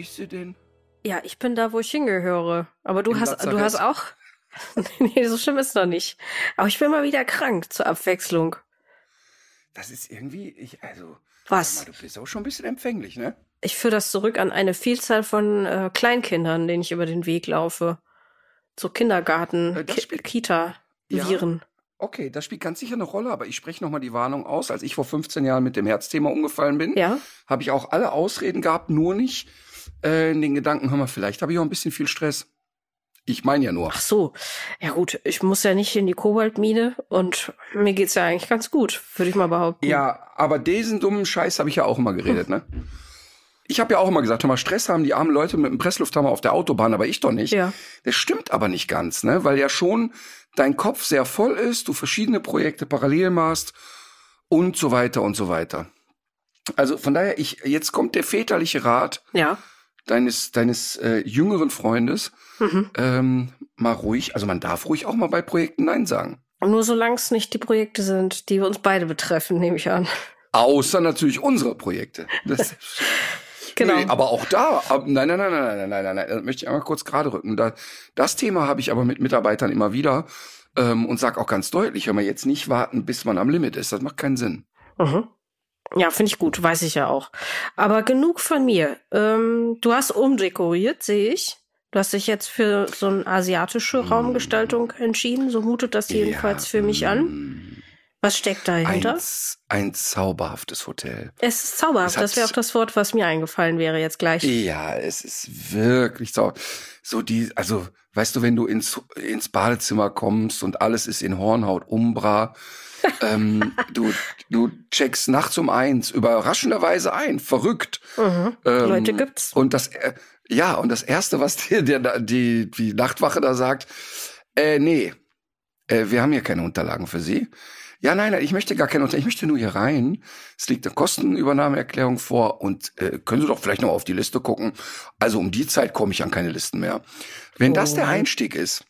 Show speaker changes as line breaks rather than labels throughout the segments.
Ist sie denn?
Ja, ich bin da, wo ich hingehöre. Aber du
Im
hast, du hast auch. nee, so schlimm ist noch nicht. Aber ich bin mal wieder krank zur Abwechslung.
Das ist irgendwie, ich, also.
Was?
Mal, du bist auch schon ein bisschen empfänglich, ne?
Ich führe das zurück an eine Vielzahl von äh, Kleinkindern, denen ich über den Weg laufe. So Kindergarten,
Äh,
Ki Kita,
Ja.
Viren.
Okay, das spielt ganz sicher eine Rolle, aber ich spreche nochmal die Warnung aus. Als ich vor 15 Jahren mit dem Herzthema umgefallen bin,
Ja?
habe ich auch alle Ausreden gehabt, nur nicht äh, in den Gedanken, hör mal, vielleicht habe ich auch ein bisschen viel Stress. Ich meine ja nur.
Ach so. Ja gut, ich muss ja nicht in die Kobaltmine und mir geht's ja eigentlich ganz gut, würde ich mal behaupten.
Ja, aber diesen dummen Scheiß habe ich ja auch immer geredet, ne? Ich habe ja auch immer gesagt, hör mal, Stress haben die armen Leute mit dem Presslufthammer auf der Autobahn, aber ich doch nicht.
Ja.
Das stimmt aber nicht ganz, ne? Weil ja schon dein Kopf sehr voll ist, du verschiedene Projekte parallel machst und so weiter und so weiter. Also von daher, ich, jetzt kommt der väterliche Rat
Ja.
deines, deines äh, jüngeren Freundes.
Mhm.
Ähm, mal ruhig, also man darf ruhig auch mal bei Projekten Nein sagen.
Nur solange es nicht die Projekte sind, die uns beide betreffen, nehme ich an.
Außer natürlich unsere Projekte. Das,
Genau.
Nee, aber auch da, ab- nein, nein, nein, nein, nein, nein, nein, nein, das möchte ich einmal kurz gerade rücken. Da, das Thema habe ich aber mit Mitarbeitern immer wieder ähm, und sag auch ganz deutlich, wenn wir jetzt nicht warten, bis man am Limit ist. Das macht keinen Sinn.
Mhm. Ja, finde ich gut, weiß ich ja auch. Aber genug von mir. Ähm, du hast umdekoriert, sehe ich. Du hast dich jetzt für so eine asiatische Raumgestaltung entschieden. So mutet das jedenfalls für mich an. Was steckt
Ein,
dahinter?
ein zauberhaftes Hotel.
Es ist zauberhaft.
es
Das wäre auch das Wort, was mir eingefallen wäre jetzt gleich.
Ja, es ist wirklich so. So die, also, weißt du, wenn du ins, ins Badezimmer kommst und alles ist in Hornhaut, Umbra, ähm, du, du checkst nachts um eins überraschenderweise ein, verrückt.
Mhm.
Ähm,
Leute gibt's.
Und das, äh, ja, und das erste, was dir der, die, die Nachtwache da sagt, äh, nee, äh, wir haben hier keine Unterlagen für Sie. Ja, nein, nein, ich möchte gar keine Unterlagen, ich möchte nur hier rein. Es liegt eine Kostenübernahmeerklärung vor und äh, können Sie doch vielleicht noch auf die Liste gucken. Also um die Zeit komme ich an keine Listen mehr. Wenn das der
Oh.
Einstieg ist,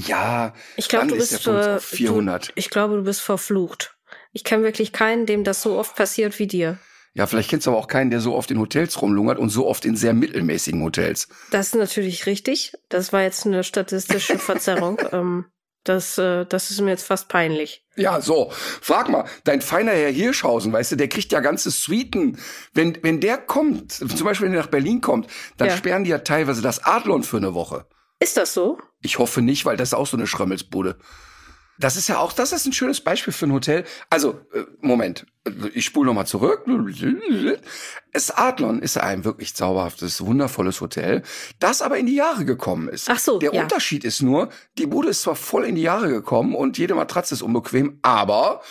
ja,
Ich glaube, du
ist
bist
auf 400.
Du, ich glaube, du bist verflucht. Ich kenne wirklich keinen, dem das so oft passiert wie dir.
Ja, vielleicht kennst du aber auch keinen, der so oft in Hotels rumlungert und so oft in sehr mittelmäßigen Hotels.
Das ist natürlich richtig. Das war jetzt eine statistische Verzerrung. ähm, das, äh, das ist mir jetzt fast peinlich.
Ja, so. Frag mal, dein feiner Herr Hirschhausen, weißt du, der kriegt ja ganze Suiten. Wenn, wenn der kommt, zum Beispiel wenn der nach Berlin kommt, dann
Ja.
sperren die ja teilweise das Adlon für eine Woche.
Ist das so?
Ich hoffe nicht, weil das ist auch so eine Schrömmelsbude. Das ist ja auch, das ist ein schönes Beispiel für ein Hotel. Also, äh, Moment, ich spule nochmal zurück. Das Adlon ist ein wirklich zauberhaftes, wundervolles Hotel, das aber in die Jahre gekommen ist.
Ach so,
Der
ja.
Unterschied ist nur, die Bude ist zwar voll in die Jahre gekommen und jede Matratze ist unbequem, aber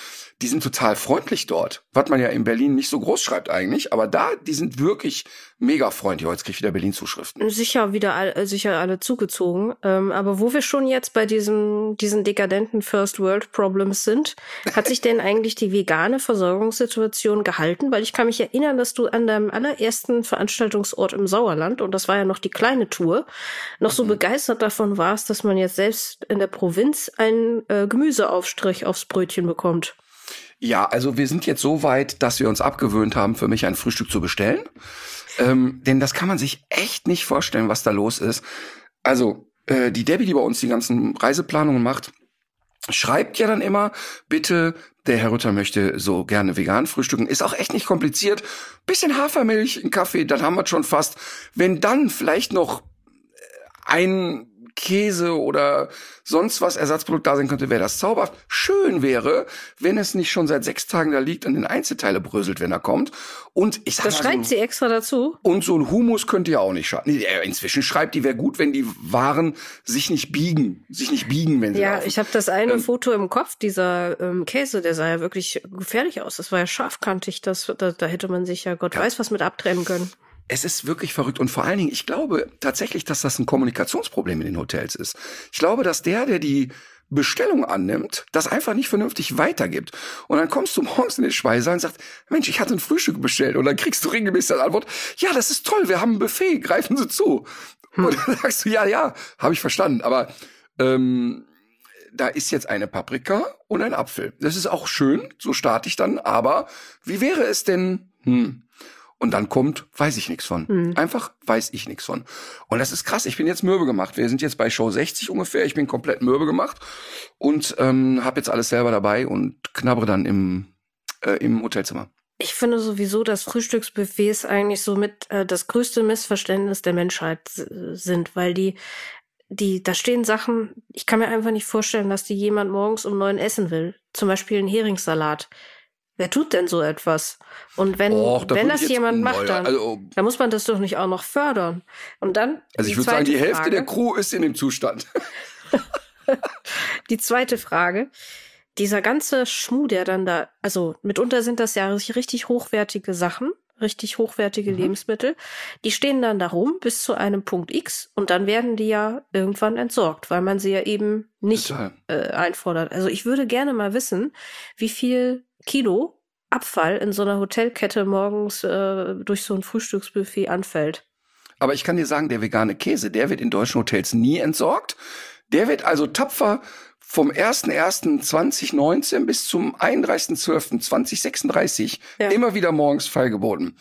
die sind total freundlich dort. Was man ja in Berlin nicht so groß schreibt eigentlich, aber da, die sind wirklich mega freundlich. Oh, jetzt krieg ich wieder Berlin-Zuschriften.
Sicher wieder all, äh, sicher alle zugezogen. Ähm, aber wo wir schon jetzt bei diesem, diesen dekadenten First World Problems sind, hat sich denn eigentlich die vegane Versorgungssituation gehalten? Weil ich kann mich erinnern, dass du an deinem allerersten Veranstaltungsort im Sauerland, und das war ja noch die kleine Tour, noch so begeistert davon warst, dass man jetzt selbst in der Provinz einen äh, Gemüseaufstrich aufs Brötchen bekommt.
Ja, also wir sind jetzt so weit, dass wir uns abgewöhnt haben, für mich ein Frühstück zu bestellen. Ähm, denn das kann man sich echt nicht vorstellen, was da los ist. Also, äh, die Debbie, die bei uns die ganzen Reiseplanungen macht, schreibt ja dann immer, bitte, der Herr Rütter möchte so gerne vegan frühstücken. Ist auch echt nicht kompliziert. Bisschen Hafermilch, ein Kaffee, dann haben wir schon fast. Wenn dann vielleicht noch ein Käse oder sonst was Ersatzprodukt da sein könnte, wäre das zauberhaft. Schön wäre, wenn es nicht schon seit sechs Tagen da liegt und in Einzelteile bröselt, wenn er kommt. Und ich sag
Das
mal,
schreibt
so,
sie extra dazu.
und so ein Humus könnte ja auch nicht schaden. Nee, äh, inzwischen schreibt die, wäre gut, wenn die Waren sich nicht biegen, sich nicht biegen, wenn sie
Ja,
laufen.
ich habe das eine
Ähm,
Foto im Kopf, dieser ähm, Käse, der sah ja wirklich gefährlich aus. Das war ja scharfkantig, das, da, da hätte man sich ja Gott
Ja.
weiß was mit abtrennen können.
Es ist wirklich verrückt und vor allen Dingen, ich glaube tatsächlich, dass das ein Kommunikationsproblem in den Hotels ist. Ich glaube, dass der, der die Bestellung annimmt, das einfach nicht vernünftig weitergibt. Und dann kommst du morgens in den Speiser und sagst, Mensch, ich hatte ein Frühstück bestellt. Und dann kriegst du regelmäßig als Antwort, ja, das ist toll, wir haben ein Buffet, greifen Sie zu. Und dann sagst du, ja, ja, habe ich verstanden. Aber ähm, da ist jetzt eine Paprika und ein Apfel. Das ist auch schön, so starte ich dann. Aber wie wäre es denn, hm, und dann kommt, weiß ich nichts von.
Hm.
Einfach weiß ich nichts von. Und das ist krass. Ich bin jetzt mürbe gemacht. Wir sind jetzt bei Show 60 ungefähr. Ich bin komplett mürbe gemacht und ähm, habe jetzt alles selber dabei und knabbere dann im, äh, im Hotelzimmer.
Ich finde sowieso, dass Frühstücksbuffets eigentlich so mit äh, das größte Missverständnis der Menschheit sind, weil die, die, da stehen Sachen, ich kann mir einfach nicht vorstellen, dass die jemand morgens um neun essen will. Zum Beispiel einen Heringssalat. Wer tut denn so etwas? Und wenn,
Och, da
wenn das jemand macht,
Naja,
dann,
also-
dann muss man das doch nicht auch noch fördern. Und dann.
Also ich würde sagen, die Hälfte
Frage.
der Crew ist in dem Zustand.
Die zweite Frage. Dieser ganze Schmuh, der dann da, also mitunter sind das ja richtig hochwertige Sachen, richtig hochwertige
Mhm.
Lebensmittel. Die stehen dann da rum bis zu einem Punkt X und dann werden die ja irgendwann entsorgt, weil man sie ja eben nicht äh, einfordert. Also ich würde gerne mal wissen, wie viel Kilo Abfall in so einer Hotelkette morgens äh, durch so ein Frühstücksbuffet anfällt.
Aber ich kann dir sagen, der vegane Käse, der wird in deutschen Hotels nie entsorgt. Der wird also tapfer vom 01.01.2019 bis zum 31.12.2036
Ja.
immer wieder morgens feilgeboten.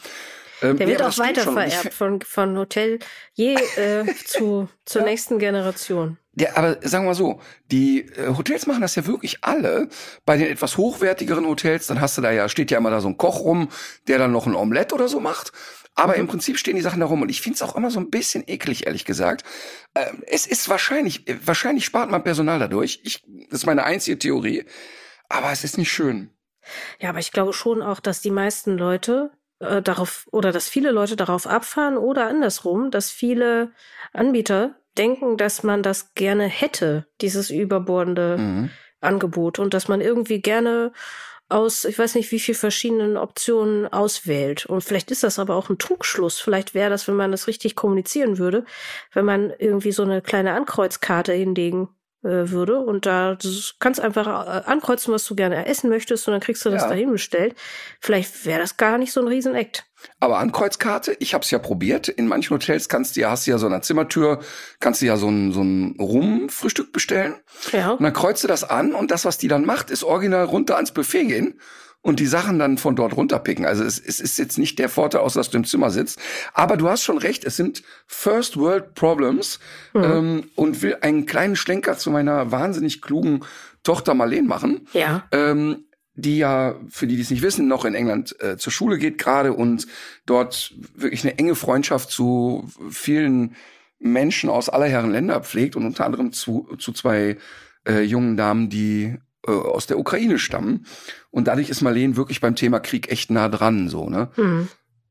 Ähm,
Der
nee,
wird
aber
auch
ich
weitervererbt von, von Hotel je äh, zu, zur nächsten Generation.
Ja, aber sagen wir mal so, die äh, Hotels machen das ja wirklich alle. Bei den etwas hochwertigeren Hotels, dann hast du da ja, steht ja immer da so ein Koch rum, der dann noch ein Omelett oder so macht. Aber im Prinzip stehen die Sachen da rum und ich finde es auch immer so ein bisschen eklig, ehrlich gesagt. Ähm, es ist wahrscheinlich, äh, wahrscheinlich spart man Personal dadurch. Ich, das ist meine einzige Theorie. Aber es ist nicht schön.
Ja, aber ich glaube schon auch, dass die meisten Leute äh, darauf oder dass viele Leute darauf abfahren oder andersrum, dass viele Anbieter denken, dass man das gerne hätte, dieses überbordende
Mhm.
Angebot und dass man irgendwie gerne aus, ich weiß nicht, wie viel verschiedenen Optionen auswählt. Und vielleicht ist das aber auch ein Trugschluss. Vielleicht wäre das, wenn man das richtig kommunizieren würde, wenn man irgendwie so eine kleine Ankreuzkarte hinlegen äh, würde und da kannst einfach äh, ankreuzen, was du gerne essen möchtest und dann kriegst du das
Ja.
dahin bestellt. Vielleicht wäre das gar nicht so ein Riesenakt.
Aber Ankreuzkarte, ich habe es ja probiert. In manchen Hotels kannst du ja, hast du ja so eine Zimmertür, kannst du ja so ein, so ein Rum-Frühstück bestellen.
Ja.
Und dann kreuzt du das an und das, was die dann macht, ist original runter ans Buffet gehen und die Sachen dann von dort runterpicken. Also es, es ist jetzt nicht der Vorteil, außer dass du im Zimmer sitzt. Aber du hast schon recht, es sind First World Problems ähm, und will einen kleinen Schlenker zu meiner wahnsinnig klugen Tochter Marleen machen.
Ja.
Ähm, die ja, für die, die es nicht wissen, noch in England äh, zur Schule geht gerade und dort wirklich eine enge Freundschaft zu vielen Menschen aus aller Herren Länder pflegt und unter anderem zu, zu zwei äh, jungen Damen, die äh, aus der Ukraine stammen. Und dadurch ist Marleen wirklich beim Thema Krieg echt nah dran, so, ne?
Mhm.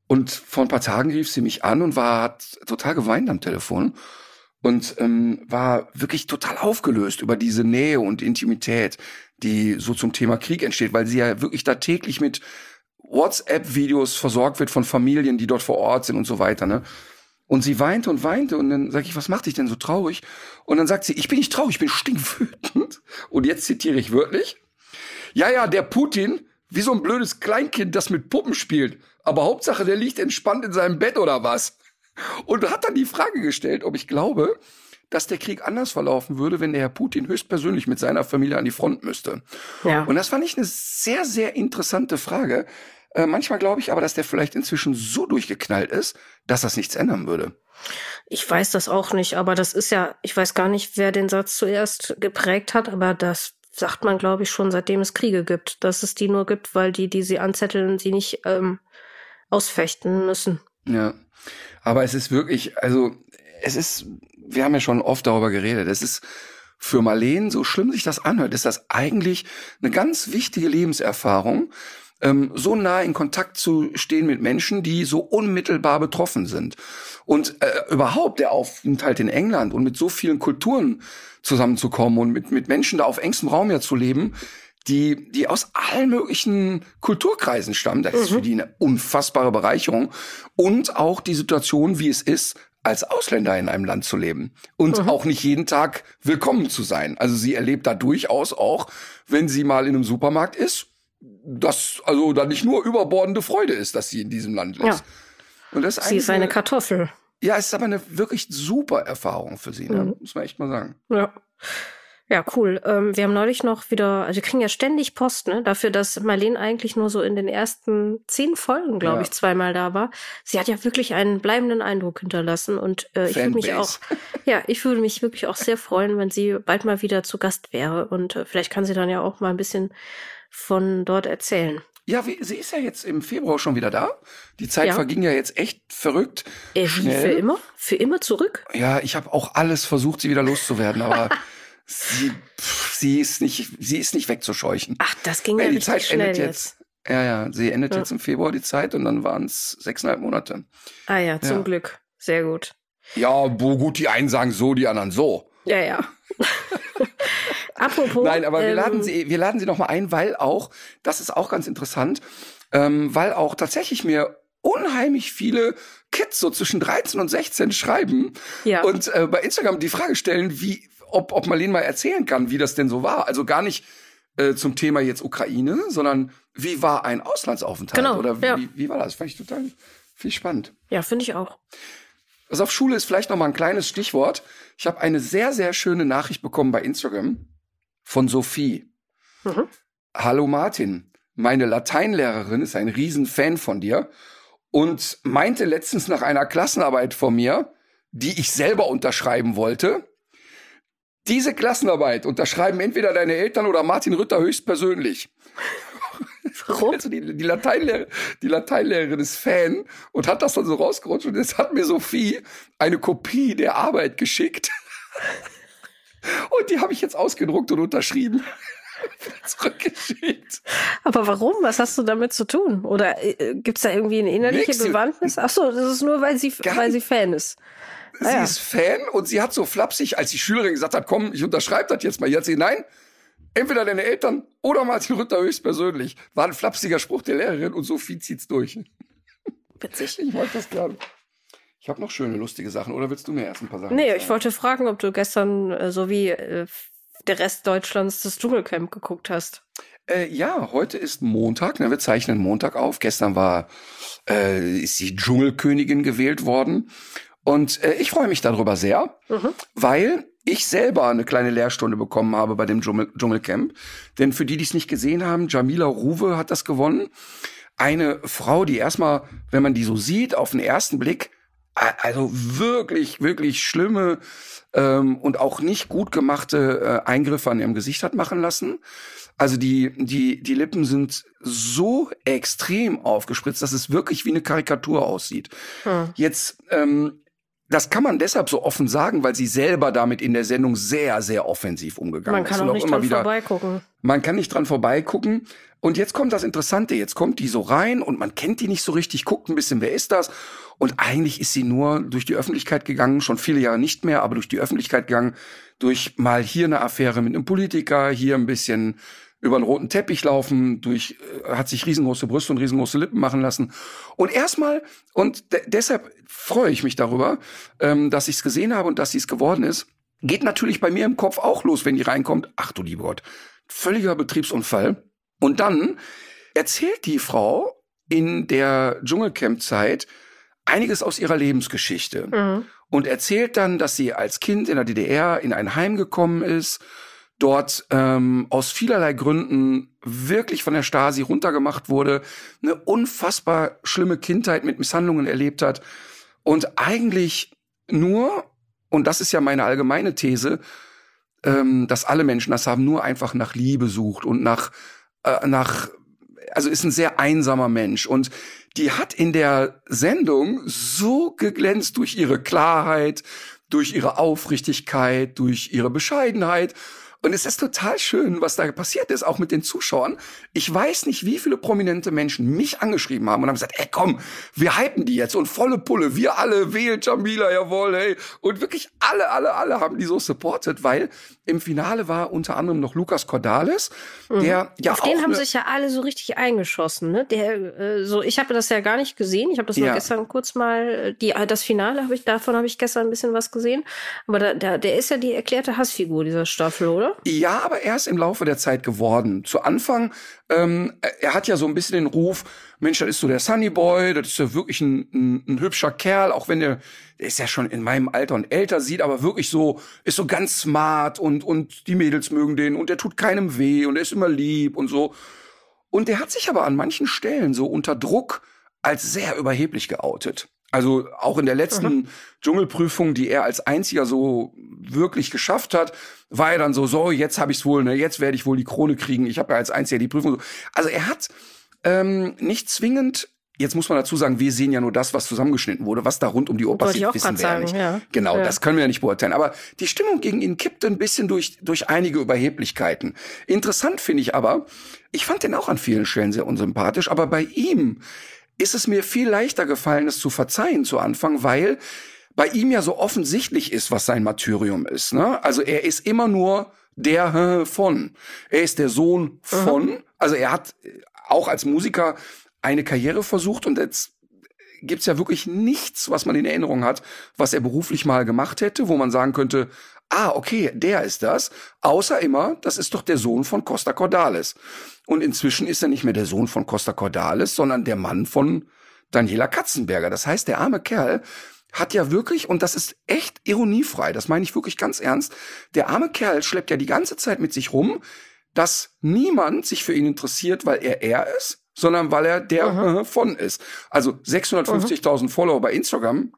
Und vor ein paar Tagen rief sie mich an und war hat total geweint am Telefon und ähm, war wirklich total aufgelöst über diese Nähe und Intimität, die so zum Thema Krieg entsteht, weil sie ja wirklich da täglich mit WhatsApp-Videos versorgt wird von Familien, die dort vor Ort sind und so weiter. Ne? Und sie weinte und weinte und dann sage ich, was macht dich denn so traurig? Und dann sagt sie, ich bin nicht traurig, ich bin stinkwütend. Und jetzt zitiere ich wörtlich. Ja, ja, der Putin, wie so ein blödes Kleinkind, das mit Puppen spielt. Aber Hauptsache, der liegt entspannt in seinem Bett oder was? Und hat dann die Frage gestellt, ob ich glaube, dass der Krieg anders verlaufen würde, wenn der Herr Putin höchstpersönlich mit seiner Familie an die Front müsste.
Ja.
Und das fand ich eine sehr, sehr interessante Frage. Äh, manchmal glaube ich aber, dass der vielleicht inzwischen so durchgeknallt ist, dass das nichts ändern würde.
Ich weiß das auch nicht, aber das ist ja, ich weiß gar nicht, wer den Satz zuerst geprägt hat, aber das sagt man, glaube ich, schon seitdem es Kriege gibt, dass es die nur gibt, weil die, die sie anzetteln, sie nicht ähm, ausfechten müssen.
Ja. Aber es ist wirklich, also es ist, wir haben ja schon oft darüber geredet, es ist für Marleen, so schlimm sich das anhört, ist das eigentlich eine ganz wichtige Lebenserfahrung, ähm, so nah in Kontakt zu stehen mit Menschen, die so unmittelbar betroffen sind. Und äh, überhaupt der Aufenthalt in England und mit so vielen Kulturen zusammenzukommen und mit, mit Menschen da auf engstem Raum ja zu leben, die, die aus allen möglichen Kulturkreisen stammen. Das ist für die eine unfassbare Bereicherung. Und auch die Situation, wie es ist, als Ausländer in einem Land zu leben und
Mhm.
auch nicht jeden Tag willkommen zu sein. Also sie erlebt da durchaus auch, wenn sie mal in einem Supermarkt ist, dass also da nicht nur überbordende Freude ist, dass sie in diesem Land ist.
Ja.
Und das ist
Sie ist eine, Kartoffel.
ja, es ist aber eine wirklich super Erfahrung für sie, ne?
Mhm.
muss man echt mal sagen.
Ja. Ja, cool. Ähm, wir haben neulich noch wieder, also wir kriegen ja ständig Post, ne, dafür, dass Marlene eigentlich nur so in den ersten zehn Folgen, glaube
Ja.
ich, zweimal da war. Sie hat ja wirklich einen bleibenden Eindruck hinterlassen und äh, ich würde mich auch, ja, ich würde mich wirklich auch sehr freuen, wenn sie bald mal wieder zu Gast wäre und äh, vielleicht kann sie dann ja auch mal ein bisschen von dort erzählen.
Ja, wie, sie ist ja jetzt im Februar schon wieder da. Die Zeit
Ja.
verging ja jetzt echt verrückt.
Äh,
Schnell.
für immer? Für immer zurück?
Ja, ich habe auch alles versucht, sie wieder loszuwerden, aber sie, pff, sie ist nicht, sie ist nicht wegzuscheuchen.
Ach, das ging
Ja,
ja
die Zeit
schnell
endet
jetzt.
jetzt. Ja, ja, sie endet
Ja.
jetzt im Februar die Zeit und dann waren es sechseinhalb Monate.
Ah ja, zum
Ja.
Glück. Sehr gut.
Ja, wo gut, die einen sagen so, die anderen so.
Ja, ja. Apropos.
Nein, aber wir
ähm,
laden sie, wir laden sie noch mal ein, weil auch, das ist auch ganz interessant, ähm, weil auch tatsächlich mir unheimlich viele Kids so zwischen 13 und 16 schreiben
Ja.
und äh, bei Instagram die Frage stellen, wie, ob, ob Marlene mal erzählen kann, wie das denn so war. Also gar nicht äh, zum Thema jetzt Ukraine, sondern wie war ein Auslandsaufenthalt
Genau,
oder wie,
ja.
wie, wie war das? Fand ich total viel spannend.
Ja, finde ich auch.
Was auf Schule ist vielleicht noch mal ein kleines Stichwort. Ich habe eine sehr, sehr schöne Nachricht bekommen bei Instagram von Sophie.
Mhm.
Hallo Martin, meine Lateinlehrerin ist ein Riesenfan von dir und meinte letztens nach einer Klassenarbeit von mir, die ich selber unterschreiben wollte, diese Klassenarbeit unterschreiben entweder deine Eltern oder Martin Rütter höchstpersönlich.
Warum?
Also die, die, Lateinlehrer, die Lateinlehrerin ist Fan und hat das dann so rausgerutscht und jetzt hat mir Sophie eine Kopie der Arbeit geschickt. Und die habe ich jetzt ausgedruckt und unterschrieben. Zurückgeschickt.
Aber warum? Was hast du damit zu tun? Oder äh, gibt's da irgendwie eine innerliche
Nix.
Bewandtnis? Ach so, das ist nur, weil sie, weil sie Fan ist.
Sie
Ah ja.
ist Fan und sie hat so flapsig, als die Schülerin gesagt hat, komm, ich unterschreibe das jetzt mal. Jetzt sie, nein, entweder deine Eltern oder Martin Rütter höchstpersönlich. War ein flapsiger Spruch der Lehrerin und Sophie zieht's durch.
Witzig.
Ich mag das gerade. Ich habe noch schöne, lustige Sachen. Oder willst du mir erst ein paar Sachen
Nee,
sagen?
ich wollte fragen, ob du gestern, äh, so wie äh, der Rest Deutschlands, das Dschungelcamp geguckt hast.
Äh, ja, heute ist Montag. Ne, wir zeichnen Montag auf. Gestern war äh, ist die Dschungelkönigin gewählt worden. Und äh, ich freue mich darüber sehr,
Mhm.
weil ich selber eine kleine Lehrstunde bekommen habe bei dem Dschungel Dschungelcamp. Denn für die, die es nicht gesehen haben, Jamila Ruwe hat das gewonnen. Eine Frau, die erstmal, wenn man die so sieht, auf den ersten Blick, also wirklich, wirklich schlimme ähm, und auch nicht gut gemachte äh, Eingriffe an ihrem Gesicht hat machen lassen. Also die, die, die Lippen sind so extrem aufgespritzt, dass es wirklich wie eine Karikatur aussieht.
Hm.
Jetzt, ähm, das kann man deshalb so offen sagen, weil sie selber damit in der Sendung sehr, sehr offensiv umgegangen
Man
ist.
kann
und
auch nicht
immer
dran
wieder
vorbeigucken.
man kann nicht dran vorbeigucken. Und jetzt kommt das Interessante. Jetzt kommt die so rein und man kennt die nicht so richtig, guckt ein bisschen, wer ist das? Und eigentlich ist sie nur durch die Öffentlichkeit gegangen, schon viele Jahre nicht mehr, aber durch die Öffentlichkeit gegangen, durch mal hier eine Affäre mit einem Politiker, hier ein bisschen über einen roten Teppich laufen, durch, äh, hat sich riesengroße Brüste und riesengroße Lippen machen lassen. Und erstmal, und de deshalb freue ich mich darüber, ähm, dass ich es gesehen habe und dass sie es geworden ist, geht natürlich bei mir im Kopf auch los, wenn die reinkommt. Ach du lieber Gott, völliger Betriebsunfall. Und dann erzählt die Frau in der Dschungelcamp-Zeit einiges aus ihrer Lebensgeschichte
Mhm.
und erzählt dann, dass sie als Kind in der DDR in ein Heim gekommen ist, dort ähm, aus vielerlei Gründen wirklich von der Stasi runtergemacht wurde, eine unfassbar schlimme Kindheit mit Misshandlungen erlebt hat und eigentlich nur, und das ist ja meine allgemeine These, ähm, dass alle Menschen das haben, nur einfach nach Liebe sucht und nach, äh, nach, also ist ein sehr einsamer Mensch und die hat in der Sendung so geglänzt durch ihre Klarheit, durch ihre Aufrichtigkeit, durch ihre Bescheidenheit. Und es ist total schön, was da passiert ist, auch mit den Zuschauern. Ich weiß nicht, wie viele prominente Menschen mich angeschrieben haben und haben gesagt, ey komm, wir hypen die jetzt und volle Pulle, wir alle, wählen Jamila, jawohl, hey. Und wirklich alle, alle, alle haben die so supported, weil im Finale war unter anderem noch Lukas Cordalis, der mhm. ja
Auf den haben sich ja alle so richtig eingeschossen, ne? Der äh, so ich habe das ja gar nicht gesehen, ich habe das ja. nur gestern kurz mal äh, die das Finale habe ich davon habe ich gestern ein bisschen was gesehen, aber da, der, der ist ja die erklärte Hassfigur dieser Staffel, oder?
Ja, aber erst im Laufe der Zeit geworden. Zu Anfang ähm, er hat ja so ein bisschen den Ruf, Mensch, das ist so der Sunny Boy, das ist ja wirklich ein, ein, ein hübscher Kerl, auch wenn der, der ist ja schon in meinem Alter und älter, sieht aber wirklich so, ist so ganz smart und, und die Mädels mögen den und der tut keinem weh und er ist immer lieb und so. Und der hat sich aber an manchen Stellen so unter Druck als sehr überheblich geoutet. Also auch in der letzten mhm. Dschungelprüfung, die er als einziger so wirklich geschafft hat, war er dann so, so, jetzt habe ich's wohl, ne, jetzt werde ich wohl die Krone kriegen. Ich habe ja als einziger die Prüfung. Also er hat ähm, nicht zwingend Jetzt muss man dazu sagen, wir sehen ja nur das, was zusammengeschnitten wurde, was da rund um die Uhr passiert, wissen wir ja nicht. Ja. Genau, ja. das können wir ja nicht beurteilen. Aber die Stimmung gegen ihn kippte ein bisschen durch, durch einige Überheblichkeiten. Interessant finde ich aber, ich fand den auch an vielen Stellen sehr unsympathisch, aber bei ihm ist es mir viel leichter gefallen, es zu verzeihen zu Anfang, weil bei ihm ja so offensichtlich ist, was sein Martyrium ist. Ne? Also er ist immer nur der von. Er ist der Sohn von. Mhm. Also er hat auch als Musiker eine Karriere versucht und jetzt gibt's ja wirklich nichts, was man in Erinnerung hat, was er beruflich mal gemacht hätte, wo man sagen könnte, ah, okay, der ist das. Außer immer, das ist doch der Sohn von Costa Cordalis. Und inzwischen ist er nicht mehr der Sohn von Costa Cordalis, sondern der Mann von Daniela Katzenberger. Das heißt, der arme Kerl hat ja wirklich, und das ist echt ironiefrei, das meine ich wirklich ganz ernst, der arme Kerl schleppt ja die ganze Zeit mit sich rum, dass niemand sich für ihn interessiert, weil er er ist, sondern weil er der mhm. von ist. Also 650.000 mhm. Follower bei Instagram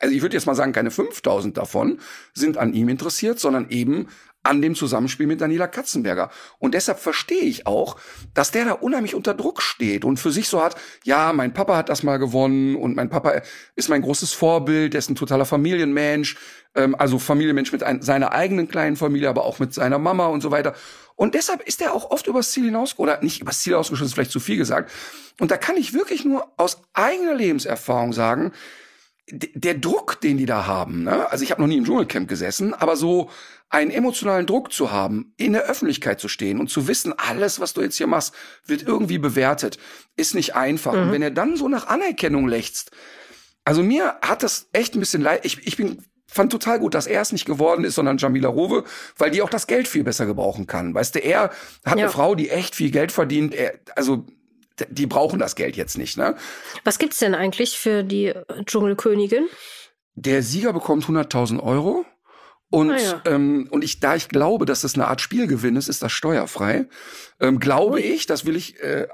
also ich würde jetzt mal sagen, keine 5000 davon sind an ihm interessiert, sondern eben an dem Zusammenspiel mit Daniela Katzenberger. Und deshalb verstehe ich auch, dass der da unheimlich unter Druck steht und für sich so hat, ja, mein Papa hat das mal gewonnen und mein Papa ist mein großes Vorbild, der ist ein totaler Familienmensch, ähm, also Familienmensch mit ein, seiner eigenen kleinen Familie, aber auch mit seiner Mama und so weiter. Und deshalb ist er auch oft übers Ziel hinaus, oder nicht übers Ziel ausgeschossen, ist vielleicht zu viel gesagt. Und da kann ich wirklich nur aus eigener Lebenserfahrung sagen, der Druck, den die da haben, ne? also ich habe noch nie im Dschungelcamp gesessen, aber so einen emotionalen Druck zu haben, in der Öffentlichkeit zu stehen und zu wissen, alles, was du jetzt hier machst, wird irgendwie bewertet, ist nicht einfach. Mhm. Und wenn er dann so nach Anerkennung lechzt, also mir hat das echt ein bisschen leid. Ich, ich bin fand total gut, dass er es nicht geworden ist, sondern Jamila Rowe, weil die auch das Geld viel besser gebrauchen kann. Weißt du, er hat ja. eine Frau, die echt viel Geld verdient. Er, also die brauchen das Geld jetzt nicht. Ne?
Was gibt's denn eigentlich für die Dschungelkönigin?
Der Sieger bekommt 100.000 Euro. Und, ah, ja. ähm, und ich, da ich glaube, dass das eine Art Spielgewinn ist, ist das steuerfrei. Ähm, glaube Ui. ich, das will ich äh,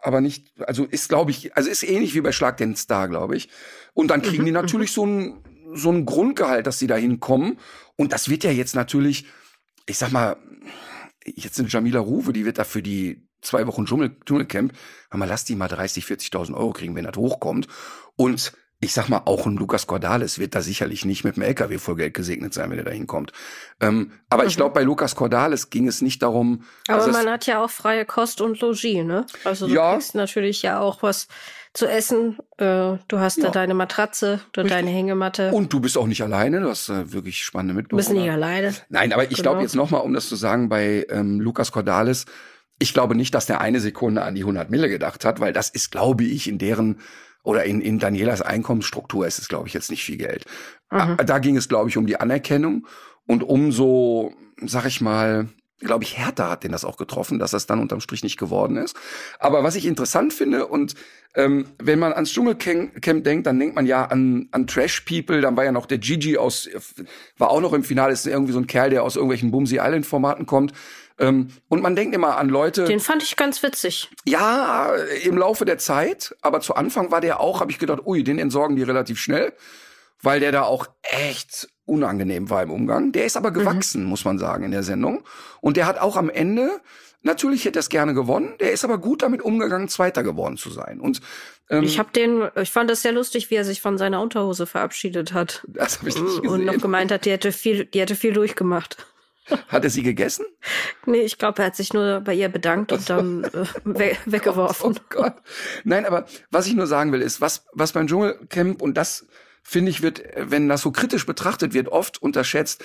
aber nicht, also ist, glaube ich, also ist ähnlich wie bei Schlag den Star, glaube ich. Und dann kriegen mhm, die natürlich mhm. so ein, so ein Grundgehalt, dass sie da hinkommen. Und das wird ja jetzt natürlich, ich sag mal, jetzt sind Jamila Ruwe, die wird da für die zwei Wochen Dschungel, Dschungelcamp, mal lass die mal 30, 40.000 Euro kriegen, wenn das hochkommt. Und ich sag mal, auch ein Lukas Cordalis wird da sicherlich nicht mit dem LKW voll Geld gesegnet sein, wenn er da hinkommt. Ähm, aber mhm. ich glaube, bei Lukas Cordalis ging es nicht darum.
Aber also man hat ja auch freie Kost und Logis, ne? Also du ja. kriegst natürlich ja auch was zu essen. Äh, du hast ja. da deine Matratze oder deine Hängematte.
Und du bist auch nicht alleine. Du hast äh, wirklich spannende Mitbewohner.
Du bist nicht alleine.
Nein, aber ich genau. glaube jetzt nochmal, um das zu sagen, bei ähm, Lukas Cordalis, ich glaube nicht, dass der eine Sekunde an die 100 Mille gedacht hat, weil das ist, glaube ich, in deren oder in, in Danielas Einkommensstruktur ist es, glaube ich, jetzt nicht viel Geld. Mhm. Da ging es, glaube ich, um die Anerkennung und um so, sag ich mal, glaube ich, Hertha hat den das auch getroffen, dass das dann unterm Strich nicht geworden ist. Aber was ich interessant finde und ähm, wenn man ans Dschungelcamp denkt, dann denkt man ja an, an Trash People. Dann war ja noch der Gigi aus, war auch noch im Finale, ist irgendwie so ein Kerl, der aus irgendwelchen Bumsy Island Formaten kommt. Ähm, und man denkt immer an Leute.
Den fand ich ganz witzig.
Ja, im Laufe der Zeit. Aber zu Anfang war der auch, habe ich gedacht, ui, den entsorgen die relativ schnell, weil der da auch echt unangenehm war im Umgang. Der ist aber mhm. gewachsen, mhm. muss man sagen, in der Sendung. Und der hat auch am Ende Natürlich hätte er es gerne gewonnen. Der ist aber gut damit umgegangen, Zweiter geworden zu sein. Und
ähm, ich habe den, ich fand das sehr lustig, wie er sich von seiner Unterhose verabschiedet hat.
Das habe ich nicht gesehen.
Und noch gemeint hat, die hätte viel, die hätte viel durchgemacht.
Hat er sie gegessen?
Nee, ich glaube, er hat sich nur bei ihr bedankt und dann äh, we weggeworfen.
Oh Gott. Nein, aber was ich nur sagen will, ist, was, was beim Dschungelcamp, und das finde ich, wird, wenn das so kritisch betrachtet wird, oft unterschätzt.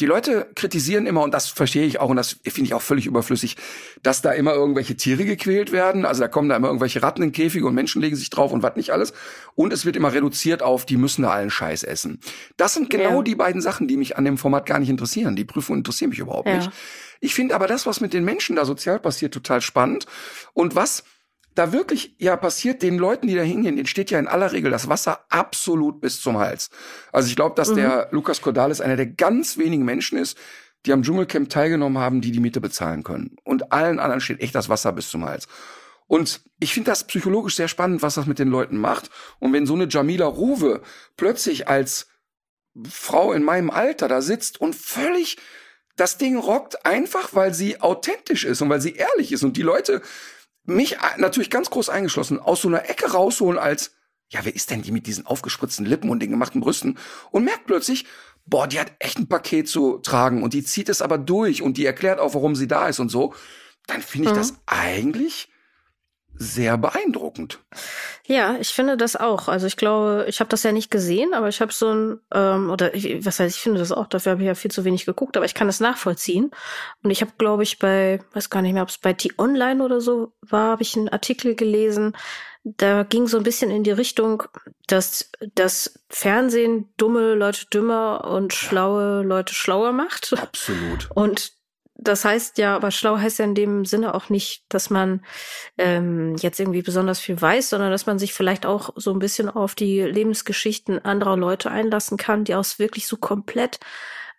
Die Leute kritisieren immer, und das verstehe ich auch, und das finde ich auch völlig überflüssig, dass da immer irgendwelche Tiere gequält werden. Also da kommen da immer irgendwelche Ratten in Käfige und Menschen legen sich drauf und was nicht alles. Und es wird immer reduziert auf, die müssen da allen Scheiß essen. Das sind genau ja. die beiden Sachen, die mich an dem Format gar nicht interessieren. Die Prüfungen interessieren mich überhaupt ja. nicht. Ich finde aber das, was mit den Menschen da sozial passiert, total spannend. Und was da wirklich ja passiert, den Leuten, die da hingehen, denen steht ja in aller Regel das Wasser absolut bis zum Hals. Also ich glaube, dass mhm. der Lukas Cordalis einer der ganz wenigen Menschen ist, die am Dschungelcamp teilgenommen haben, die die Miete bezahlen können. Und allen anderen steht echt das Wasser bis zum Hals. Und ich finde das psychologisch sehr spannend, was das mit den Leuten macht. Und wenn so eine Jamila Ruwe plötzlich als Frau in meinem Alter da sitzt und völlig das Ding rockt, einfach weil sie authentisch ist und weil sie ehrlich ist und die Leute mich natürlich ganz groß eingeschlossen aus so einer Ecke rausholen als, ja, wer ist denn die mit diesen aufgespritzten Lippen und den gemachten Brüsten? Und merkt plötzlich, boah, die hat echt ein Paket zu tragen und die zieht es aber durch und die erklärt auch, warum sie da ist und so. Dann finde ich mhm. das eigentlich sehr beeindruckend.
Ja, ich finde das auch. Also ich glaube, ich habe das ja nicht gesehen, aber ich habe so ein, ähm, oder ich, was heißt, ich finde das auch, dafür habe ich ja viel zu wenig geguckt, aber ich kann das nachvollziehen. Und ich habe, glaube ich, bei, weiß gar nicht mehr, ob es bei T-Online oder so war, habe ich einen Artikel gelesen, da ging so ein bisschen in die Richtung, dass das Fernsehen dumme Leute dümmer und schlaue Leute schlauer macht.
Absolut.
Und das heißt ja, aber schlau heißt ja in dem Sinne auch nicht, dass man ähm, jetzt irgendwie besonders viel weiß, sondern dass man sich vielleicht auch so ein bisschen auf die Lebensgeschichten anderer Leute einlassen kann, die aus wirklich so komplett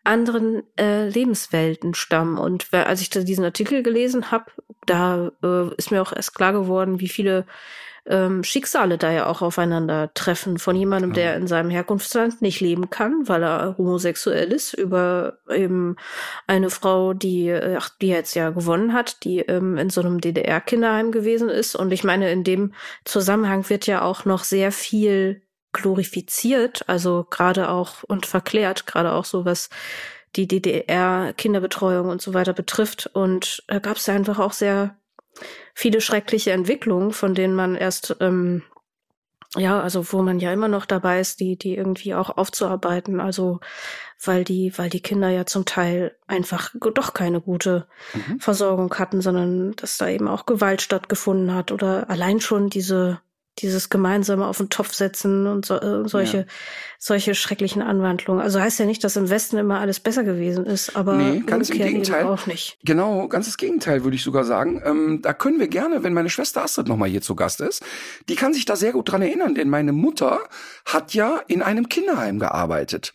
anderen äh, Lebenswelten stammen. Und als ich diesen Artikel gelesen habe, da äh, ist mir auch erst klar geworden, wie viele ähm, Schicksale da ja auch aufeinander treffen von jemandem, der in seinem Herkunftsland nicht leben kann, weil er homosexuell ist, über eben eine Frau, die, ach, die jetzt ja gewonnen hat, die ähm, in so einem DDR-Kinderheim gewesen ist. Und ich meine, in dem Zusammenhang wird ja auch noch sehr viel glorifiziert, also gerade auch und verklärt, gerade auch so was die DDR-Kinderbetreuung und so weiter betrifft. Und da gab es ja einfach auch sehr viele schreckliche Entwicklungen, von denen man erst ähm, ja, also wo man ja immer noch dabei ist, die, die irgendwie auch aufzuarbeiten. Also weil die, weil die Kinder ja zum Teil einfach doch keine gute mhm. Versorgung hatten, sondern dass da eben auch Gewalt stattgefunden hat oder allein schon diese dieses gemeinsame auf den Topf setzen und so, äh, solche, ja. solche schrecklichen Anwandlungen. Also heißt ja nicht, dass im Westen immer alles besser gewesen ist, aber
nee, ganz im Gegenteil auch nicht. Genau, ganz das Gegenteil würde ich sogar sagen. Ähm, da können wir gerne, wenn meine Schwester Astrid nochmal hier zu Gast ist, die kann sich da sehr gut dran erinnern, denn meine Mutter hat ja in einem Kinderheim gearbeitet.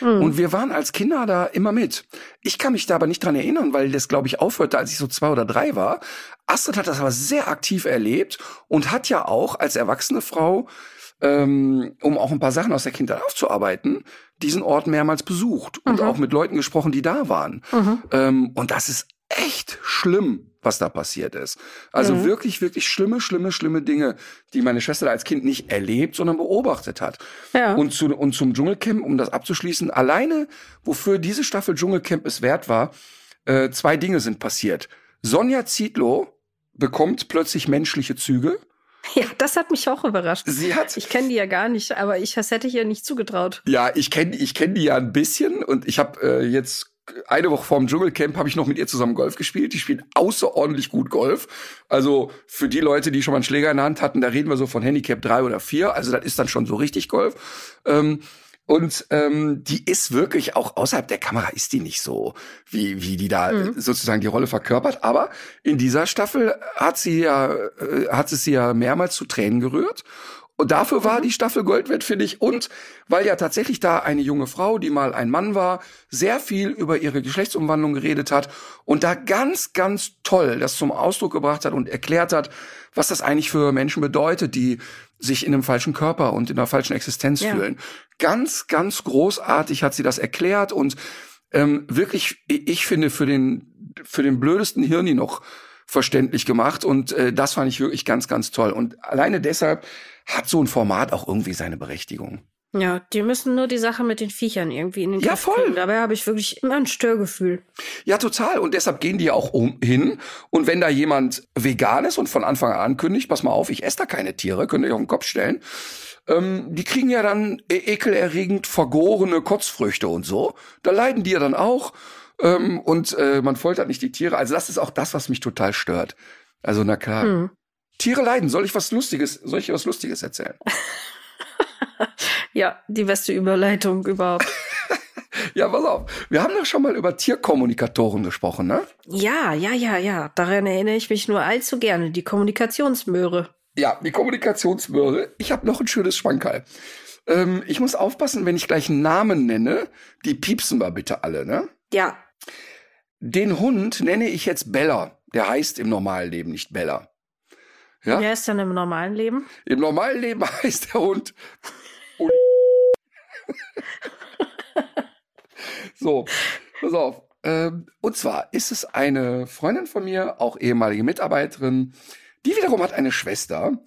Mhm. Und wir waren als Kinder da immer mit. Ich kann mich da aber nicht dran erinnern, weil das, glaube ich, aufhörte, als ich so zwei oder drei war. Astrid hat das aber sehr aktiv erlebt und hat ja auch als erwachsene Frau, ähm, um auch ein paar Sachen aus der Kindheit aufzuarbeiten, diesen Ort mehrmals besucht und mhm. auch mit Leuten gesprochen, die da waren. Mhm. Ähm, und das ist echt schlimm, was da passiert ist. Also mhm. wirklich, wirklich schlimme, schlimme, schlimme Dinge, die meine Schwester als Kind nicht erlebt, sondern beobachtet hat. Ja. Und, zu, und zum Dschungelcamp, um das abzuschließen, alleine, wofür diese Staffel Dschungelcamp es wert war, äh, zwei Dinge sind passiert. Sonja Zietlow bekommt plötzlich menschliche Züge.
Ja, das hat mich auch überrascht.
Sie hat.
Ich kenne die ja gar nicht, aber ich das hätte ich ihr nicht zugetraut.
Ja, ich kenne ich kenn die ja ein bisschen und ich habe äh, jetzt eine Woche vorm Dschungelcamp habe ich noch mit ihr zusammen Golf gespielt. Die spielt außerordentlich gut Golf. Also für die Leute, die schon mal einen Schläger in der Hand hatten, da reden wir so von Handicap drei oder vier. Also das ist dann schon so richtig Golf. Ähm, und ähm, die ist wirklich auch außerhalb der Kamera ist die nicht so, wie wie die da mhm. sozusagen die Rolle verkörpert. Aber in dieser Staffel hat sie ja äh, hat es sie ja mehrmals zu Tränen gerührt und dafür war mhm. die Staffel Gold wert, finde ich. Und weil ja tatsächlich da eine junge Frau, die mal ein Mann war, sehr viel über ihre Geschlechtsumwandlung geredet hat und da ganz, ganz toll das zum Ausdruck gebracht hat und erklärt hat, was das eigentlich für Menschen bedeutet, die sich in einem falschen Körper und in einer falschen Existenz ja. fühlen. Ganz, ganz großartig hat sie das erklärt und ähm, wirklich, ich finde, für den, für den blödesten Hirni noch verständlich gemacht und äh, das fand ich wirklich ganz, ganz toll. Und alleine deshalb hat so ein Format auch irgendwie seine Berechtigung.
Ja, die müssen nur die Sache mit den Viechern irgendwie in den
Ja,
Griff
voll.
kriegen. Dabei habe ich wirklich immer ein Störgefühl.
Ja, total. Und deshalb gehen die ja auch um, hin. Und wenn da jemand vegan ist und von Anfang an ankündigt, pass mal auf, ich esse da keine Tiere, könnt ihr euch auf den Kopf stellen, ähm, die kriegen ja dann e ekelerregend vergorene Kotzfrüchte und so. Da leiden die ja dann auch. Ähm, und äh, man foltert nicht die Tiere. Also das ist auch das, was mich total stört. Also na klar.
Hm.
Tiere leiden. Soll ich was Lustiges, soll ich was Lustiges erzählen?
Ja, die beste Überleitung überhaupt.
Ja, pass auf. Wir haben doch schon mal über Tierkommunikatoren gesprochen, ne?
ja, ja, ja, ja. Daran erinnere ich mich nur allzu gerne. Die Kommunikationsmöhre.
Ja, die Kommunikationsmöhre. Ich habe noch ein schönes Schwankerl. Ähm, ich muss aufpassen, wenn ich gleich einen Namen nenne, die piepsen wir bitte alle, ne?
Ja.
Den Hund nenne ich jetzt Bella. Der heißt im normalen Leben nicht Bella. Ja?
Wie heißt denn im normalen Leben?
Im normalen Leben heißt der Hund. so, pass auf. Ähm, und zwar ist es eine Freundin von mir, auch ehemalige Mitarbeiterin, die wiederum hat eine Schwester,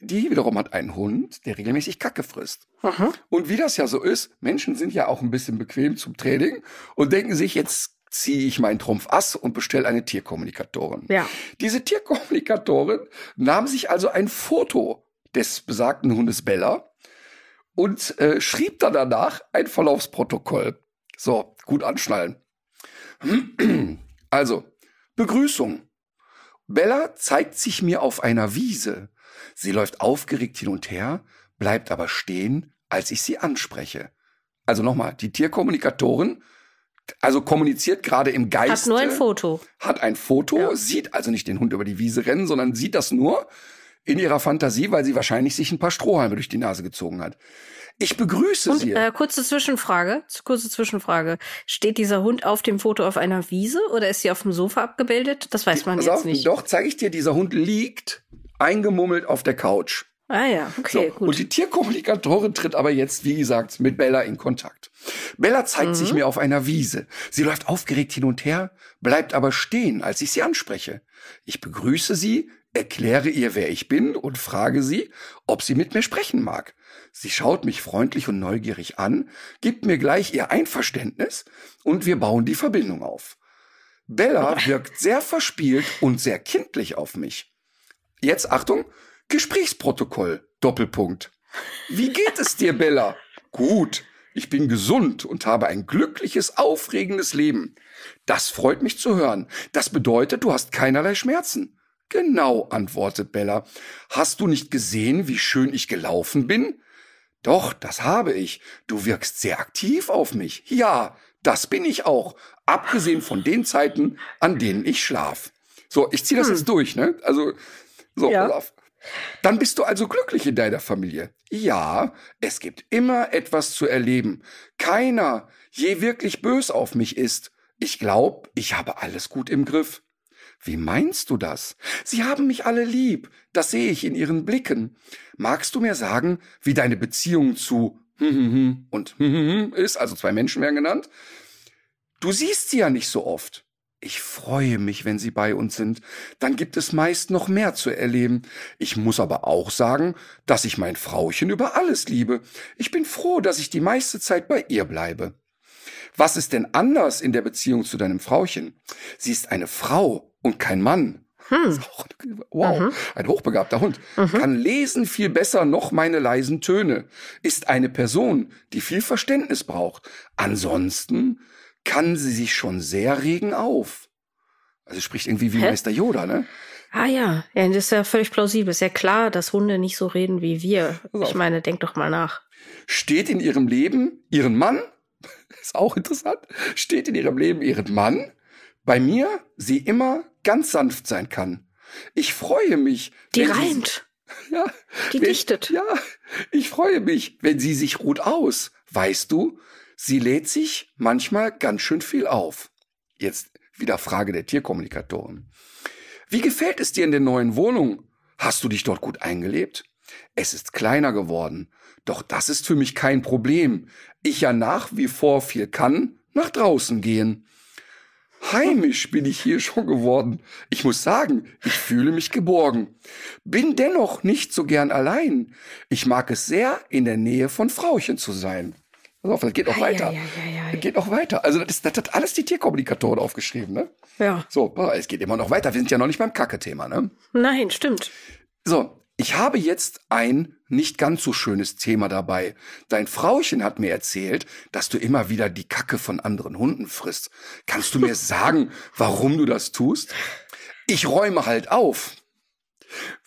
die wiederum hat einen Hund, der regelmäßig Kacke frisst.
Mhm.
Und wie das ja so ist, Menschen sind ja auch ein bisschen bequem zum Training und denken sich, jetzt ziehe ich meinen Trumpf Ass und bestelle eine Tierkommunikatorin.
Ja.
Diese Tierkommunikatorin nahm sich also ein Foto des besagten Hundes Bella und äh, schrieb dann danach ein Verlaufsprotokoll. So, gut anschnallen. Also, Begrüßung. Bella zeigt sich mir auf einer Wiese. Sie läuft aufgeregt hin und her, bleibt aber stehen, als ich sie anspreche. Also nochmal, die Tierkommunikatorin, also kommuniziert gerade im Geiste
Hat nur ein Foto.
hat ein Foto,
Ja.
sieht also nicht den Hund über die Wiese rennen, sondern sieht das nur in ihrer Fantasie, weil sie wahrscheinlich sich ein paar Strohhalme durch die Nase gezogen hat. Ich begrüße
Und
sie.
äh, kurze Zwischenfrage, kurze Zwischenfrage. Steht dieser Hund auf dem Foto auf einer Wiese oder ist sie auf dem Sofa abgebildet? Das weiß man
Pass
jetzt nicht.
Doch, zeige ich dir, dieser Hund liegt eingemummelt auf der Couch.
Ah ja, okay,
so,
gut.
Und die Tierkommunikatorin tritt aber jetzt, wie gesagt, mit Bella in Kontakt. Bella zeigt
Mhm.
sich mir auf einer Wiese. Sie läuft aufgeregt hin und her, bleibt aber stehen, als ich sie anspreche. Ich begrüße sie, erkläre ihr, wer ich bin und frage sie, ob sie mit mir sprechen mag. Sie schaut mich freundlich und neugierig an, gibt mir gleich ihr Einverständnis und wir bauen die Verbindung auf. Bella wirkt sehr verspielt und sehr kindlich auf mich. Jetzt Achtung, Gesprächsprotokoll, Doppelpunkt. Wie geht es dir, Bella? Gut, ich bin gesund und habe ein glückliches, aufregendes Leben. Das freut mich zu hören. Das bedeutet, du hast keinerlei Schmerzen. Genau, antwortet Bella. Hast du nicht gesehen, wie schön ich gelaufen bin? Doch, das habe ich. Du wirkst sehr aktiv auf mich. Ja, das bin ich auch. Abgesehen von den Zeiten, an denen ich schlaf. So, ich ziehe das jetzt durch, ne? Also, so,
Ja.
pass auf. Dann bist du also glücklich in deiner Familie. Ja, es gibt immer etwas zu erleben. Keiner je wirklich bös auf mich ist. Ich glaub, ich habe alles gut im Griff. Wie meinst du das? Sie haben mich alle lieb. Das sehe ich in ihren Blicken. Magst du mir sagen, wie deine Beziehung zu und ist, also zwei Menschen werden genannt? Du siehst sie ja nicht so oft. Ich freue mich, wenn sie bei uns sind. Dann gibt es meist noch mehr zu erleben. Ich muss aber auch sagen, dass ich mein Frauchen über alles liebe. Ich bin froh, dass ich die meiste Zeit bei ihr bleibe. Was ist denn anders in der Beziehung zu deinem Frauchen? Sie ist eine Frau und kein Mann.
Hm.
Wow, ein hochbegabter Hund. Kann lesen viel besser noch meine leisen Töne. Ist eine Person, die viel Verständnis braucht. Ansonsten kann sie sich schon sehr regen auf. Also spricht irgendwie wie
Hä?
Meister Yoda, ne?
Ah ja, ja, das ist ja völlig plausibel. Ist ja klar, dass Hunde nicht so reden wie wir. Ich meine, denk doch mal nach.
Steht in ihrem Leben ihren Mann, ist auch interessant, steht in ihrem Leben ihren Mann, bei mir sie immer ganz sanft sein kann. Ich freue mich.
Die
wenn sie-
reimt.
Ja,
Die
wenn,
dichtet.
Ja, ich freue mich, wenn sie sich ruht aus. Weißt du, sie lädt sich manchmal ganz schön viel auf. Jetzt wieder Frage der Tierkommunikatoren. Wie gefällt es dir in der neuen Wohnung? Hast du dich dort gut eingelebt? Es ist kleiner geworden, doch das ist für mich kein Problem. Ich ja nach wie vor viel kann, nach draußen gehen. Heimisch bin ich hier schon geworden. Ich muss sagen, ich fühle mich geborgen. Bin dennoch nicht so gern allein. Ich mag es sehr, in der Nähe von Frauchen zu sein. Pass auf, das geht
Ei,
weiter.
ei, ei, ei, ei.
Das geht auch weiter. Also das, ist, das hat alles die Tierkommunikatoren aufgeschrieben, ne?
Ja.
So, es geht immer noch weiter. Wir sind ja noch nicht beim Kacke-Thema, ne?
Nein, stimmt.
So, ich habe jetzt ein nicht ganz so schönes Thema dabei. Dein Frauchen hat mir erzählt, dass du immer wieder die Kacke von anderen Hunden frisst. Kannst du mir sagen, warum du das tust? Ich räume halt auf.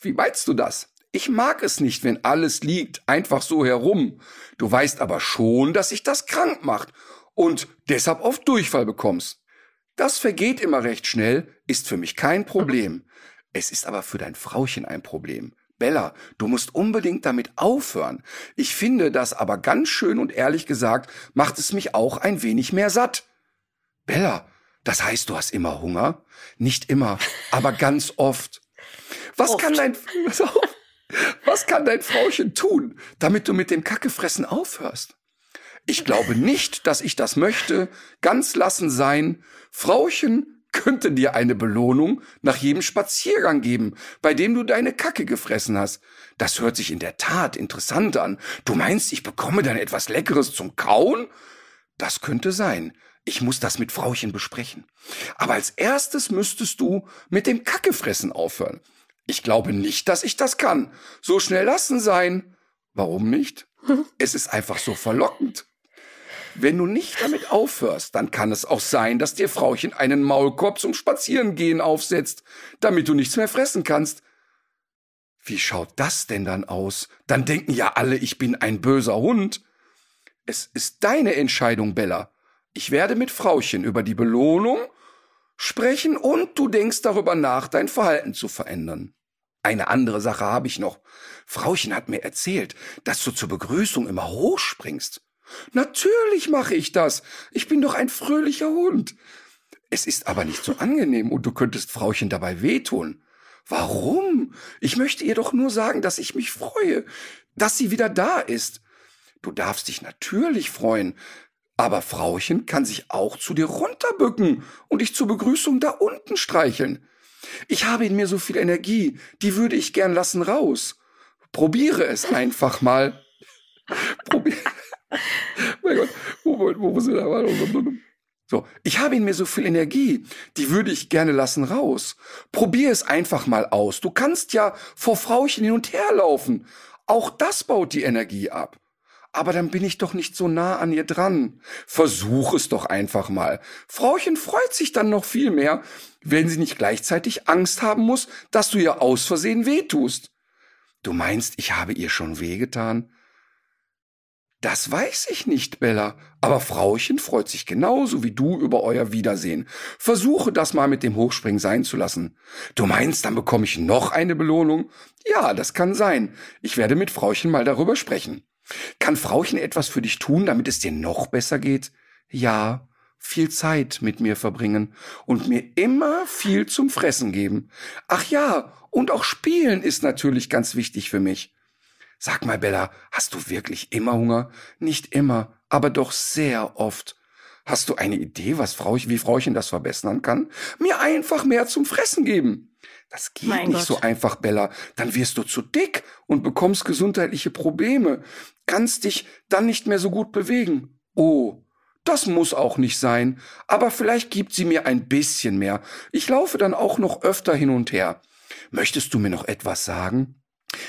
Wie meinst du das? Ich mag es nicht, wenn alles liegt einfach so herum. Du weißt aber schon, dass sich das krank macht und deshalb oft Durchfall bekommst. Das vergeht immer recht schnell, ist für mich kein Problem. Es ist aber für dein Frauchen ein Problem. Bella, du musst unbedingt damit aufhören. Ich finde das aber ganz schön und ehrlich gesagt, macht es mich auch ein wenig mehr satt. Bella, das heißt, du hast immer Hunger? Nicht immer, aber ganz oft. Was
Oft.
kann dein, pass auf. Was kann dein Frauchen tun, damit du mit dem Kackefressen aufhörst? Ich glaube nicht, dass ich das möchte. Ganz lassen sein. Frauchen könnte dir eine Belohnung nach jedem Spaziergang geben, bei dem du deine Kacke gefressen hast. Das hört sich in der Tat interessant an. Du meinst, ich bekomme dann etwas Leckeres zum Kauen? Das könnte sein. Ich muss das mit Frauchen besprechen. Aber als erstes müsstest du mit dem Kackefressen aufhören. Ich glaube nicht, dass ich das kann. So schnell lassen sein. Warum nicht? Es ist einfach so verlockend. Wenn du nicht damit aufhörst, dann kann es auch sein, dass dir Frauchen einen Maulkorb zum Spazierengehen aufsetzt, damit du nichts mehr fressen kannst. Wie schaut das denn dann aus? Dann denken ja alle, ich bin ein böser Hund. Es ist deine Entscheidung, Bella. Ich werde mit Frauchen über die Belohnung sprechen und du denkst darüber nach, dein Verhalten zu verändern. Eine andere Sache habe ich noch. Frauchen hat mir erzählt, dass du zur Begrüßung immer hochspringst. Natürlich mache ich das. Ich bin doch ein fröhlicher Hund. Es ist aber nicht so angenehm und du könntest Frauchen dabei wehtun. Warum? Ich möchte ihr doch nur sagen, dass ich mich freue, dass sie wieder da ist. Du darfst dich natürlich freuen, aber Frauchen kann sich auch zu dir runterbücken und dich zur Begrüßung da unten streicheln. Ich habe in mir so viel Energie, die würde ich gern lassen raus. Probiere es einfach mal. Probier. mein Gott, wo, wo, wo sind wir? So, ich habe in mir so viel Energie, die würde ich gerne lassen raus. Probier es einfach mal aus. Du kannst ja vor Frauchen hin und her laufen. Auch das baut die Energie ab. Aber dann bin ich doch nicht so nah an ihr dran. Versuch es doch einfach mal. Frauchen freut sich dann noch viel mehr, wenn sie nicht gleichzeitig Angst haben muss, dass du ihr aus Versehen wehtust. Du meinst, ich habe ihr schon wehgetan? Das weiß ich nicht, Bella, aber Frauchen freut sich genauso wie du über euer Wiedersehen. Versuche das mal mit dem Hochspringen sein zu lassen. Du meinst, dann bekomme ich noch eine Belohnung? Ja, das kann sein. Ich werde mit Frauchen mal darüber sprechen. Kann Frauchen etwas für dich tun, damit es dir noch besser geht? Ja, viel Zeit mit mir verbringen und mir immer viel zum Fressen geben. Ach ja, und auch spielen ist natürlich ganz wichtig für mich. Sag mal, Bella, hast du wirklich immer Hunger? Nicht immer, aber doch sehr oft. Hast du eine Idee, was Frau, wie Frauchen das verbessern kann? Mir einfach mehr zum Fressen geben. Das geht
Mein
nicht
Gott.
so einfach, Bella. Dann wirst du zu dick und bekommst gesundheitliche Probleme. Kannst dich dann nicht mehr so gut bewegen. Oh, das muss auch nicht sein. Aber vielleicht gibt sie mir ein bisschen mehr. Ich laufe dann auch noch öfter hin und her. Möchtest du mir noch etwas sagen?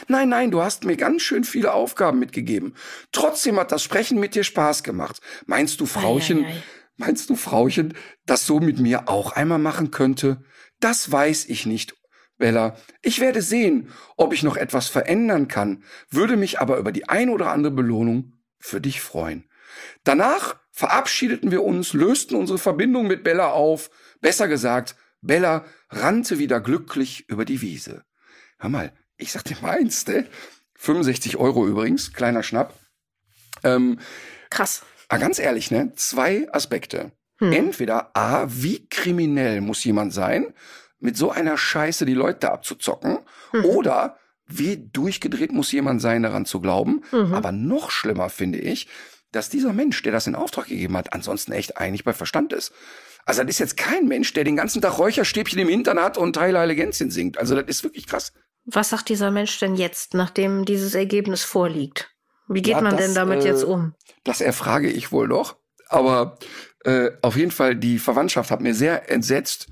Nein, nein, du hast mir ganz schön viele Aufgaben mitgegeben. Trotzdem hat das Sprechen mit dir Spaß gemacht. Meinst du, Frauchen,
Ei, ei, ei.
meinst du, Frauchen, das so mit mir auch einmal machen könnte? Das weiß ich nicht, Bella. Ich werde sehen, ob ich noch etwas verändern kann, würde mich aber über die ein oder andere Belohnung für dich freuen. Danach verabschiedeten wir uns, lösten unsere Verbindung mit Bella auf. Besser gesagt, Bella rannte wieder glücklich über die Wiese. Hör mal, ich sag dir meins, ne? 65 Euro übrigens, kleiner Schnapp. Ähm,
Krass.
Ah, ganz ehrlich, ne? Zwei Aspekte.
Hm.
Entweder A, wie kriminell muss jemand sein, mit so einer Scheiße die Leute abzuzocken,
Mhm.
oder wie durchgedreht muss jemand sein, daran zu glauben.
Mhm.
Aber noch schlimmer finde ich, dass dieser Mensch, der das in Auftrag gegeben hat, ansonsten echt eigentlich bei Verstand ist. Also das ist jetzt kein Mensch, der den ganzen Tag Räucherstäbchen im Hintern hat und Teile Heile singt. Also das ist wirklich krass.
Was sagt dieser Mensch denn jetzt, nachdem dieses Ergebnis vorliegt? Wie geht
Ja,
man
das,
denn damit
äh,
jetzt um?
Das erfrage ich wohl noch. Aber äh, auf jeden Fall, die Verwandtschaft hat mir sehr entsetzt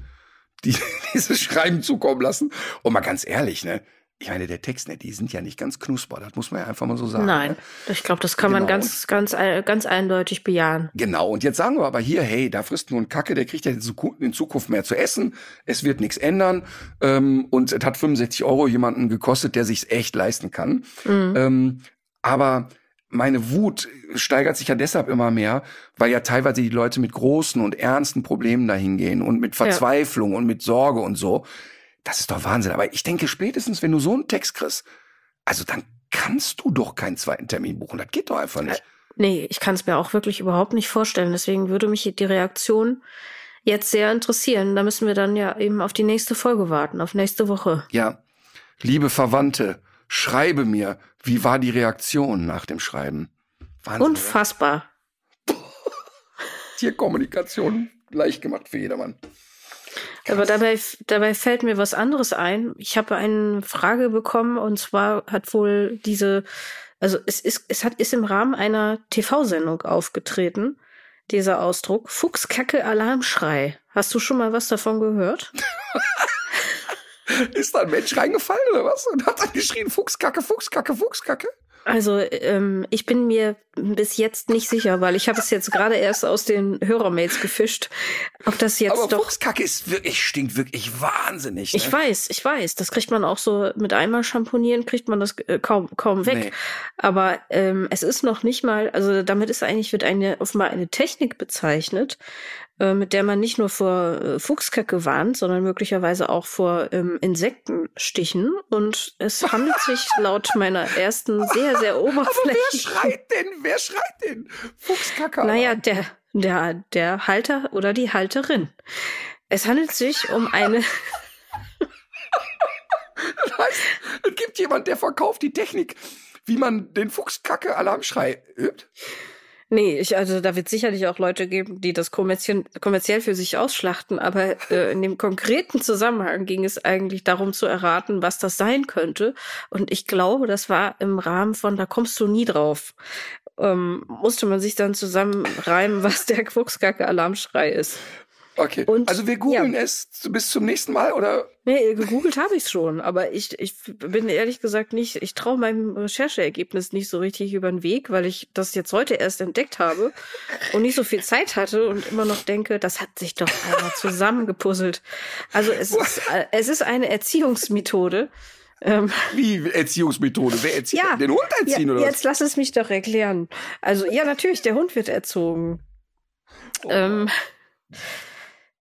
die, dieses Schreiben zukommen lassen. Und mal ganz ehrlich, ne? Ich meine, der Text, ne, die sind ja nicht ganz knusper, das muss man ja einfach mal so sagen.
Nein,
Ne?
ich glaube, das kann man
Genau.
ganz, ganz, äh, ganz eindeutig bejahen.
Genau, und jetzt sagen wir aber hier, hey, da frisst nur ein Kacke, der kriegt ja in Zuku- in Zukunft mehr zu essen, es wird nichts ändern ähm, und es hat 65 Euro jemanden gekostet, der sich's echt leisten kann.
Mhm.
Ähm, aber meine Wut steigert sich ja deshalb immer mehr, weil ja teilweise die Leute mit großen und ernsten Problemen dahin gehen und mit Verzweiflung und mit Sorge und so. Das ist doch Wahnsinn. Aber ich denke, spätestens, wenn du so einen Text kriegst, also dann kannst du doch keinen zweiten Termin buchen. Das geht doch einfach nicht.
Nee, ich kann es mir auch wirklich überhaupt nicht vorstellen. Deswegen würde mich die Reaktion jetzt sehr interessieren. Da müssen wir dann ja eben auf die nächste Folge warten, auf nächste Woche.
Ja, liebe Verwandte, schreibe mir, wie war die Reaktion nach dem Schreiben? Wahnsinn. oder?
Unfassbar.
Tierkommunikation leicht gemacht für jedermann.
Aber dabei, dabei fällt mir was anderes ein. Ich habe eine Frage bekommen und zwar hat wohl diese, also es ist, es hat, ist im Rahmen einer TV-Sendung aufgetreten, dieser Ausdruck, Fuchskacke Alarmschrei. Hast du schon mal was davon gehört?
Ist da ein Mensch reingefallen oder was? Und hat dann geschrien, Fuchskacke, Fuchskacke, Fuchskacke?
Also ähm, ich bin mir bis jetzt nicht sicher, weil ich habe es jetzt gerade erst aus den Hörermails gefischt, ob das jetzt
Aber
doch
Fuchskacke ist wirklich, stinkt wirklich wahnsinnig. Ne?
Ich weiß, ich weiß. Das kriegt man auch so mit einmal Schamponieren, kriegt man das äh, kaum, kaum weg.
Nee.
Aber ähm, es ist noch nicht mal, also damit ist eigentlich, wird eine offenbar eine Technik bezeichnet, äh, mit der man nicht nur vor äh, Fuchskacke warnt, sondern möglicherweise auch vor ähm, Insektenstichen. Und es handelt sich laut meiner ersten sehr, sehr
Aber wer
oberflächlichen.
schreit denn? Wer schreit denn? Fuchskacke.
Naja, der, der, der Halter oder die Halterin. Es handelt sich um eine.
Das heißt, es gibt jemand, der verkauft die Technik, wie man den Fuchskacke-Alarmschrei übt.
Nee, ich, also da wird sicherlich auch Leute geben, die das kommerziell, für sich ausschlachten, aber äh, in dem konkreten Zusammenhang ging es eigentlich darum zu erraten, was das sein könnte. Und ich glaube, das war im Rahmen von Da kommst du nie drauf. Ähm, musste man sich dann zusammenreimen, was der Fuchskacke-Alarmschrei ist.
Okay.
Und-
also wir googeln
ja.
es bis zum nächsten Mal oder?
Nee, gegoogelt habe ich schon, aber ich, ich bin ehrlich gesagt nicht, ich traue meinem Rechercheergebnis nicht so richtig über den Weg, weil ich das jetzt heute erst entdeckt habe und nicht so viel Zeit hatte und immer noch denke, das hat sich doch einmal zusammengepuzzelt. Also es ist, äh, es ist eine Erziehungsmethode. Ähm,
Wie Erziehungsmethode? Wer erzieht
Ja.
den Hund erziehen
ja,
oder was?
jetzt lass es mich doch erklären. Also ja, natürlich, der Hund wird erzogen. Ähm,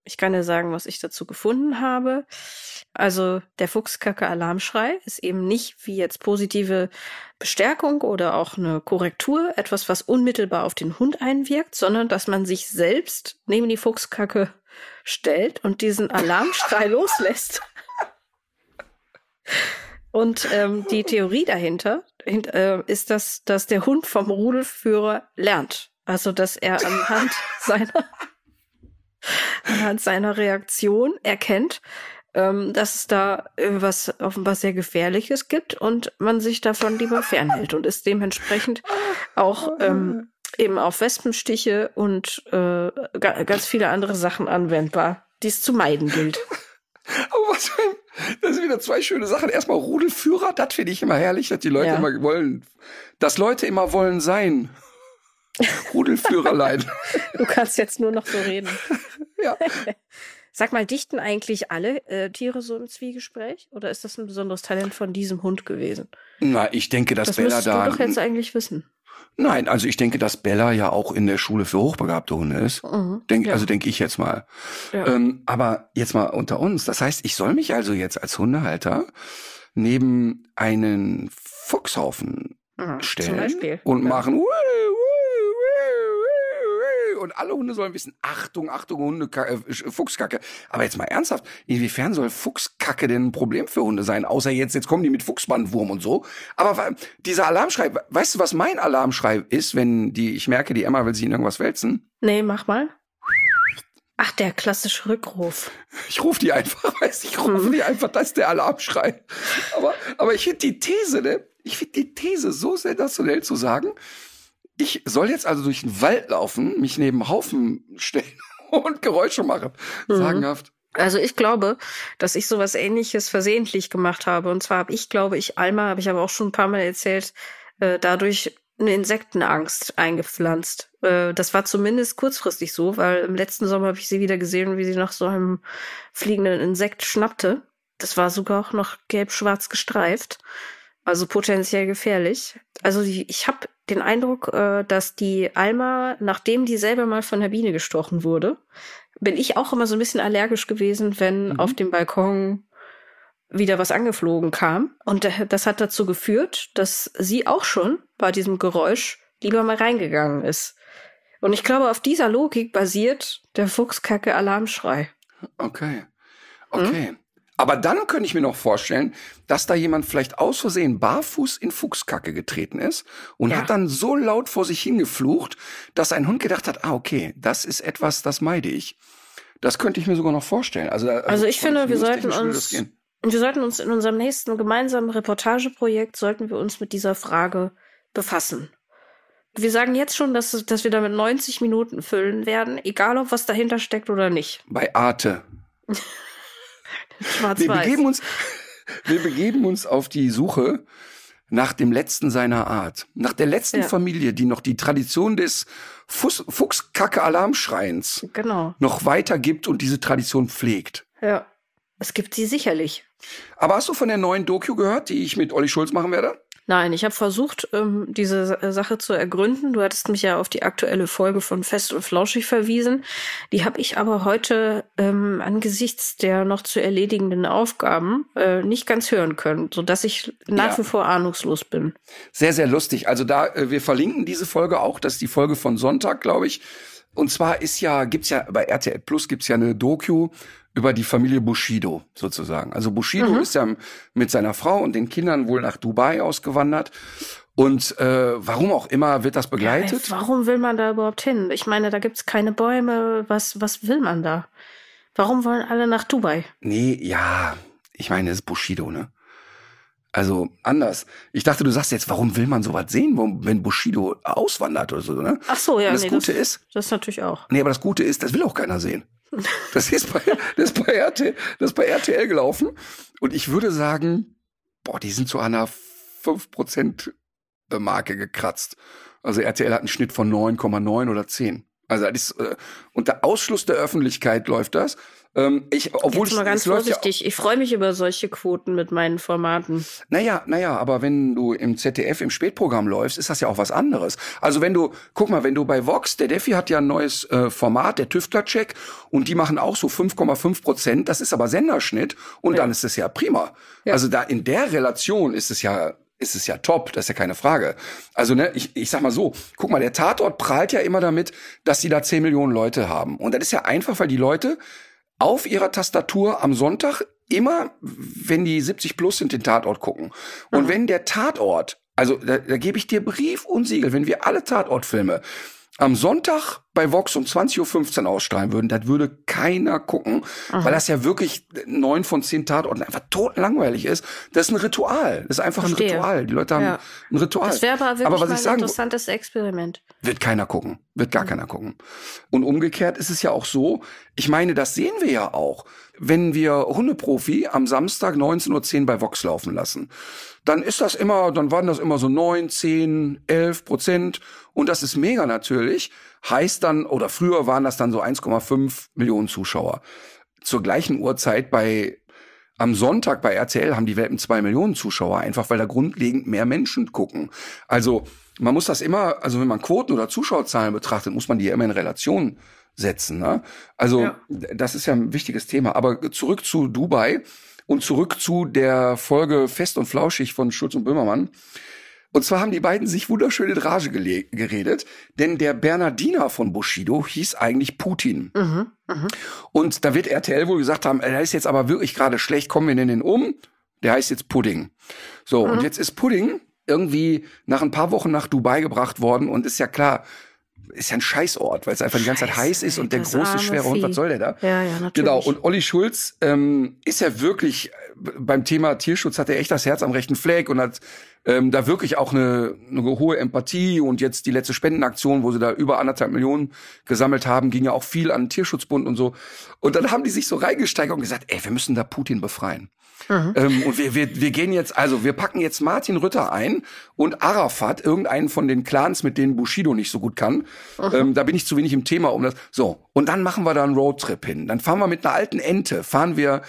ich kann dir sagen, was ich dazu gefunden habe. Also der Fuchskacke-Alarmschrei ist eben nicht wie jetzt positive Bestärkung oder auch eine Korrektur, etwas, was unmittelbar auf den Hund einwirkt, sondern dass man sich selbst neben die Fuchskacke stellt und diesen Alarmschrei loslässt. Und ähm, die Theorie dahinter hint, äh, ist, dass, dass der Hund vom Rudelführer lernt. Also, dass er anhand seiner, anhand seiner Reaktion erkennt, ähm, dass es da irgendwas offenbar sehr Gefährliches gibt und man sich davon lieber fernhält und ist dementsprechend auch ähm, eben auf Wespenstiche und äh, ga- ganz viele andere Sachen anwendbar, die es zu meiden gilt.
Aber was für ein, das sind wieder zwei schöne Sachen. Erstmal Rudelführer, das finde ich immer herrlich, dass die Leute
Ja.
immer wollen, dass Leute immer wollen sein. Rudelführerlein.
Du kannst jetzt nur noch so reden.
ja.
Sag mal, dichten eigentlich alle äh, Tiere so im Zwiegespräch? Oder ist das ein besonderes Talent von diesem Hund gewesen?
Na, ich denke, dass
Das
Bella da.
du doch jetzt eigentlich wissen.
Nein, also ich denke, dass Bella ja auch in der Schule für hochbegabte Hunde ist.
Mhm.
Denk,
Ja.
Also denke ich jetzt mal.
Ja.
Ähm, aber jetzt mal unter uns. Das heißt, ich soll mich also jetzt als Hundehalter neben einen Fuchshaufen
Mhm,
stellen und
Ja.
machen. Und alle Hunde sollen wissen, Achtung, Achtung, Hunde, äh, Fuchskacke. Aber jetzt mal ernsthaft, inwiefern soll Fuchskacke denn ein Problem für Hunde sein? Außer jetzt, jetzt kommen die mit Fuchsbandwurm und so. Aber dieser Alarmschrei, weißt du, was mein Alarmschrei ist, wenn die, ich merke, die Emma will sich in irgendwas wälzen?
Nee, mach mal. Ach, der klassische Rückruf.
Ich rufe die einfach, weiß ich, rufe die einfach, das ist der Alarmschrei. Aber, aber ich finde die These, ne? Ich finde die These so sensationell zu sagen. Ich soll jetzt also durch den Wald laufen, mich neben Haufen stellen und Geräusche machen.
Mhm.
Sagenhaft.
Also ich glaube, dass ich sowas ähnliches versehentlich gemacht habe. Und zwar habe ich, glaube ich, Alma, habe ich aber auch schon ein paar Mal erzählt, äh, dadurch eine Insektenangst eingepflanzt. Äh, das war zumindest kurzfristig so, weil im letzten Sommer habe ich sie wieder gesehen, wie sie nach so einem fliegenden Insekt schnappte. Das war sogar auch noch gelb-schwarz gestreift. Also potenziell gefährlich. Also die, ich habe den Eindruck, äh, dass die Alma, nachdem die selber mal von der Biene gestochen wurde, bin ich auch immer so ein bisschen allergisch gewesen, wenn
Mhm.
auf dem Balkon wieder was angeflogen kam. Und das hat dazu geführt, dass sie auch schon bei diesem Geräusch lieber mal reingegangen ist. Und ich glaube, auf dieser Logik basiert der Fuchskacke-Alarmschrei.
Okay. Okay. Aber dann könnte ich mir noch vorstellen, dass da jemand vielleicht aus Versehen barfuß in Fuchskacke getreten ist und
Ja.
hat dann so laut vor sich hingeflucht, dass ein Hund gedacht hat, ah, okay, das ist etwas, das meide ich. Das könnte ich mir sogar noch vorstellen. Also, da-
Also ich finde, wir sollten uns, wir sollten uns in unserem nächsten gemeinsamen Reportageprojekt, sollten wir uns mit dieser Frage befassen. Wir sagen jetzt schon, dass, dass wir damit 90 Minuten füllen werden, egal ob was dahinter steckt oder nicht.
Bei Arte. Wir begeben uns, wir begeben uns auf die Suche nach dem letzten seiner Art. Nach der letzten
Ja.
Familie, die noch die Tradition des Fuchskacke-Alarmschreins
Genau.
noch weitergibt und diese Tradition pflegt.
Ja. Es gibt sie sicherlich.
Aber hast du von der neuen Doku gehört, die ich mit Olli Schulz machen werde?
Nein, ich habe versucht, ähm, diese Sa- Sache zu ergründen. Du hattest mich ja auf die aktuelle Folge von Fest und Flauschig verwiesen. Die habe ich aber heute ähm, angesichts der noch zu erledigenden Aufgaben äh, nicht ganz hören können, sodass ich nach
Ja.
wie vor ahnungslos bin.
Sehr, sehr lustig. Also da, äh, wir verlinken diese Folge auch. Das ist die Folge von Sonntag, glaube ich. Und zwar ist ja, gibt's ja bei RTL Plus gibt's ja eine Doku über die Familie Bushido sozusagen. Also Bushido ist ja mit seiner Frau und den Kindern wohl nach Dubai ausgewandert. Und äh, warum auch immer wird das begleitet.
Ey, warum will man da überhaupt hin? Ich meine, da gibt's keine Bäume. Was, was will man da? Warum wollen alle nach Dubai?
Nee, ja, ich meine, es ist Bushido, ne? Also anders. Ich dachte, du sagst jetzt, warum will man sowas sehen, wenn Bushido auswandert oder so, ne?
Ach so, ja,
Und das
nee,
Gute
das,
ist,
das natürlich auch.
Nee, aber das Gute ist, das will auch keiner sehen. Das ist bei, das ist bei, RTL, das ist bei RTL gelaufen. Und ich würde sagen, boah, die sind zu einer 5% Marke gekratzt. Also RTL hat einen Schnitt von 9,9 oder 10. Also das ist, äh, unter Ausschluss der Öffentlichkeit läuft das. Ähm, ich, obwohl
Jetzt mal ganz
läuft ja
vorsichtig. Ich freue mich über solche Quoten mit meinen Formaten.
Naja, naja, aber wenn du im ZDF im Spätprogramm läufst, ist das ja auch was anderes. Also wenn du, guck mal, wenn du bei Vox, der Defi hat ja ein neues äh, Format, der Tüftler-Check, und die machen auch so 5,5 Prozent, das ist aber Senderschnitt, und dann ist es ja prima.
Ja.
Also da in der Relation ist es ja ist es ja top, das ist ja keine Frage. Also ne, ich, ich sag mal so, guck mal, der Tatort prahlt ja immer damit, dass sie da 10 Millionen Leute haben. Und das ist ja einfach, weil die Leute auf ihrer Tastatur am Sonntag immer, wenn die 70 plus sind, den Tatort gucken. Und wenn der Tatort, also da, da gebe ich dir Brief und Siegel, wenn wir alle Tatortfilme am Sonntag bei Vox um 20.15 Uhr ausstrahlen würden, das würde keiner gucken, weil das ja wirklich neun von zehn Tatorten einfach totlangweilig ist. Das ist ein Ritual. Das ist einfach
Verstehe.
ein Ritual. Die Leute haben
Ja.
ein Ritual.
Das wäre aber wirklich
aber was
mal
ich
ein
sagen,
interessantes Experiment.
wird keiner gucken. Wird
Mhm.
gar keiner gucken. Und umgekehrt ist es ja auch so, ich meine, das sehen wir ja auch, wenn wir Hundeprofi am Samstag 19.10 Uhr bei Vox laufen lassen. Dann ist das immer, dann waren das immer so 9, 10, 11 Prozent. Und das ist mega natürlich. Heißt dann, oder früher waren das dann so 1,5 Millionen Zuschauer. Zur gleichen Uhrzeit bei am Sonntag bei RTL haben die Welpen zwei Millionen Zuschauer, einfach weil da grundlegend mehr Menschen gucken. Also man muss das immer, also wenn man Quoten oder Zuschauerzahlen betrachtet, muss man die ja immer in Relation setzen. Ne? Also
Ja.
das ist ja ein wichtiges Thema. Aber zurück zu Dubai und zurück zu der Folge Fest und Flauschig von Schulz und Böhmermann. Und zwar haben die beiden sich wunderschön in Rage geredet, denn der Bernardiner von Bushido hieß eigentlich Putin.
Mhm, mhm.
Und da wird RTL wohl gesagt haben, der ist jetzt aber wirklich gerade schlecht, kommen wir nennen den um. Der heißt jetzt Pudding. So, und jetzt ist Pudding irgendwie nach ein paar Wochen nach Dubai gebracht worden und ist ja klar, ist ja ein Scheißort, weil es einfach die ganze Zeit heiß ist und der große, schwere Hund, was soll der da?
Ja, ja, natürlich.
Genau, und Olli Schulz ähm, ist ja wirklich äh, beim Thema Tierschutz hat er echt das Herz am rechten Fleck und hat ähm, da wirklich auch eine, eine hohe Empathie und jetzt die letzte Spendenaktion, wo sie da über anderthalb Millionen gesammelt haben, ging ja auch viel an den Tierschutzbund und so. Und dann haben die sich so reingesteigert und gesagt, ey, wir müssen da Putin befreien. Ähm, und wir, wir, wir gehen jetzt, also wir packen jetzt Martin Rütter ein und Arafat, irgendeinen von den Clans, mit denen Bushido nicht so gut kann. Ähm, da bin ich zu wenig im Thema um das. So, und dann machen wir da einen Roadtrip hin. Dann fahren wir mit einer alten Ente, fahren wir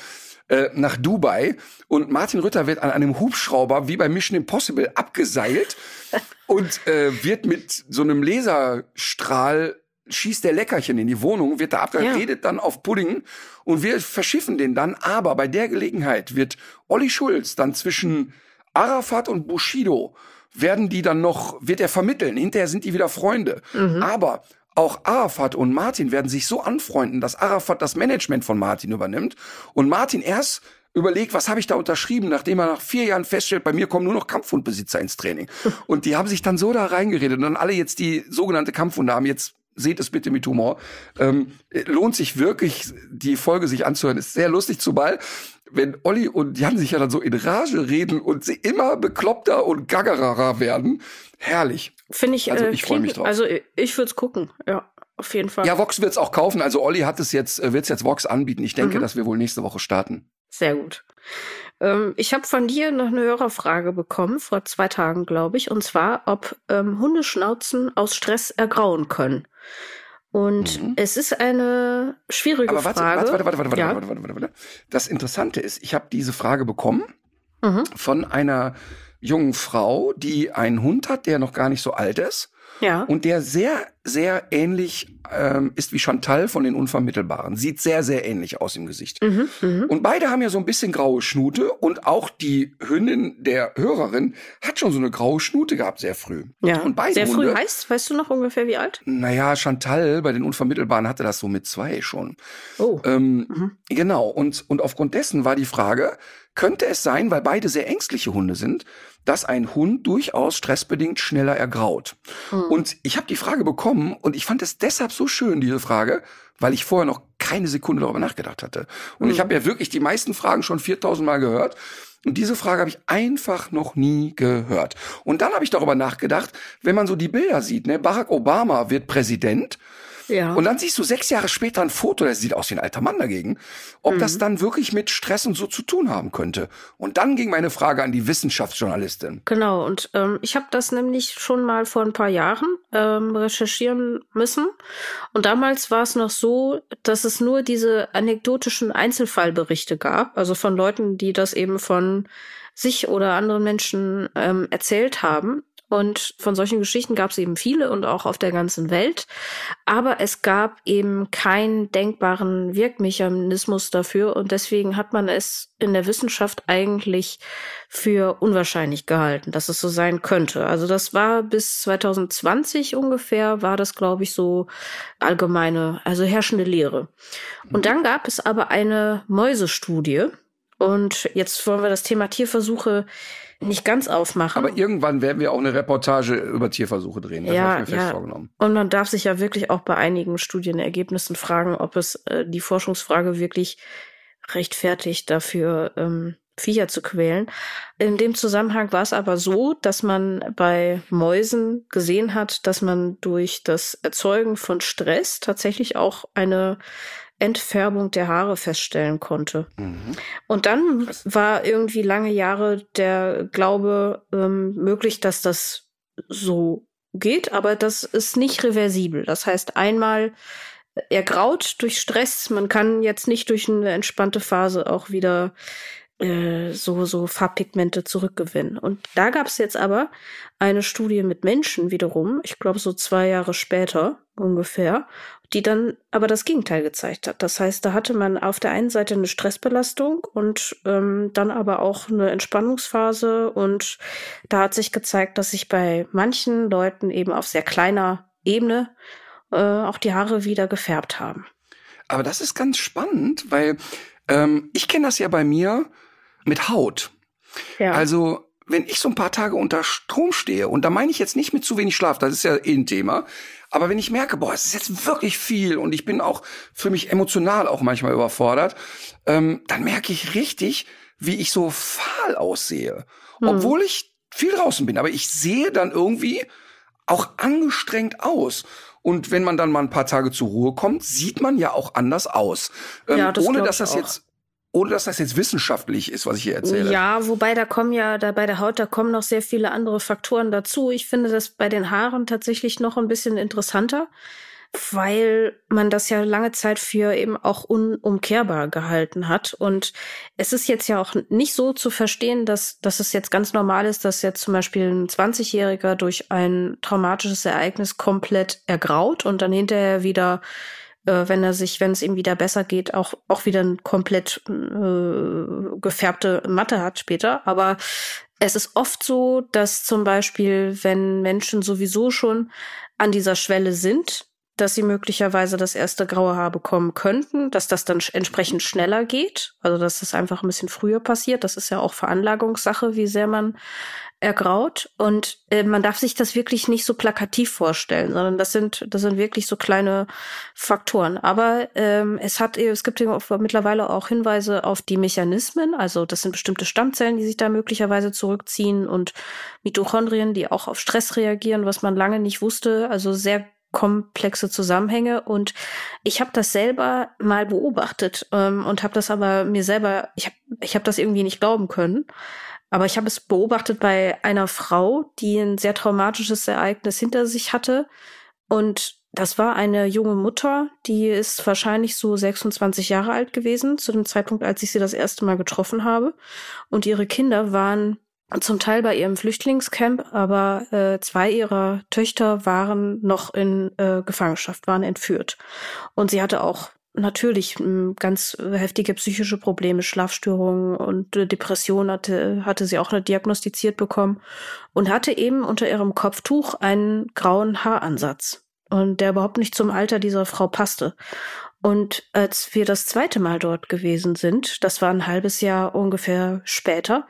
äh, nach Dubai und Martin Rütter wird an einem Hubschrauber wie bei Mission Impossible abgeseilt und äh, wird mit so einem Laserstrahl schießt der Leckerchen in die Wohnung, wird da abgeredet,
Ja.
redet dann auf Pudding und wir verschiffen den dann. Aber bei der Gelegenheit wird Olli Schulz dann zwischen Arafat und Bushido werden die dann noch, wird er vermitteln. Hinterher sind die wieder Freunde. Aber auch Arafat und Martin werden sich so anfreunden, dass Arafat das Management von Martin übernimmt und Martin erst überlegt, was habe ich da unterschrieben, nachdem er nach vier Jahren feststellt, bei mir kommen nur noch Kampfhundbesitzer ins Training. Und die haben sich dann so da reingeredet und dann alle jetzt die sogenannte Kampfhunde haben jetzt Seht es bitte mit Humor. Ähm, lohnt sich wirklich, die Folge sich anzuhören. Ist sehr lustig, zumal wenn Olli und Jan sich ja dann so in Rage reden und sie immer bekloppter und gaggerer werden. Herrlich.
Finde ich,
Also
äh,
ich freu mich
klingt-
drauf.
Also ich, ich würde es gucken, ja, auf jeden Fall.
Ja, Vox wird's auch kaufen. Also Olli hat es jetzt, äh, wird's jetzt Vox anbieten. Ich denke,
Mhm.
dass wir wohl nächste Woche starten.
Sehr gut. Ähm, ich habe von dir noch eine Hörerfrage bekommen, vor zwei Tagen, glaube ich, und zwar, ob ähm, Hundeschnauzen aus Stress ergrauen können. Und
Mhm.
es ist eine schwierige
Aber warte,
Frage.
warte, warte, warte, warte, warte,
ja.
warte, warte, warte, warte. Das Interessante ist, ich habe diese Frage bekommen
Mhm.
von einer jungen Frau, die einen Hund hat, der noch gar nicht so alt ist
Ja.
und der sehr, sehr ähnlich ähm, ist wie Chantal von den Unvermittelbaren. Sieht sehr, sehr ähnlich aus im Gesicht.
Mhm, mhm.
Und beide haben ja so ein bisschen graue Schnute und auch die Hündin der Hörerin hat schon so eine graue Schnute gehabt, sehr früh.
Ja.
Und beide
Sehr früh
Hunde,
heißt, weißt du noch ungefähr wie alt?
naja, Chantal bei den Unvermittelbaren hatte das so mit zwei schon.
Oh.
Ähm,
Mhm.
Genau, und, und aufgrund dessen war die Frage, könnte es sein, weil beide sehr ängstliche Hunde sind, dass ein Hund durchaus stressbedingt schneller ergraut?
Mhm.
Und ich habe die Frage bekommen und ich fand es deshalb so schön, diese Frage, weil ich vorher noch keine Sekunde darüber nachgedacht hatte. Und ich habe ja wirklich die meisten Fragen schon 4000 Mal gehört. Und diese Frage habe ich einfach noch nie gehört. Und dann habe ich darüber nachgedacht, wenn man so die Bilder sieht, ne, Barack Obama wird Präsident
ja.
und dann siehst du sechs Jahre später ein Foto, das sieht aus wie ein alter Mann dagegen, ob
Mhm.
das dann wirklich mit Stress und so zu tun haben könnte. Und dann ging meine Frage an die Wissenschaftsjournalistin.
Genau, und ähm, ich habe das nämlich schon mal vor ein paar Jahren ähm, recherchieren müssen. Und damals war es noch so, dass es nur diese anekdotischen Einzelfallberichte gab, also von Leuten, die das eben von sich oder anderen Menschen ähm, erzählt haben. Und von solchen Geschichten gab es eben viele und auch auf der ganzen Welt. Aber es gab eben keinen denkbaren Wirkmechanismus dafür. Und deswegen hat man es in der Wissenschaft eigentlich für unwahrscheinlich gehalten, dass es so sein könnte. Also das war bis 2020 ungefähr, war das, glaube ich, so allgemeine, also herrschende Lehre. Und dann gab es aber eine Mäusestudie. Und jetzt wollen wir das Thema Tierversuche nicht ganz aufmachen.
Aber irgendwann werden wir auch eine Reportage über Tierversuche drehen. Das
Ja,
habe ich mir fest
ja.
vorgenommen.
Und man darf sich ja wirklich auch bei einigen Studienergebnissen fragen, ob es äh, die Forschungsfrage wirklich rechtfertigt, dafür ähm, Viecher zu quälen. In dem Zusammenhang war es aber so, dass man bei Mäusen gesehen hat, dass man durch das Erzeugen von Stress tatsächlich auch eine Entfärbung der Haare feststellen konnte.
Mhm.
Und dann war irgendwie lange Jahre der Glaube ähm, möglich, dass das so geht, aber das ist nicht reversibel. Das heißt, einmal ergraut durch Stress, man kann jetzt nicht durch eine entspannte Phase auch wieder äh, so, so Farbpigmente zurückgewinnen. Und da gab es jetzt aber eine Studie mit Menschen wiederum, ich glaube so zwei Jahre später ungefähr, die dann aber das Gegenteil gezeigt hat. Das heißt, da hatte man auf der einen Seite eine Stressbelastung und ähm, dann aber auch eine Entspannungsphase und da hat sich gezeigt, dass sich bei manchen Leuten eben auf sehr kleiner Ebene äh, auch die Haare wieder gefärbt haben.
Aber das ist ganz spannend, weil ähm, ich kenne das ja bei mir mit Haut.
Ja.
Also wenn ich so ein paar Tage unter Strom stehe, und da meine ich jetzt nicht mit zu wenig Schlaf, das ist ja eh ein Thema, aber wenn ich merke, boah, es ist jetzt wirklich viel und ich bin auch für mich emotional auch manchmal überfordert, ähm, dann merke ich richtig, wie ich so fahl aussehe. Hm. Obwohl ich viel draußen bin, aber ich sehe dann irgendwie auch angestrengt aus. Und wenn man dann mal ein paar Tage zur Ruhe kommt, sieht man ja auch anders aus. Ähm, ja, das ohne dass das auch. jetzt ohne dass das jetzt wissenschaftlich ist, was ich hier erzähle.
Ja, wobei da kommen ja, da bei der Haut, da kommen noch sehr viele andere Faktoren dazu. Ich finde das bei den Haaren tatsächlich noch ein bisschen interessanter, weil man das ja lange Zeit für eben auch unumkehrbar gehalten hat. Und es ist jetzt ja auch nicht so zu verstehen, dass, dass es jetzt ganz normal ist, dass jetzt zum Beispiel ein 20-Jähriger durch ein traumatisches Ereignis komplett ergraut und dann hinterher wieder äh, wenn er sich, wenn es ihm wieder besser geht, auch, auch wieder ein komplett äh, gefärbte Matte hat später. Aber es ist oft so, dass zum Beispiel, wenn Menschen sowieso schon an dieser Schwelle sind, dass sie möglicherweise das erste graue Haar bekommen könnten, dass das dann entsprechend schneller geht, also dass das einfach ein bisschen früher passiert. Das ist ja auch Veranlagungssache, wie sehr man ergraut. Und äh, man darf sich das wirklich nicht so plakativ vorstellen, sondern das sind, das sind wirklich so kleine Faktoren. Aber ähm, es hat, es gibt mittlerweile auch Hinweise auf die Mechanismen. Also das sind bestimmte Stammzellen, die sich da möglicherweise zurückziehen und Mitochondrien, die auch auf Stress reagieren, was man lange nicht wusste. Also sehr komplexe Zusammenhänge und ich habe das selber mal beobachtet ähm, und habe das aber mir selber ich habe ich habe das irgendwie nicht glauben können aber ich habe es beobachtet bei einer Frau, die ein sehr traumatisches Ereignis hinter sich hatte. Und das war eine junge Mutter, die ist wahrscheinlich so 26 Jahre alt gewesen, zu dem Zeitpunkt, als ich sie das erste Mal getroffen habe. Und ihre Kinder waren zum Teil bei ihrem Flüchtlingscamp, aber äh, zwei ihrer Töchter waren noch in äh, Gefangenschaft, waren entführt. Und sie hatte auch natürlich hm, ganz heftige psychische Probleme, Schlafstörungen und äh, Depression hatte, hatte sie auch eine diagnostiziert bekommen und hatte eben unter ihrem Kopftuch einen grauen Haaransatz und der überhaupt nicht zum Alter dieser Frau passte. Und als wir das zweite Mal dort gewesen sind, das war ein halbes Jahr ungefähr später,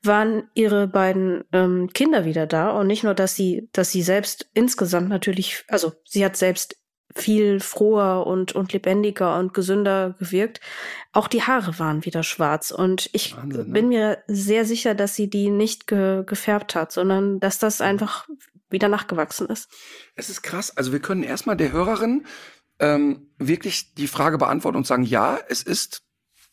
waren ihre beiden ähm, Kinder wieder da. Und nicht nur, dass sie, dass sie selbst insgesamt natürlich, also sie hat selbst viel froher und, und lebendiger und gesünder gewirkt. Auch die Haare waren wieder schwarz. Und ich Wahnsinn, ne? bin mir sehr sicher, dass sie die nicht ge gefärbt hat, sondern dass das einfach wieder nachgewachsen ist.
Es ist krass. Also wir können erstmal der Hörerin ähm, wirklich die Frage beantworten und sagen, ja, es ist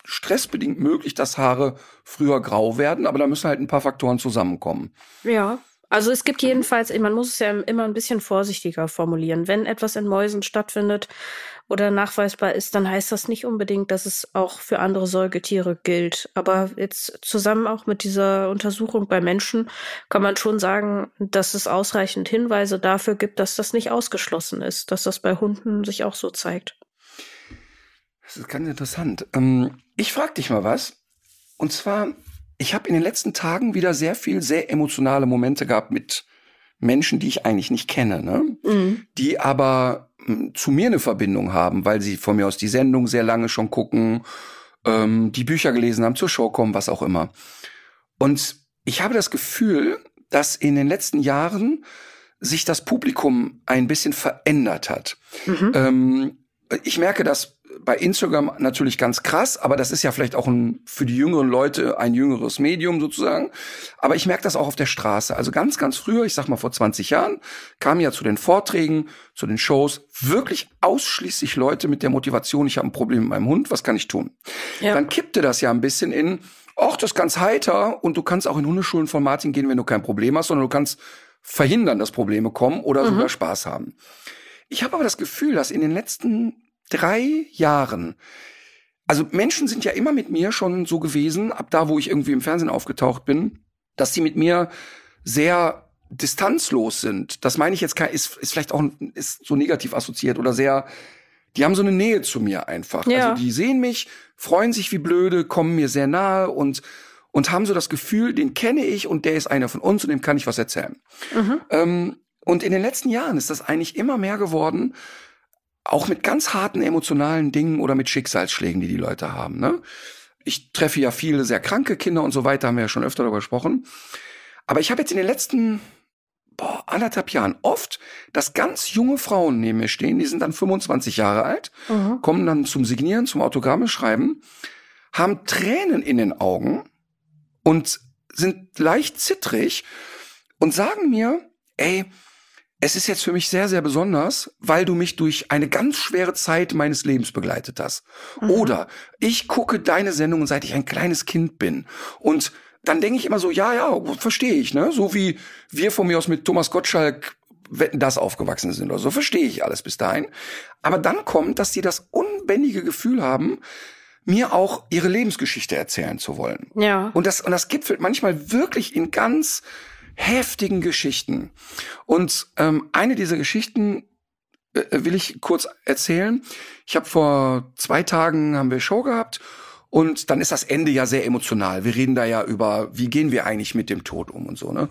stressbedingt möglich, dass Haare früher grau werden, aber da müssen halt ein paar Faktoren zusammenkommen.
Ja. Also es gibt jedenfalls, man muss es ja immer ein bisschen vorsichtiger formulieren. Wenn etwas in Mäusen stattfindet oder nachweisbar ist, dann heißt das nicht unbedingt, dass es auch für andere Säugetiere gilt. Aber jetzt zusammen auch mit dieser Untersuchung bei Menschen kann man schon sagen, dass es ausreichend Hinweise dafür gibt, dass das nicht ausgeschlossen ist, dass das bei Hunden sich auch so zeigt.
Das ist ganz interessant. Ähm, ich frage dich mal was. Und zwar, ich habe in den letzten Tagen wieder sehr viel, sehr emotionale Momente gehabt mit Menschen, die ich eigentlich nicht kenne, ne? Mhm. die aber hm, zu mir eine Verbindung haben, weil sie von mir aus die Sendung sehr lange schon gucken, ähm, die Bücher gelesen haben, zur Show kommen, was auch immer. Und ich habe das Gefühl, dass in den letzten Jahren sich das Publikum ein bisschen verändert hat. Mhm. Ähm, ich merke das bei Instagram natürlich ganz krass, aber das ist ja vielleicht auch ein, für die jüngeren Leute ein jüngeres Medium sozusagen. Aber ich merke das auch auf der Straße. Also ganz, ganz früher, ich sag mal vor 20 Jahren, kamen ja zu den Vorträgen, zu den Shows wirklich ausschließlich Leute mit der Motivation, ich habe ein Problem mit meinem Hund, was kann ich tun? Ja. Dann kippte das ja ein bisschen in, ach, das ist ganz heiter und du kannst auch in Hundeschulen von Martin gehen, wenn du kein Problem hast, sondern du kannst verhindern, dass Probleme kommen oder mhm. sogar Spaß haben. Ich habe aber das Gefühl, dass in den letzten drei Jahren. Also Menschen sind ja immer mit mir schon so gewesen, ab da, wo ich irgendwie im Fernsehen aufgetaucht bin, dass sie mit mir sehr distanzlos sind. Das meine ich jetzt, ist, ist vielleicht auch ist so negativ assoziiert oder sehr, die haben so eine Nähe zu mir einfach. Ja. Also die sehen mich, freuen sich wie blöde, kommen mir sehr nahe und und haben so das Gefühl, den kenne ich und der ist einer von uns und dem kann ich was erzählen. Mhm. Ähm, und in den letzten Jahren ist das eigentlich immer mehr geworden, auch mit ganz harten emotionalen Dingen oder mit Schicksalsschlägen, die die Leute haben. Ne? Ich treffe ja viele sehr kranke Kinder und so weiter, haben wir ja schon öfter darüber gesprochen. Aber ich habe jetzt in den letzten boah, anderthalb Jahren oft, dass ganz junge Frauen neben mir stehen, die sind dann 25 Jahre alt, mhm. kommen dann zum Signieren, zum Autogramme schreiben, haben Tränen in den Augen und sind leicht zittrig und sagen mir, ey, es ist jetzt für mich sehr, sehr besonders, weil du mich durch eine ganz schwere Zeit meines Lebens begleitet hast. Mhm. Oder ich gucke deine Sendungen, seit ich ein kleines Kind bin. Und dann denke ich immer so, ja, ja, verstehe ich, ne? So wie wir von mir aus mit Thomas Gottschalk wetten das aufgewachsen sind oder so, verstehe ich alles bis dahin. Aber dann kommt, dass sie das unbändige Gefühl haben, mir auch ihre Lebensgeschichte erzählen zu wollen.
Ja.
Und das, und das gipfelt manchmal wirklich in ganz heftigen Geschichten. Und ähm, eine dieser Geschichten äh, will ich kurz erzählen. Ich habe vor zwei Tagen haben wir Show gehabt und dann ist das Ende ja sehr emotional. Wir reden da ja über, wie gehen wir eigentlich mit dem Tod um und so. Ne?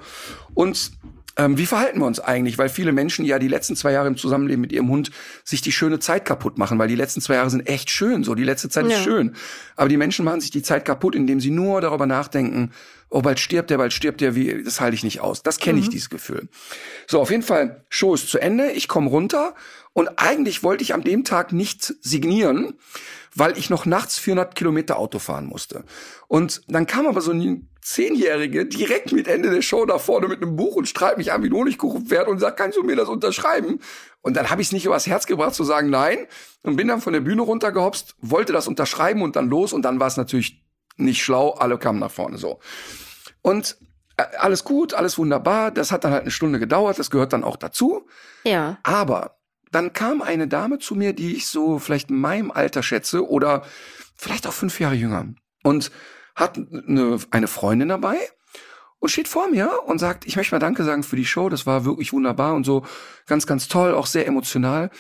Und ähm, wie verhalten wir uns eigentlich? Weil viele Menschen ja die letzten zwei Jahre im Zusammenleben mit ihrem Hund sich die schöne Zeit kaputt machen, weil die letzten zwei Jahre sind echt schön. So, die letzte Zeit ja. ist schön. Aber die Menschen machen sich die Zeit kaputt, indem sie nur darüber nachdenken, oh, bald stirbt der, bald stirbt der, wie, das halte ich nicht aus. Das kenne mhm. ich, dieses Gefühl. So, auf jeden Fall, Show ist zu Ende, ich komme runter und eigentlich wollte ich an dem Tag nicht signieren, weil ich noch nachts 400 Kilometer Auto fahren musste. Und dann kam aber so ein Zehnjährige direkt mit Ende der Show da vorne mit einem Buch und strahlt mich an wie ein Honigkuchenpferd und sagt, kannst du mir das unterschreiben? Und dann habe ich es nicht übers Herz gebracht zu sagen nein und bin dann von der Bühne runtergehopst, wollte das unterschreiben und dann los und dann war es natürlich nicht schlau, alle kamen nach vorne so. Und äh, alles gut, alles wunderbar, das hat dann halt eine Stunde gedauert, das gehört dann auch dazu.
Ja.
Aber dann kam eine Dame zu mir, die ich so vielleicht in meinem Alter schätze oder vielleicht auch fünf Jahre jünger und hat eine, eine Freundin dabei und steht vor mir und sagt, ich möchte mal Danke sagen für die Show, das war wirklich wunderbar und so ganz, ganz toll, auch sehr emotional.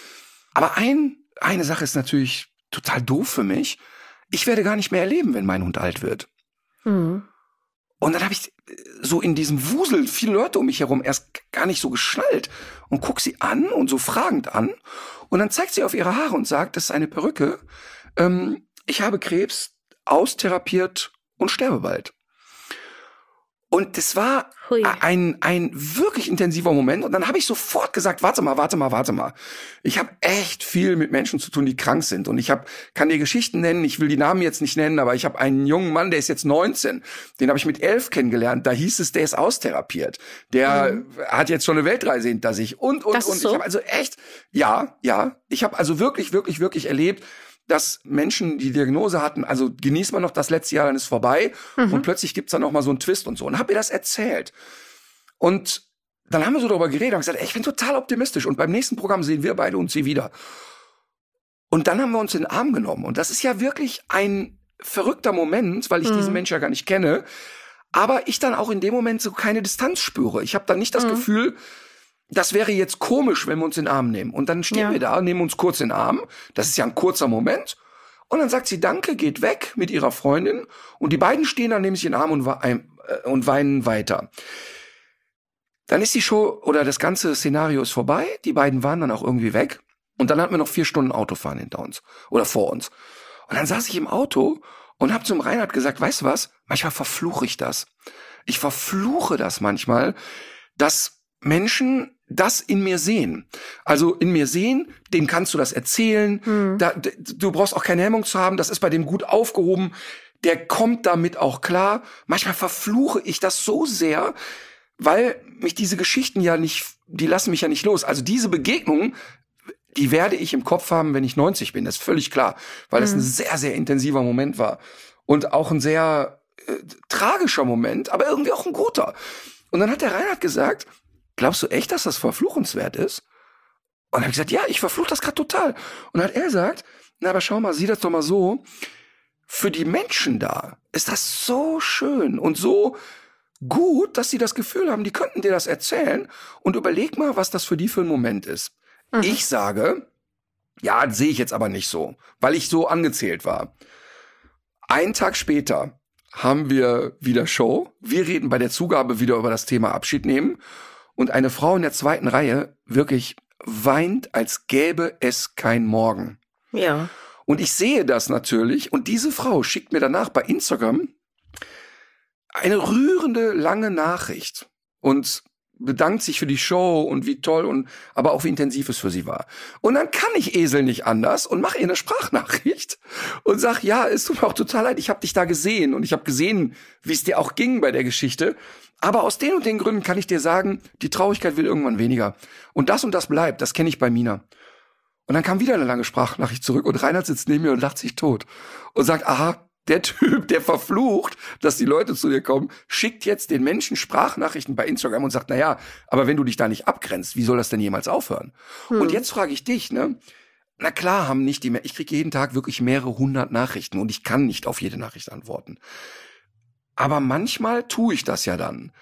Aber ein, eine Sache ist natürlich total doof für mich. Ich werde gar nicht mehr erleben, wenn mein Hund alt wird. Mhm. Und dann habe ich so in diesem Wusel viele Leute um mich herum erst gar nicht so geschnallt und guck sie an und so fragend an. Und dann zeigt sie auf ihre Haare und sagt, das ist eine Perücke. Ähm, ich habe Krebs austherapiert und sterbe bald. Und das war Hui. ein, ein wirklich intensiver Moment. Und dann habe ich sofort gesagt, warte mal, warte mal, warte mal. Ich habe echt viel mit Menschen zu tun, die krank sind. Und ich hab, kann dir Geschichten nennen, ich will die Namen jetzt nicht nennen, aber ich habe einen jungen Mann, der ist jetzt 19. Den habe ich mit elf kennengelernt. Da hieß es, der ist austherapiert. Der mhm. hat jetzt schon eine Weltreise hinter sich. Und, und,
das
und.
So?
Ich habe also echt, ja, ja. Ich habe also wirklich, wirklich, wirklich erlebt, dass Menschen die Diagnose hatten, also genießt man noch das letzte Jahr, dann ist vorbei mhm. und plötzlich gibt's dann noch mal so einen Twist und so. Und hab ihr das erzählt. Und dann haben wir so darüber geredet und gesagt, ey, ich bin total optimistisch und beim nächsten Programm sehen wir beide uns sie wieder. Und dann haben wir uns in den Arm genommen und das ist ja wirklich ein verrückter Moment, weil ich mhm. diesen Menschen ja gar nicht kenne, aber ich dann auch in dem Moment so keine Distanz spüre. Ich habe dann nicht das mhm. Gefühl, das wäre jetzt komisch, wenn wir uns in den Arm nehmen. Und dann stehen ja. wir da, nehmen uns kurz in den Arm. Das ist ja ein kurzer Moment. Und dann sagt sie Danke, geht weg mit ihrer Freundin. Und die beiden stehen dann, nehmen sich in den Arm und, äh, und weinen weiter. Dann ist die Show oder das ganze Szenario ist vorbei. Die beiden waren dann auch irgendwie weg. Und dann hatten wir noch vier Stunden Autofahren hinter uns oder vor uns. Und dann saß ich im Auto und habe zum Reinhard gesagt, weißt du was? Manchmal verfluche ich das. Ich verfluche das manchmal, dass Menschen das in mir sehen. Also in mir sehen, dem kannst du das erzählen. Hm. Da, du brauchst auch keine Hemmung zu haben. Das ist bei dem gut aufgehoben. Der kommt damit auch klar. Manchmal verfluche ich das so sehr, weil mich diese Geschichten ja nicht, die lassen mich ja nicht los. Also diese Begegnungen, die werde ich im Kopf haben, wenn ich 90 bin. Das ist völlig klar, weil hm. das ein sehr, sehr intensiver Moment war. Und auch ein sehr äh, tragischer Moment, aber irgendwie auch ein guter. Und dann hat der Reinhard gesagt, glaubst du echt, dass das verfluchenswert ist? Und dann habe ich gesagt, ja, ich verfluche das gerade total. Und dann hat er gesagt, na, aber schau mal, sieh das doch mal so. Für die Menschen da ist das so schön und so gut, dass sie das Gefühl haben, die könnten dir das erzählen und überleg mal, was das für die für ein Moment ist. Mhm. Ich sage, ja, sehe ich jetzt aber nicht so, weil ich so angezählt war. Ein Tag später haben wir wieder Show. Wir reden bei der Zugabe wieder über das Thema Abschied nehmen und eine Frau in der zweiten Reihe wirklich weint, als gäbe es kein Morgen.
Ja.
Und ich sehe das natürlich und diese Frau schickt mir danach bei Instagram eine rührende, lange Nachricht und bedankt sich für die Show und wie toll und aber auch wie intensiv es für sie war. Und dann kann ich Esel nicht anders und mache ihr eine Sprachnachricht und sag, ja, es tut mir auch total leid, ich habe dich da gesehen und ich habe gesehen, wie es dir auch ging bei der Geschichte. Aber aus den und den Gründen kann ich dir sagen, die Traurigkeit will irgendwann weniger. Und das und das bleibt, das kenne ich bei Mina. Und dann kam wieder eine lange Sprachnachricht zurück und Reinhard sitzt neben mir und lacht sich tot und sagt, aha, der Typ, der verflucht, dass die Leute zu dir kommen, schickt jetzt den Menschen Sprachnachrichten bei Instagram und sagt, na ja, aber wenn du dich da nicht abgrenzt, wie soll das denn jemals aufhören? Hm. Und jetzt frage ich dich, ne? Na klar haben nicht die mehr, ich kriege jeden Tag wirklich mehrere hundert Nachrichten und ich kann nicht auf jede Nachricht antworten. Aber manchmal tue ich das ja dann.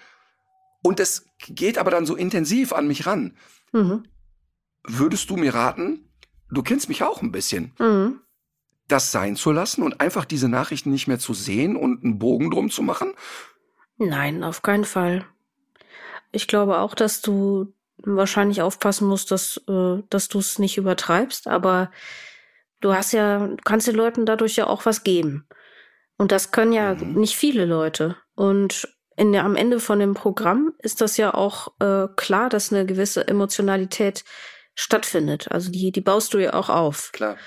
Und es geht aber dann so intensiv an mich ran. Mhm. Würdest du mir raten, du kennst mich auch ein bisschen, mhm das sein zu lassen und einfach diese Nachrichten nicht mehr zu sehen und einen Bogen drum zu machen?
Nein, auf keinen Fall. Ich glaube auch, dass du wahrscheinlich aufpassen musst, dass, äh, dass du es nicht übertreibst, aber du hast ja, kannst den Leuten dadurch ja auch was geben. Und das können ja mhm. nicht viele Leute. Und in der, am Ende von dem Programm ist das ja auch äh, klar, dass eine gewisse Emotionalität stattfindet. Also die, die baust du ja auch auf.
Klar.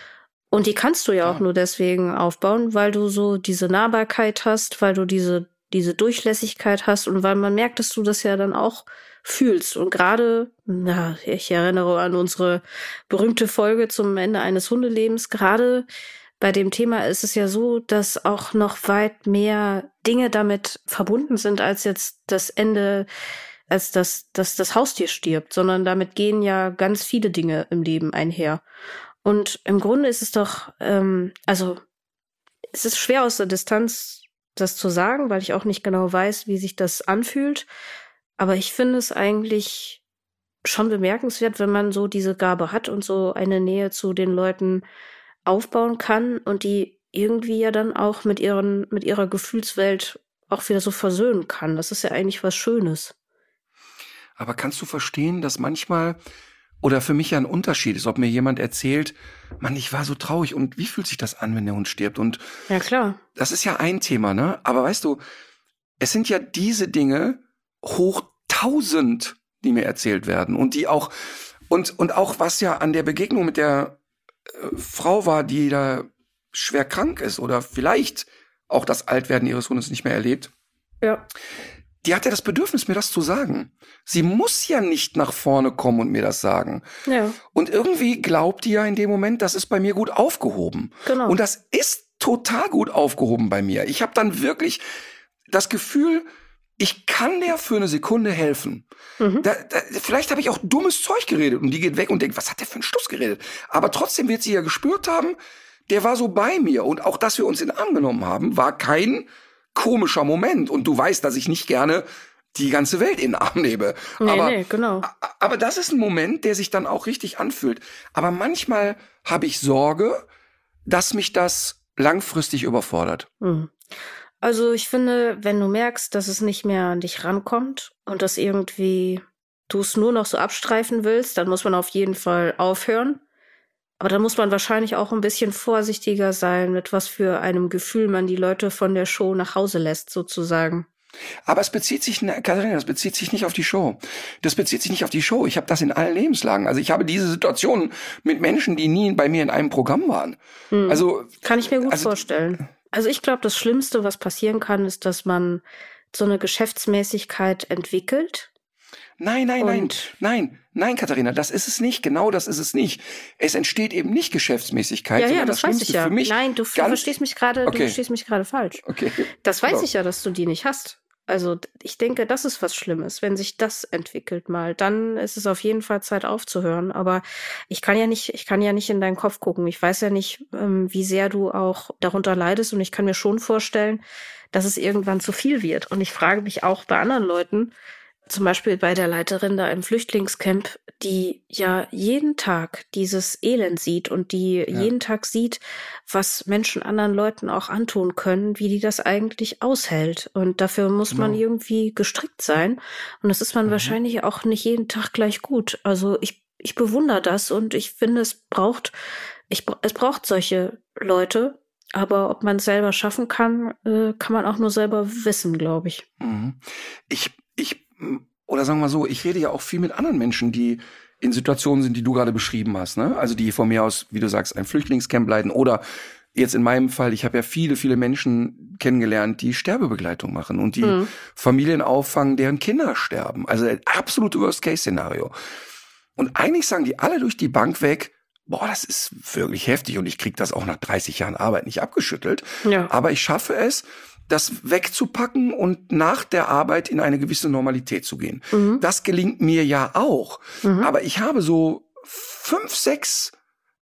Und die kannst du ja, ja auch nur deswegen aufbauen, weil du so diese Nahbarkeit hast, weil du diese, diese Durchlässigkeit hast und weil man merkt, dass du das ja dann auch fühlst. Und gerade, na, ich erinnere an unsere berühmte Folge zum Ende eines Hundelebens, gerade bei dem Thema ist es ja so, dass auch noch weit mehr Dinge damit verbunden sind, als jetzt das Ende, als das, dass das Haustier stirbt, sondern damit gehen ja ganz viele Dinge im Leben einher. Und im Grunde ist es doch, ähm, also es ist schwer aus der Distanz das zu sagen, weil ich auch nicht genau weiß, wie sich das anfühlt. Aber ich finde es eigentlich schon bemerkenswert, wenn man so diese Gabe hat und so eine Nähe zu den Leuten aufbauen kann und die irgendwie ja dann auch mit ihren, mit ihrer Gefühlswelt auch wieder so versöhnen kann. Das ist ja eigentlich was Schönes.
Aber kannst du verstehen, dass manchmal oder für mich ja ein Unterschied ist, ob mir jemand erzählt, Mann, ich war so traurig und wie fühlt sich das an, wenn der Hund stirbt? Und
ja klar.
Das ist ja ein Thema, ne? Aber weißt du, es sind ja diese Dinge hoch tausend, die mir erzählt werden und die auch und und auch was ja an der Begegnung mit der äh, Frau war, die da schwer krank ist oder vielleicht auch das Altwerden ihres Hundes nicht mehr erlebt.
Ja
die hat ja das Bedürfnis, mir das zu sagen. Sie muss ja nicht nach vorne kommen und mir das sagen.
Ja.
Und irgendwie glaubt die ja in dem Moment, das ist bei mir gut aufgehoben.
Genau.
Und das ist total gut aufgehoben bei mir. Ich habe dann wirklich das Gefühl, ich kann der für eine Sekunde helfen. Mhm. Da, da, vielleicht habe ich auch dummes Zeug geredet und die geht weg und denkt, was hat der für einen Stuss geredet? Aber trotzdem wird sie ja gespürt haben, der war so bei mir und auch, dass wir uns in den Arm genommen haben, war kein komischer Moment und du weißt, dass ich nicht gerne die ganze Welt in den Arm nehme.
Nee,
aber,
nee, genau.
aber das ist ein Moment, der sich dann auch richtig anfühlt. Aber manchmal habe ich Sorge, dass mich das langfristig überfordert.
Mhm. Also ich finde, wenn du merkst, dass es nicht mehr an dich rankommt und dass irgendwie du es nur noch so abstreifen willst, dann muss man auf jeden Fall aufhören. Aber da muss man wahrscheinlich auch ein bisschen vorsichtiger sein, mit was für einem Gefühl man die Leute von der Show nach Hause lässt, sozusagen.
Aber es bezieht sich, Katharina, das bezieht sich nicht auf die Show. Das bezieht sich nicht auf die Show. Ich habe das in allen Lebenslagen. Also ich habe diese Situation mit Menschen, die nie bei mir in einem Programm waren. Hm. Also
kann ich mir gut also, vorstellen. Also ich glaube, das Schlimmste, was passieren kann, ist, dass man so eine Geschäftsmäßigkeit entwickelt
Nein, nein, nein, nein, nein, Katharina, das ist es nicht. Genau das ist es nicht. Es entsteht eben nicht Geschäftsmäßigkeit.
Ja, ja, das,
das
weiß ich ja. Nein, du verstehst mich gerade, okay. du verstehst mich gerade falsch.
Okay.
Das weiß genau. ich ja, dass du die nicht hast. Also ich denke, das ist was Schlimmes, wenn sich das entwickelt mal. Dann ist es auf jeden Fall Zeit aufzuhören. Aber ich kann ja nicht, ich kann ja nicht in deinen Kopf gucken. Ich weiß ja nicht, ähm, wie sehr du auch darunter leidest. Und ich kann mir schon vorstellen, dass es irgendwann zu viel wird. Und ich frage mich auch bei anderen Leuten, zum Beispiel bei der Leiterin da im Flüchtlingscamp, die ja jeden Tag dieses Elend sieht und die ja. jeden Tag sieht, was Menschen anderen Leuten auch antun können, wie die das eigentlich aushält. Und dafür muss genau. man irgendwie gestrickt sein. Und das ist man mhm. wahrscheinlich auch nicht jeden Tag gleich gut. Also ich, ich bewundere das und ich finde, es braucht, ich, es braucht solche Leute, Aber ob man es selber schaffen kann, äh, kann man auch nur selber wissen, glaube ich.
Mhm. Ich, ich, oder sagen wir mal so, ich rede ja auch viel mit anderen Menschen, die in Situationen sind, die du gerade beschrieben hast, ne? Also die von mir aus, wie du sagst, ein Flüchtlingscamp leiten oder jetzt in meinem Fall, ich habe ja viele, viele Menschen kennengelernt, die Sterbebegleitung machen und die mhm. Familien auffangen, deren Kinder sterben. Also absolut Worst-Case-Szenario. Und eigentlich sagen die alle durch die Bank weg, boah, das ist wirklich heftig und ich krieg das auch nach 30 Jahren Arbeit nicht abgeschüttelt. Ja. Aber ich schaffe es, das wegzupacken und nach der Arbeit in eine gewisse Normalität zu gehen. Mhm. Das gelingt mir ja auch. Mhm. Aber ich habe so fünf, sechs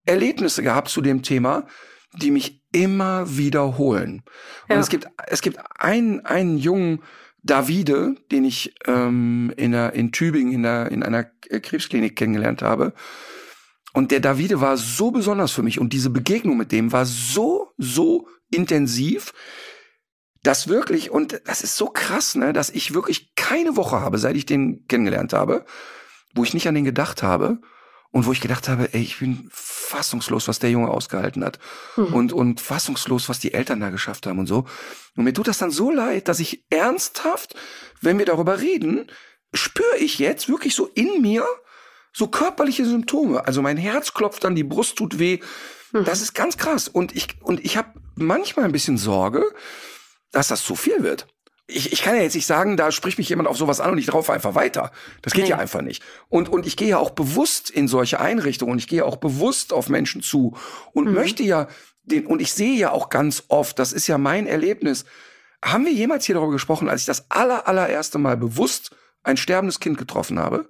Erlebnisse gehabt zu dem Thema, die mich immer wiederholen. Ja. Und es gibt, es gibt einen, einen jungen Davide, den ich ähm, in, der, in Tübingen in, der, in einer Krebsklinik kennengelernt habe. Und der Davide war so besonders für mich und diese Begegnung mit dem war so, so intensiv, dass wirklich, und das ist so krass, ne, dass ich wirklich keine Woche habe, seit ich den kennengelernt habe, wo ich nicht an den gedacht habe und wo ich gedacht habe, ey, ich bin fassungslos, was der Junge ausgehalten hat mhm. und, und fassungslos, was die Eltern da geschafft haben und so. Und mir tut das dann so leid, dass ich ernsthaft, wenn wir darüber reden, spüre ich jetzt wirklich so in mir, so körperliche Symptome. Also mein Herz klopft an, die Brust tut weh. Mhm. Das ist ganz krass. Und ich, und ich habe manchmal ein bisschen Sorge, dass das zu viel wird. Ich, ich kann ja jetzt nicht sagen, da spricht mich jemand auf sowas an und ich drauf einfach weiter. Das geht nee. ja einfach nicht. Und, und ich gehe ja auch bewusst in solche Einrichtungen und ich gehe auch bewusst auf Menschen zu und mhm. möchte ja den, und ich sehe ja auch ganz oft, das ist ja mein Erlebnis. Haben wir jemals hier darüber gesprochen, als ich das aller, allererste Mal bewusst ein sterbendes Kind getroffen habe?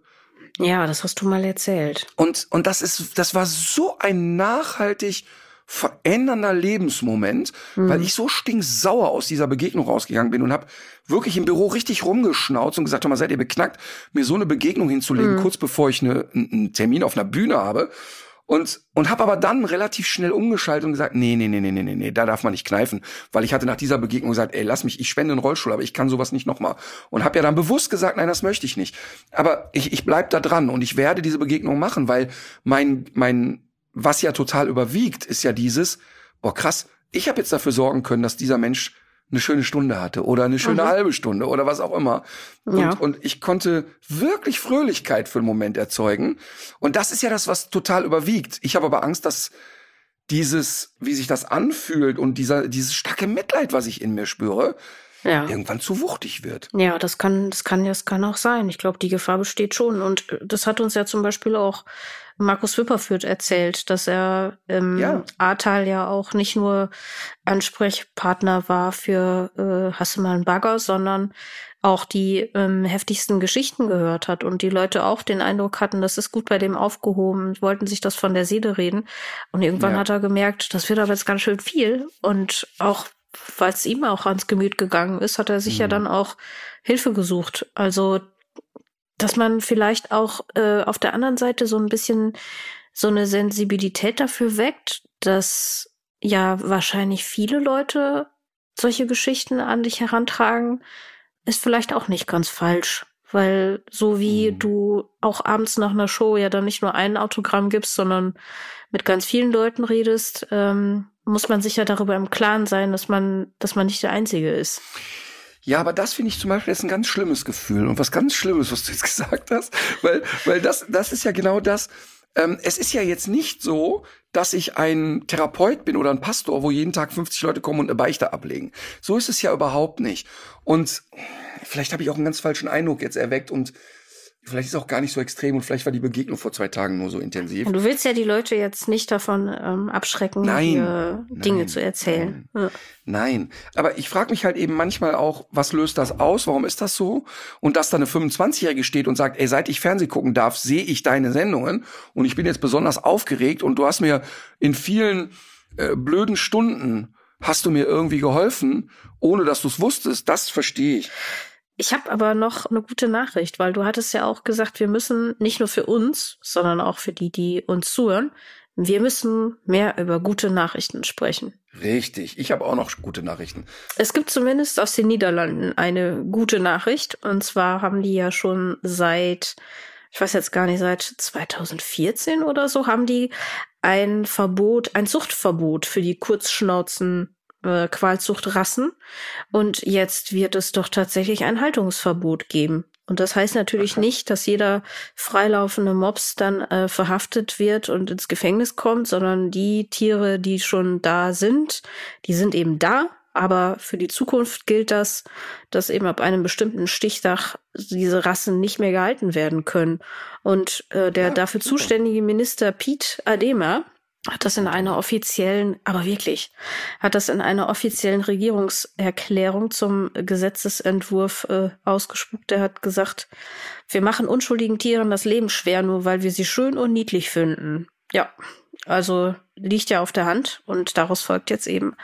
Ja, das hast du mal erzählt.
Und, und das ist, das war so ein nachhaltig verändernder Lebensmoment, mhm. weil ich so stinksauer aus dieser Begegnung rausgegangen bin und habe wirklich im Büro richtig rumgeschnauzt und gesagt, mal, seid ihr beknackt, mir so eine Begegnung hinzulegen, mhm. kurz bevor ich eine, einen Termin auf einer Bühne habe. Und, und habe aber dann relativ schnell umgeschaltet und gesagt, nee, nee, nee, nee, nee, nee, nee, da darf man nicht kneifen. Weil ich hatte nach dieser Begegnung gesagt, ey, lass mich, ich spende einen Rollstuhl, aber ich kann sowas nicht nochmal. Und habe ja dann bewusst gesagt, nein, das möchte ich nicht. Aber ich, ich bleib da dran und ich werde diese Begegnung machen, weil mein, mein, was ja total überwiegt, ist ja dieses, boah krass, ich habe jetzt dafür sorgen können, dass dieser Mensch eine schöne Stunde hatte oder eine schöne mhm. halbe Stunde oder was auch immer. Und, ja. und ich konnte wirklich Fröhlichkeit für einen Moment erzeugen. Und das ist ja das, was total überwiegt. Ich habe aber Angst, dass dieses, wie sich das anfühlt und dieser, dieses starke Mitleid, was ich in mir spüre, ja. irgendwann zu wuchtig wird.
Ja, das kann, das kann, das kann auch sein. Ich glaube, die Gefahr besteht schon. Und das hat uns ja zum Beispiel auch Markus Wipperfürth erzählt, dass er im ja. Ahrtal ja auch nicht nur Ansprechpartner war für äh, Hasse mal einen Bagger, sondern auch die ähm, heftigsten Geschichten gehört hat und die Leute auch den Eindruck hatten, das ist gut bei dem aufgehoben, wollten sich das von der Seele reden. Und irgendwann ja. hat er gemerkt, das wird aber jetzt ganz schön viel. Und auch, weil es ihm auch ans Gemüt gegangen ist, hat er sich mhm. ja dann auch Hilfe gesucht. Also dass man vielleicht auch äh, auf der anderen Seite so ein bisschen so eine Sensibilität dafür weckt, dass ja wahrscheinlich viele Leute solche Geschichten an dich herantragen, ist vielleicht auch nicht ganz falsch. Weil so wie mhm. du auch abends nach einer Show ja dann nicht nur ein Autogramm gibst, sondern mit ganz vielen Leuten redest, ähm, muss man sich ja darüber im Klaren sein, dass man, dass man nicht der Einzige ist.
Ja, aber das finde ich zum Beispiel ist ein ganz schlimmes Gefühl und was ganz Schlimmes, was du jetzt gesagt hast, weil, weil das, das ist ja genau das. Ähm, es ist ja jetzt nicht so, dass ich ein Therapeut bin oder ein Pastor, wo jeden Tag 50 Leute kommen und eine Beichte ablegen. So ist es ja überhaupt nicht. Und vielleicht habe ich auch einen ganz falschen Eindruck jetzt erweckt und Vielleicht ist es auch gar nicht so extrem und vielleicht war die Begegnung vor zwei Tagen nur so intensiv.
Du willst ja die Leute jetzt nicht davon ähm, abschrecken, nein, Dinge nein, zu erzählen.
Nein, ja. nein. aber ich frage mich halt eben manchmal auch, was löst das aus? Warum ist das so? Und dass da eine 25-Jährige steht und sagt, ey, seit ich Fernseh gucken darf, sehe ich deine Sendungen und ich bin jetzt besonders aufgeregt und du hast mir in vielen äh, blöden Stunden hast du mir irgendwie geholfen, ohne dass du es wusstest. Das verstehe ich.
Ich habe aber noch eine gute Nachricht, weil du hattest ja auch gesagt, wir müssen nicht nur für uns, sondern auch für die, die uns zuhören, wir müssen mehr über gute Nachrichten sprechen.
Richtig, ich habe auch noch gute Nachrichten.
Es gibt zumindest aus den Niederlanden eine gute Nachricht. Und zwar haben die ja schon seit, ich weiß jetzt gar nicht, seit 2014 oder so, haben die ein Verbot, ein Zuchtverbot für die Kurzschnauzen äh, Qualzuchtrassen. Und jetzt wird es doch tatsächlich ein Haltungsverbot geben. Und das heißt natürlich nicht, dass jeder freilaufende Mops dann äh, verhaftet wird und ins Gefängnis kommt, sondern die Tiere, die schon da sind, die sind eben da. Aber für die Zukunft gilt das, dass eben ab einem bestimmten Stichtag diese Rassen nicht mehr gehalten werden können. Und äh, der ja, dafür super. zuständige Minister Pete Adema, hat das in einer offiziellen, aber wirklich, hat das in einer offiziellen Regierungserklärung zum Gesetzesentwurf äh, ausgespuckt. Er hat gesagt, wir machen unschuldigen Tieren das Leben schwer, nur weil wir sie schön und niedlich finden. Ja, also liegt ja auf der Hand und daraus folgt jetzt eben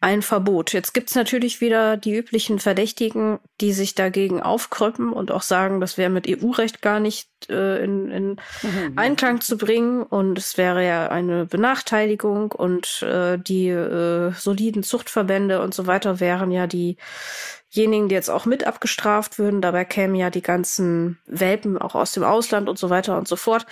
ein Verbot. Jetzt gibt's natürlich wieder die üblichen Verdächtigen, die sich dagegen aufkröppen und auch sagen, das wäre mit EU-Recht gar nicht äh, in, in mhm. Einklang zu bringen und es wäre ja eine Benachteiligung und äh, die äh, soliden Zuchtverbände und so weiter wären ja diejenigen, die jetzt auch mit abgestraft würden. Dabei kämen ja die ganzen Welpen auch aus dem Ausland und so weiter und so fort.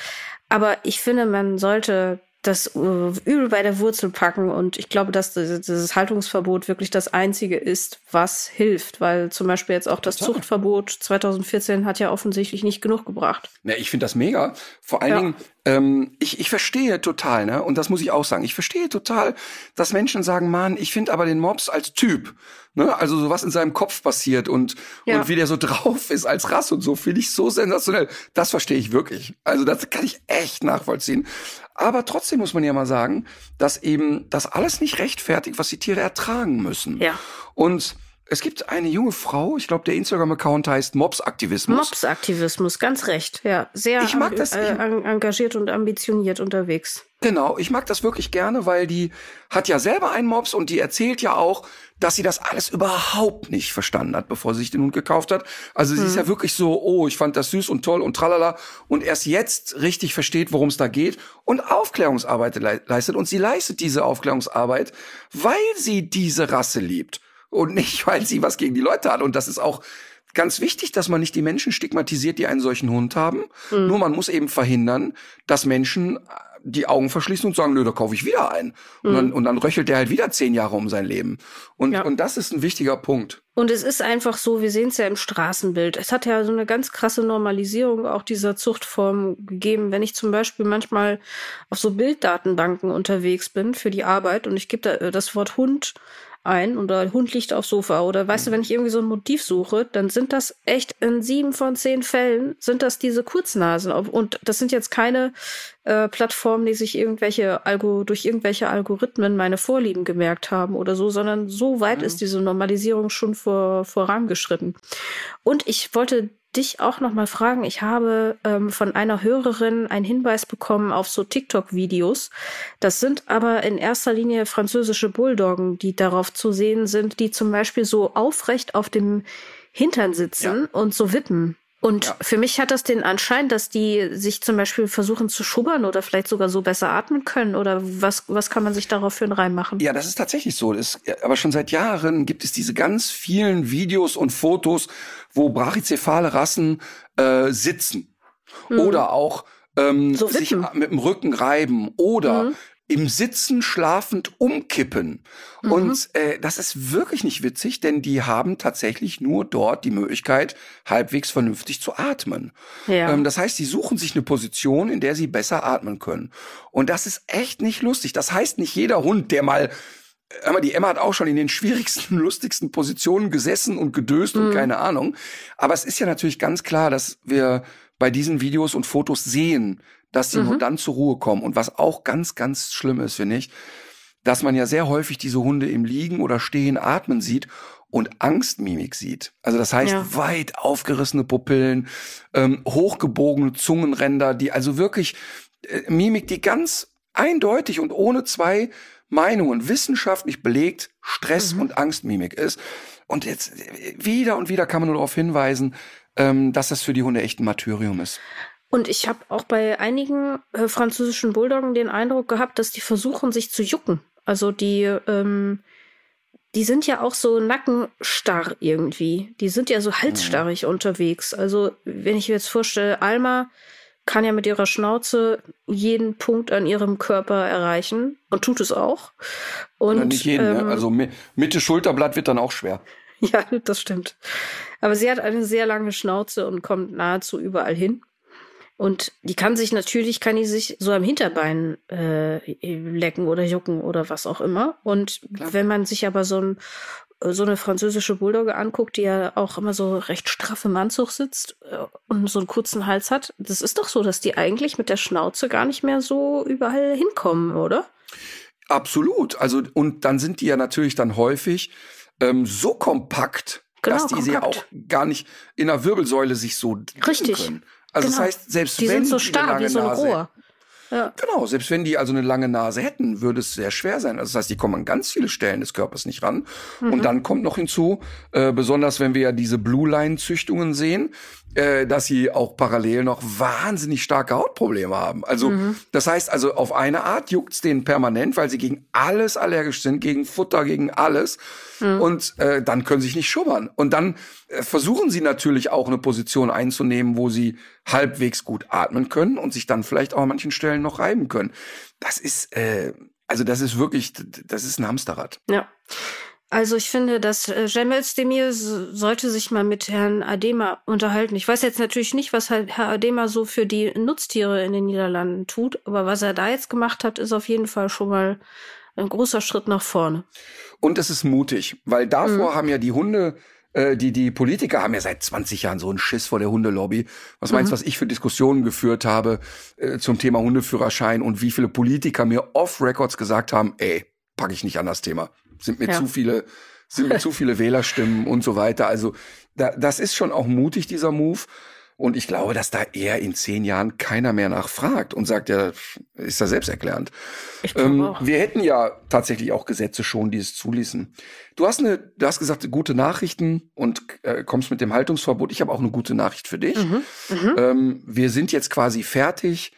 Aber ich finde, man sollte das äh, übel bei der Wurzel packen. Und ich glaube, dass dieses Haltungsverbot wirklich das einzige ist, was hilft. Weil zum Beispiel jetzt auch das Total. Zuchtverbot 2014 hat ja offensichtlich nicht genug gebracht.
Ja, ich finde das mega. Vor allen ja. Dingen, ähm, ich, ich verstehe total, ne? Und das muss ich auch sagen. Ich verstehe total, dass Menschen sagen, Mann, ich finde aber den Mops als Typ, ne? Also so was in seinem Kopf passiert und, ja. und wie der so drauf ist als Rasse und so, finde ich so sensationell. Das verstehe ich wirklich. Also das kann ich echt nachvollziehen. Aber trotzdem muss man ja mal sagen, dass eben das alles nicht rechtfertigt, was die Tiere ertragen müssen.
Ja.
Und es gibt eine junge Frau, ich glaube, der Instagram-Account heißt Mobs-Aktivismus.
Mobs-Aktivismus, ganz recht. Ja, sehr
ich mag das,
äh, engagiert und ambitioniert unterwegs.
Genau, ich mag das wirklich gerne, weil die hat ja selber einen Mops und die erzählt ja auch, dass sie das alles überhaupt nicht verstanden hat, bevor sie sich den Hund gekauft hat. Also sie mhm. ist ja wirklich so, oh, ich fand das süß und toll und tralala und erst jetzt richtig versteht, worum es da geht und Aufklärungsarbeit leistet. Und sie leistet diese Aufklärungsarbeit, weil sie diese Rasse liebt und nicht, weil sie was gegen die Leute hat. Und das ist auch ganz wichtig, dass man nicht die Menschen stigmatisiert, die einen solchen Hund haben. Mhm. Nur man muss eben verhindern, dass Menschen die Augen verschließen und sagen, nö, da kaufe ich wieder ein. Und, mhm. dann, und dann röchelt der halt wieder zehn Jahre um sein Leben. Und, ja. und das ist ein wichtiger Punkt.
Und es ist einfach so, wir sehen es ja im Straßenbild. Es hat ja so eine ganz krasse Normalisierung auch dieser Zuchtform gegeben. Wenn ich zum Beispiel manchmal auf so Bilddatenbanken unterwegs bin für die Arbeit und ich gebe da äh, das Wort Hund ein oder Hund liegt aufs Sofa oder weißt du, wenn ich irgendwie so ein Motiv suche, dann sind das echt in sieben von zehn Fällen sind das diese Kurznasen und das sind jetzt keine äh, Plattformen, die sich irgendwelche Algo durch irgendwelche Algorithmen meine Vorlieben gemerkt haben oder so, sondern so weit ja. ist diese Normalisierung schon vor vorangeschritten. Und ich wollte dich auch noch mal fragen. Ich habe ähm, von einer Hörerin einen Hinweis bekommen auf so TikTok-Videos. Das sind aber in erster Linie französische Bulldoggen, die darauf zu sehen sind, die zum Beispiel so aufrecht auf dem Hintern sitzen ja. und so wippen. Und ja. für mich hat das den Anschein, dass die sich zum Beispiel versuchen zu schubbern oder vielleicht sogar so besser atmen können. Oder was, was kann man sich daraufhin reinmachen?
Ja, das ist tatsächlich so. Das, aber schon seit Jahren gibt es diese ganz vielen Videos und Fotos, wo brachycephale Rassen äh, sitzen. Mhm. Oder auch ähm, so sich mit dem Rücken reiben. Oder mhm im Sitzen schlafend umkippen. Mhm. Und äh, das ist wirklich nicht witzig, denn die haben tatsächlich nur dort die Möglichkeit, halbwegs vernünftig zu atmen. Ja. Ähm, das heißt, sie suchen sich eine Position, in der sie besser atmen können. Und das ist echt nicht lustig. Das heißt, nicht jeder Hund, der mal aber die Emma hat auch schon in den schwierigsten, lustigsten Positionen gesessen und gedöst mhm. und keine Ahnung. Aber es ist ja natürlich ganz klar, dass wir bei diesen Videos und Fotos sehen, dass sie mhm. nur dann zur Ruhe kommen. Und was auch ganz, ganz schlimm ist, finde ich, dass man ja sehr häufig diese Hunde im Liegen oder Stehen atmen sieht und Angstmimik sieht. Also das heißt ja. weit aufgerissene Pupillen, ähm, hochgebogene Zungenränder, die also wirklich äh, Mimik, die ganz eindeutig und ohne zwei Meinungen wissenschaftlich belegt Stress- mhm. und Angstmimik ist. Und jetzt äh, wieder und wieder kann man nur darauf hinweisen, ähm, dass das für die Hunde echt ein Martyrium ist.
Und ich habe auch bei einigen äh, französischen Bulldoggen den Eindruck gehabt, dass die versuchen, sich zu jucken. Also die, ähm, die sind ja auch so nackenstarr irgendwie. Die sind ja so halsstarrig mhm. unterwegs. Also wenn ich mir jetzt vorstelle, Alma kann ja mit ihrer Schnauze jeden Punkt an ihrem Körper erreichen und tut es auch. Und,
Ja, nicht jeden,
ähm,
ne? Also Mi- Mitte Schulterblatt wird dann auch schwer.
Ja, das stimmt. Aber sie hat eine sehr lange Schnauze und kommt nahezu überall hin. Und die kann sich natürlich, kann die sich so am Hinterbein äh, lecken oder jucken oder was auch immer. Und wenn man sich aber so, ein, so eine französische Bulldogge anguckt, die ja auch immer so recht straff im Anzug sitzt äh, und so einen kurzen Hals hat, das ist doch so, dass die eigentlich mit der Schnauze gar nicht mehr so überall hinkommen, oder?
Absolut. Also, und dann sind die ja natürlich dann häufig ähm, so kompakt,
Genau,
dass die sie
kompakt.
auch gar nicht in der Wirbelsäule sich so drehen
Richtig.
können. Also
Genau.
das heißt, selbst
Die
wenn
sind so
die eine
starr,
lange
wie so ein
Nase
Rohr. Ja.
Genau, selbst wenn die also eine lange Nase hätten, würde es sehr schwer sein. Also das heißt, die kommen an ganz viele Stellen des Körpers nicht ran.
Mhm.
Und dann kommt noch hinzu, äh, besonders wenn wir ja diese Blue Line Züchtungen sehen, äh, dass sie auch parallel noch wahnsinnig starke Hautprobleme haben. Also
Mhm.
das heißt also auf eine Art juckt's denen permanent, weil sie gegen alles allergisch sind, gegen Futter, gegen alles.
Mhm.
Und äh, dann können sie sich nicht schubbern. Und dann äh, versuchen sie natürlich auch eine Position einzunehmen, wo sie halbwegs gut atmen können und sich dann vielleicht auch an manchen Stellen noch reiben können. Das ist, äh, also das ist wirklich, das ist ein Hamsterrad.
Ja. Also ich finde, dass äh, Cem Özdemir sollte sich mal mit Herrn Adema unterhalten. Ich weiß jetzt natürlich nicht, was halt Herr Adema so für die Nutztiere in den Niederlanden tut, aber was er da jetzt gemacht hat, ist auf jeden Fall schon mal ein großer Schritt nach vorne.
Und es ist mutig, weil davor haben ja die Hunde, äh, die, die Politiker haben ja seit 20 Jahren so einen Schiss vor der Hundelobby. Was meinst du, was ich für Diskussionen geführt habe äh, zum Thema Hundeführerschein und wie viele Politiker mir off-Records gesagt haben, ey, packe ich nicht an das Thema. Sind mir
Ja.
zu viele, sind mir zu viele Wählerstimmen und so weiter. Also da, das ist schon auch mutig, dieser Move. Und ich glaube, dass da eher in zehn Jahren keiner mehr nachfragt und sagt, ja, ist ja selbsterklärend. Ähm, wir hätten ja tatsächlich auch Gesetze schon, die es zuließen. Du hast eine, du hast gesagt, gute Nachrichten und äh, kommst mit dem Haltungsverbot. Ich habe auch eine gute Nachricht für dich.
Mhm.
Ähm, wir sind jetzt quasi fertig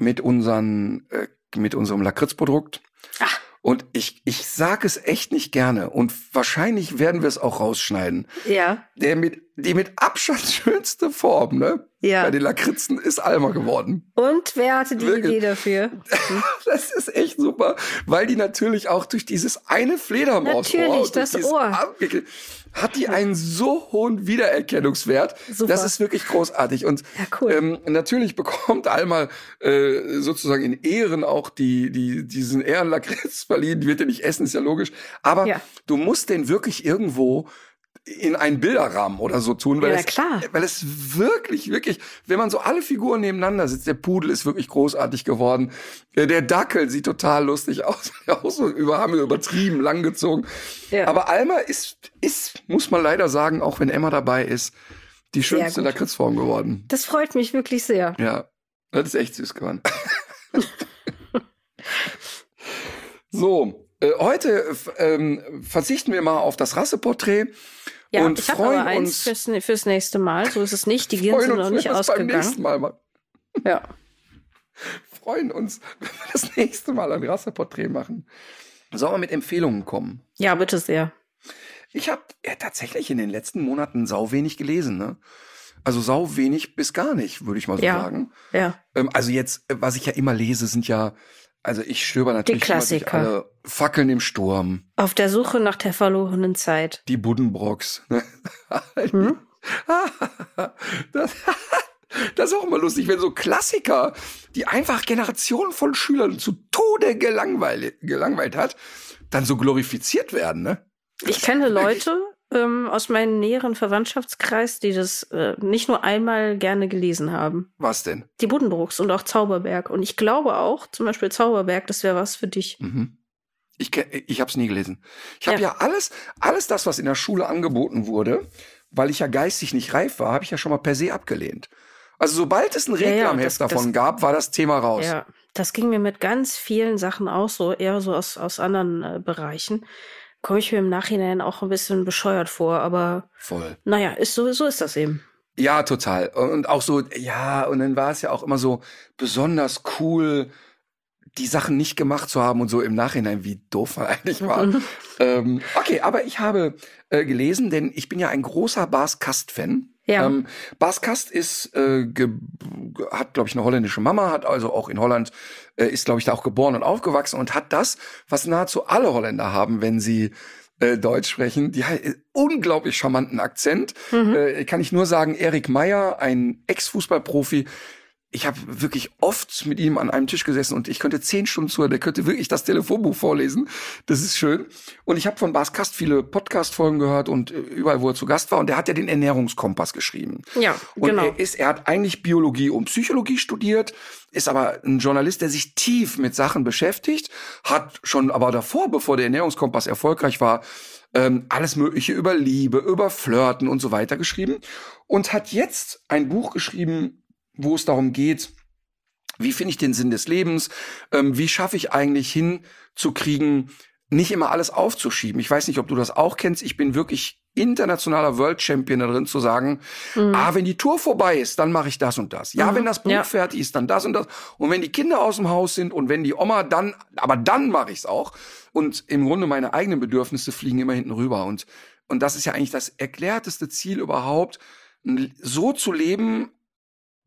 mit unseren, äh, mit unserem Lakritzprodukt.
Ach.
Und ich, ich sag es echt nicht gerne. Und wahrscheinlich werden wir es auch rausschneiden.
Ja,
Der mit, die mit Abstand schönste Form, ne?
Ja.
Bei den Lakritzen ist Alma geworden.
und wer hatte die
Wirklich?
Idee dafür?
Das ist echt super, weil die natürlich auch durch dieses eine Fledermaus
Natürlich, das Ohr.
hat die einen so hohen Wiedererkennungswert.
Super.
Das ist wirklich großartig. Und
Ja, cool.
ähm, natürlich bekommt Alma äh, sozusagen in Ehren auch die, die, diesen Ehrenlakritz verliehen. Die wird er nicht essen, ist ja logisch. Aber
Ja.
du musst den wirklich irgendwo in einen Bilderrahmen oder so tun, weil,
Ja,
es,
klar.
weil es wirklich, wirklich, wenn man so alle Figuren nebeneinander sitzt, der Pudel ist wirklich großartig geworden, Äh, der Dackel sieht total lustig aus, auch so über, haben wir übertrieben, langgezogen.
Ja.
Aber Alma ist, ist, muss man leider sagen, auch wenn Emma dabei ist, die schönste. Lakritzform geworden.
Das freut mich wirklich sehr.
Ja, das ist echt süß geworden. so, äh, heute ähm, verzichten wir mal auf das Rasseporträt
Ja,
und
ich habe aber eins fürs, fürs nächste Mal. So ist es nicht. Die
freuen
sind noch nicht
das beim nächsten
ausgegangen.
Mal machen.
Ja.
freuen uns, wenn wir das nächste Mal ein Rasseporträt machen. Sollen wir mit Empfehlungen kommen?
ja, bitte sehr.
Ich habe ja, tatsächlich in den letzten Monaten sau wenig gelesen, ne? Also sau wenig bis gar nicht, würde ich mal so
Ja.
sagen.
Ja.
Ähm, also jetzt, äh, was ich ja immer lese, sind ja, also ich stöber natürlich immer durch
Klassiker.
alle Fackeln im Sturm,
Auf der Suche nach der verlorenen Zeit.
die Buddenbrocks. ne?
Hm?
das, das ist auch immer lustig, wenn so Klassiker, die einfach Generationen von Schülern zu Tode gelangweilt, gelangweilt hat, dann so glorifiziert werden, ne?
Ich kenne Leute ähm, aus meinem näheren Verwandtschaftskreis, die das äh, nicht nur einmal gerne gelesen haben.
Was denn?
Die Buddenbrooks und auch Zauberberg. Und ich glaube auch, zum Beispiel Zauberberg, das wäre was für dich.
Mhm. Ich, ich habe es nie gelesen. Ich habe ja.
Ja.
alles, alles das, was in der Schule angeboten wurde, weil ich ja geistig nicht reif war, habe ich ja schon mal per se abgelehnt. Also sobald es ein
Ja, ja,
Reklamheft
das-
davon
das-
gab, war das Thema raus.
Ja, das ging mir mit ganz vielen Sachen auch so, eher so aus, aus anderen äh, Bereichen. Komme ich mir im Nachhinein auch ein bisschen bescheuert vor, aber
Voll.
naja, ist so, so ist das eben.
Ja, total. Und auch so, ja, und dann war es ja auch immer so besonders cool, die Sachen nicht gemacht zu haben und so im Nachhinein, wie doof man eigentlich war. ähm, okay, aber ich habe äh, gelesen, denn ich bin ja ein großer Bas Kast-Fan.
Ja.
Ähm, Bas Kast ist, äh, ge hat, glaube ich, eine holländische Mama, hat also auch in Holland, äh, ist, glaube ich, da auch geboren und aufgewachsen und hat das, was nahezu alle Holländer haben, wenn sie äh, Deutsch sprechen. Die hat unglaublich charmanten Akzent.
Mhm.
Äh, kann ich nur sagen, Erik Meyer, ein Ex-Fußballprofi, ich habe wirklich oft mit ihm an einem Tisch gesessen und ich könnte zehn Stunden zuhören. Der könnte wirklich das Telefonbuch vorlesen. Das ist schön. Und ich habe von Bas Kast viele Podcast-Folgen gehört und äh, überall, wo er zu Gast war. Und der hat ja den Ernährungskompass geschrieben.
Ja,
Und
genau.
er ist, er hat eigentlich Biologie und Psychologie studiert, ist aber ein Journalist, der sich tief mit Sachen beschäftigt, hat schon aber davor, bevor der Ernährungskompass erfolgreich war, ähm, alles Mögliche über Liebe, über Flirten und so weiter geschrieben und hat jetzt ein Buch geschrieben, wo es darum geht, wie finde ich den Sinn des Lebens, ähm, wie schaffe ich eigentlich hinzukriegen, nicht immer alles aufzuschieben. Ich weiß nicht, ob du das auch kennst. Ich bin wirklich internationaler World Champion darin zu sagen, ah, wenn die Tour vorbei ist, dann mache ich das und das. Ja,
Mhm.
wenn das Buch
Ja.
fertig ist, dann das und das. Und wenn die Kinder aus dem Haus sind und wenn die Oma dann, aber dann mache ich es auch. Und im Grunde meine eigenen Bedürfnisse fliegen immer hinten rüber. Und, und das ist ja eigentlich das erklärteste Ziel überhaupt, so zu leben,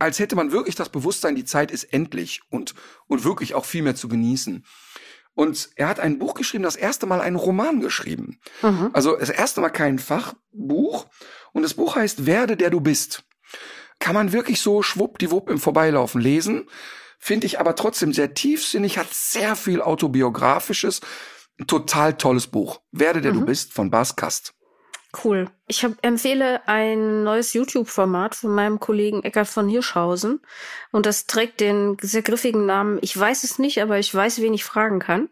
als hätte man wirklich das Bewusstsein, die Zeit ist endlich und, und wirklich auch viel mehr zu genießen. Und er hat ein Buch geschrieben, das erste Mal einen Roman geschrieben.
Mhm.
Also das erste Mal kein Fachbuch. Und das Buch heißt Werde, der du bist. Kann man wirklich so schwuppdiwupp im Vorbeilaufen lesen. Finde ich aber trotzdem sehr tiefsinnig, hat sehr viel autobiografisches. Ein total tolles Buch. Werde, der du
Mhm.
bist von Bas Kast.
Cool. Ich hab, empfehle ein neues YouTube-Format von meinem Kollegen Eckart von Hirschhausen. Und das trägt den sehr griffigen Namen Ich weiß es nicht, aber ich weiß, wen ich fragen kann.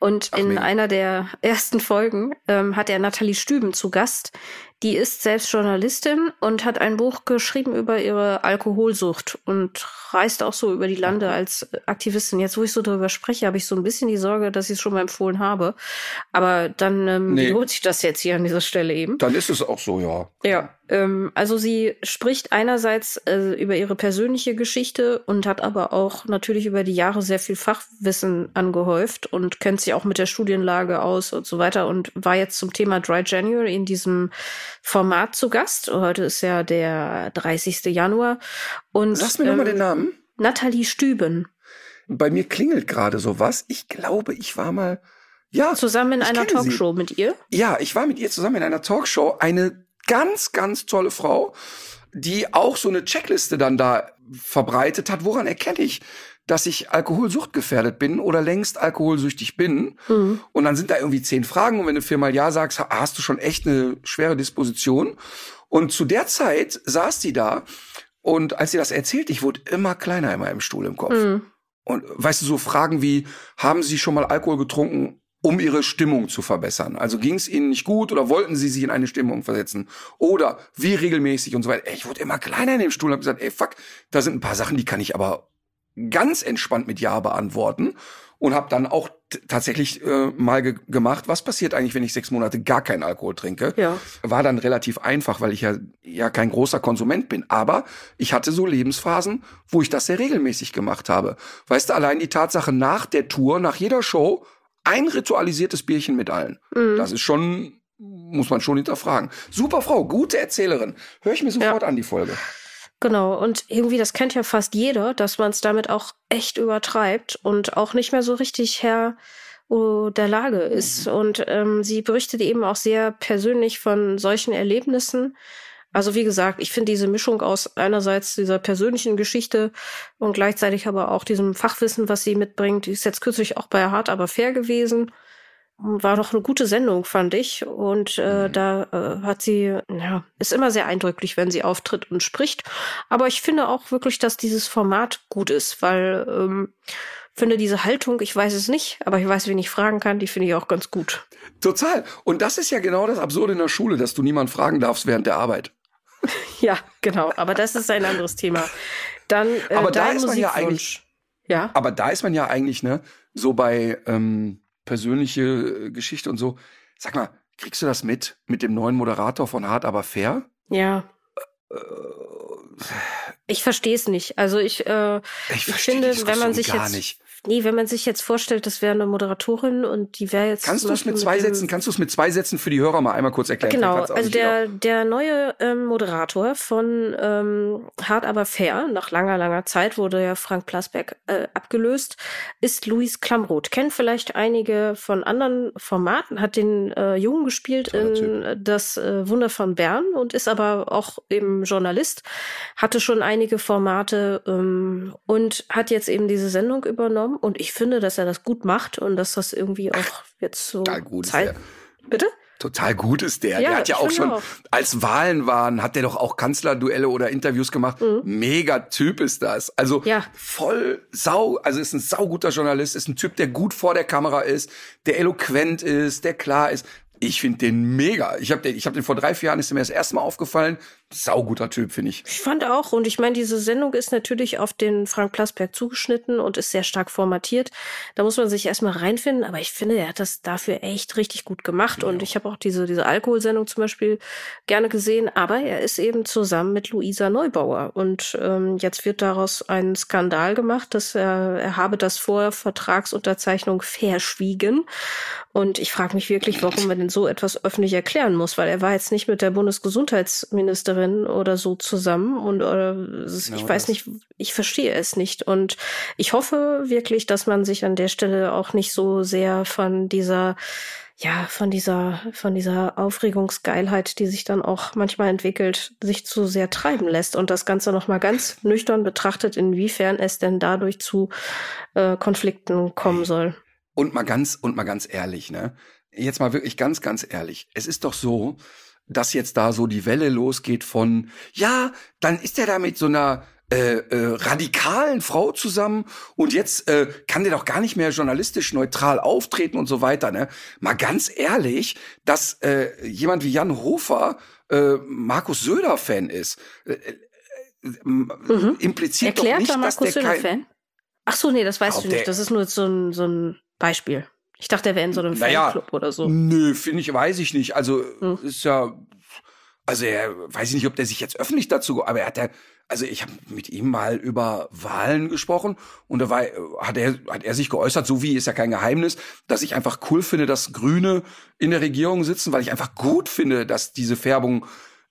Und
Ach,
in
mega.
einer der ersten Folgen ähm, hat er Nathalie Stüben zu Gast. Die ist selbst Journalistin und hat ein Buch geschrieben über ihre Alkoholsucht und reist auch so über die Lande als Aktivistin. Jetzt, wo ich so drüber spreche, habe ich so ein bisschen die Sorge, dass ich es schon mal empfohlen habe. Aber dann ähm,
Nee.
wiederholt sich das jetzt hier an dieser Stelle eben.
Dann ist es auch so, ja.
Ja, ähm, also sie spricht einerseits äh, über ihre persönliche Geschichte und hat aber auch natürlich über die Jahre sehr viel Fachwissen angehäuft und kennt sich auch mit der Studienlage aus und so weiter und war jetzt zum Thema Dry January in diesem Format zu Gast. Heute ist ja der 30. Januar. Und
Lass mir nochmal
ähm,
den Namen.
Nathalie Stüben.
Bei mir klingelt gerade sowas. Ich glaube, ich war mal. Ja,
Zusammen in
ich
einer
kenne sie.
Talkshow mit ihr.
Ja, ich war mit ihr zusammen in einer Talkshow. Eine ganz, ganz tolle Frau, die auch so eine Checkliste dann da verbreitet hat. Woran erkenne ich, dass ich alkoholsuchtgefährdet bin oder längst alkoholsüchtig bin?
Mhm.
Und dann sind da irgendwie zehn Fragen. Und wenn du viermal Ja sagst, hast du schon echt eine schwere Disposition. Und zu der Zeit saß sie da. Und als sie das erzählt, ich wurde immer kleiner in meinem Stuhl im Kopf.
Mhm.
Und weißt du, so Fragen wie, haben Sie schon mal Alkohol getrunken, um Ihre Stimmung zu verbessern? Also ging es Ihnen nicht gut oder wollten Sie sich in eine Stimmung versetzen? Oder wie regelmäßig und so weiter. Ey, ich wurde immer kleiner in dem Stuhl und habe gesagt, ey, fuck, da sind ein paar Sachen, die kann ich aber ganz entspannt mit Ja beantworten. Und habe dann auch tatsächlich äh, mal ge gemacht, was passiert eigentlich, wenn ich sechs Monate gar keinen Alkohol trinke?
Ja.
war dann relativ einfach, weil ich ja, ja kein großer Konsument bin. Aber ich hatte so Lebensphasen, wo ich das sehr regelmäßig gemacht habe. Weißt du, allein die Tatsache nach der Tour, nach jeder Show, ein ritualisiertes Bierchen mit allen.
Mhm.
Das ist schon, muss man schon hinterfragen. Super Frau, gute Erzählerin. Höre ich mir sofort an, die Folge.
Genau, und irgendwie, das kennt ja fast jeder, dass man es damit auch echt übertreibt und auch nicht mehr so richtig Herr oh, der Lage ist. Und ähm, sie berichtet eben auch sehr persönlich von solchen Erlebnissen. Also wie gesagt, ich finde diese Mischung aus einerseits dieser persönlichen Geschichte und gleichzeitig aber auch diesem Fachwissen, was sie mitbringt, die ist jetzt kürzlich auch bei Hart aber fair gewesen. War doch eine gute Sendung, fand ich. Und äh, da äh, hat sie, ja, ist immer sehr eindrücklich, wenn sie auftritt und spricht. Aber ich finde auch wirklich, dass dieses Format gut ist, weil ähm, finde diese Haltung, ich weiß es nicht, aber ich weiß, wen ich fragen kann, die finde ich auch ganz gut.
Total. Und das ist ja genau das Absurde in der Schule, dass du niemand fragen darfst während der Arbeit.
Ja, genau. Aber das ist ein anderes Thema. Dann äh,
Aber da ist man ja eigentlich-
Ja.
Aber da ist man ja eigentlich, ne, so bei ähm, persönliche äh, Geschichte und so. Sag mal, kriegst du das mit, mit dem neuen Moderator von Hart aber fair?
Ja.
Äh,
Ich verstehe es nicht. Also ich, äh,
ich
ich finde, wenn man sich
gar
jetzt
nicht.
Nee, wenn man sich jetzt vorstellt, das wäre eine Moderatorin und die wäre jetzt.
Kannst du es mit zwei mit Sätzen, kannst du es mit zwei Sätzen für die Hörer mal einmal kurz erklären?
Genau, also der, der neue ähm, Moderator von ähm, Hart aber fair, nach langer, langer Zeit wurde ja Frank Plasberg äh, abgelöst, ist Luis Klamroth. Kennt vielleicht einige von anderen Formaten, hat den äh, Jungen gespielt Toller in typ. Das äh, Wunder von Bern und ist aber auch eben Journalist, hatte schon einige Formate ähm, und hat jetzt eben diese Sendung übernommen und ich finde, dass er das gut macht und dass das irgendwie auch jetzt so Zeit. Bitte?
Total gut ist der. Ja, der hat ja auch schon, auch. als Wahlen waren, hat der doch auch Kanzlerduelle oder Interviews gemacht. Mhm. Mega Typ ist das. Also ja. voll sau, also ist ein sauguter Journalist, ist ein Typ, der gut vor der Kamera ist, der eloquent ist, der klar ist. Ich finde den mega. Ich habe den, ich hab den vor drei, vier Jahren, ist mir das erste Mal aufgefallen. Sauguter Typ, finde ich.
Ich fand auch. Und ich meine, diese Sendung ist natürlich auf den Frank Plasberg zugeschnitten und ist sehr stark formatiert. Da muss man sich erstmal reinfinden. Aber ich finde, er hat das dafür echt richtig gut gemacht. Ja. Und ich habe auch diese, diese Alkoholsendung zum Beispiel gerne gesehen. Aber er ist eben zusammen mit Luisa Neubauer. Und ähm, jetzt wird daraus ein Skandal gemacht, dass er, er habe das vor Vertragsunterzeichnung verschwiegen. Und ich frage mich wirklich, warum man denn so etwas öffentlich erklären muss, weil er war jetzt nicht mit der Bundesgesundheitsministerin oder so zusammen und oder, ich genau weiß nicht, ich verstehe es nicht. Und ich hoffe wirklich, dass man sich an der Stelle auch nicht so sehr von dieser ja, von dieser, von dieser Aufregungsgeilheit, die sich dann auch manchmal entwickelt, sich zu sehr treiben lässt und das Ganze nochmal ganz nüchtern betrachtet, inwiefern es denn dadurch zu äh, Konflikten kommen soll.
Und mal ganz, und mal ganz ehrlich, ne? Jetzt mal wirklich ganz, ganz ehrlich. Es ist doch so, dass jetzt da so die Welle losgeht von, ja, dann ist er da mit so einer äh, äh, radikalen Frau zusammen und jetzt äh, kann der doch gar nicht mehr journalistisch neutral auftreten und so weiter. Ne? Mal ganz ehrlich, dass äh, jemand wie Jan Hofer äh, Markus Söder-Fan ist, äh, äh, mhm. impliziert
Erklärt
doch nicht,
Markus
dass der
Söder Fan? Ach so, nee, das weißt du nicht. Das ist nur so ein, so ein Beispiel. Ich dachte, er wäre in so einem naja, Fanclub oder so.
Nö, finde ich, weiß ich nicht. Also hm. ist ja, also er weiß ich nicht, ob der sich jetzt öffentlich dazu, aber er hat ja, also ich habe mit ihm mal über Wahlen gesprochen und da war, hat er hat er sich geäußert, so wie ist ja kein Geheimnis, dass ich einfach cool finde, dass Grüne in der Regierung sitzen, weil ich einfach gut finde, dass diese Färbung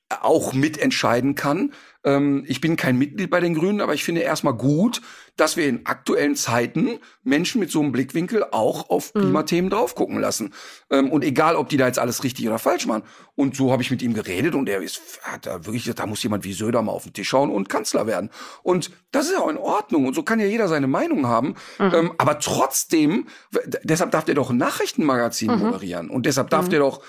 auch mitentscheiden kann. Ähm, ich bin kein Mitglied bei den Grünen, aber ich finde erstmal gut, dass wir in aktuellen Zeiten Menschen mit so einem Blickwinkel auch auf mhm. Klimathemen drauf gucken lassen. Ähm, und egal, ob die da jetzt alles richtig oder falsch machen. Und so habe ich mit ihm geredet und er ist, hat da wirklich gesagt, da muss jemand wie Söder mal auf den Tisch schauen und Kanzler werden. Und das ist ja auch in Ordnung. Und so kann ja jeder seine Meinung haben. Mhm. Ähm, aber trotzdem, deshalb darf der doch ein Nachrichtenmagazin mhm. moderieren. Und deshalb darf mhm. der doch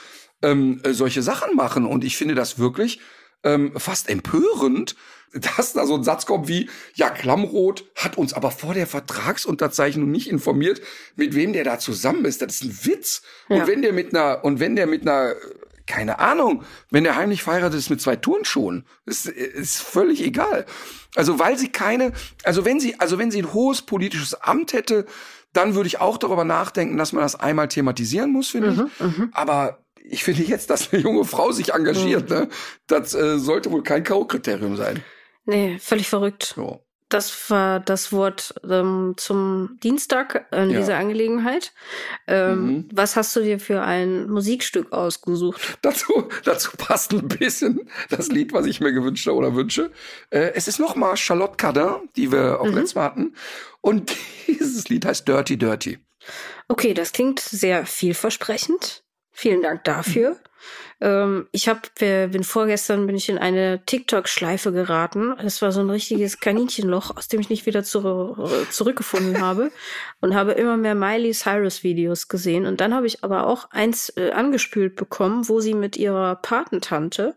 ähm, äh, solche Sachen machen. Und ich finde das wirklich ähm, fast empörend, dass da so ein Satz kommt wie, ja, Klammroth hat uns aber vor der Vertragsunterzeichnung nicht informiert, mit wem der da zusammen ist. Das ist ein Witz. Ja. Und wenn der mit einer, und wenn der mit einer, keine Ahnung, wenn der heimlich verheiratet ist mit zwei Turnschuhen, ist, ist völlig egal. Also, weil sie keine, also wenn sie, also wenn sie ein hohes politisches Amt hätte, dann würde ich auch darüber nachdenken, dass man das einmal thematisieren muss, finde mhm, ich. Mhm. Aber ich finde jetzt, dass eine junge Frau sich engagiert, mhm. ne, das äh, sollte wohl kein K.O.-Kriterium sein.
Nee, völlig verrückt. So. Das war das Wort ähm, zum Dienstag in ja. dieser Angelegenheit. Ähm, mhm. Was hast du dir für ein Musikstück ausgesucht?
Dazu, dazu passt ein bisschen das Lied, was ich mir gewünscht habe oder wünsche. Äh, es ist nochmal Charlotte Cardin, die wir auch mhm. letztes Mal hatten. Und dieses Lied heißt Dirty Dirty.
Okay, das klingt sehr vielversprechend. Vielen Dank dafür. Ähm, ich habe, bin vorgestern bin ich in eine TikTok-Schleife geraten. Das war so ein richtiges Kaninchenloch, aus dem ich nicht wieder zu, zurückgefunden habe und habe immer mehr Miley Cyrus Videos gesehen. Und dann habe ich aber auch eins äh, angespült bekommen, wo sie mit ihrer Patentante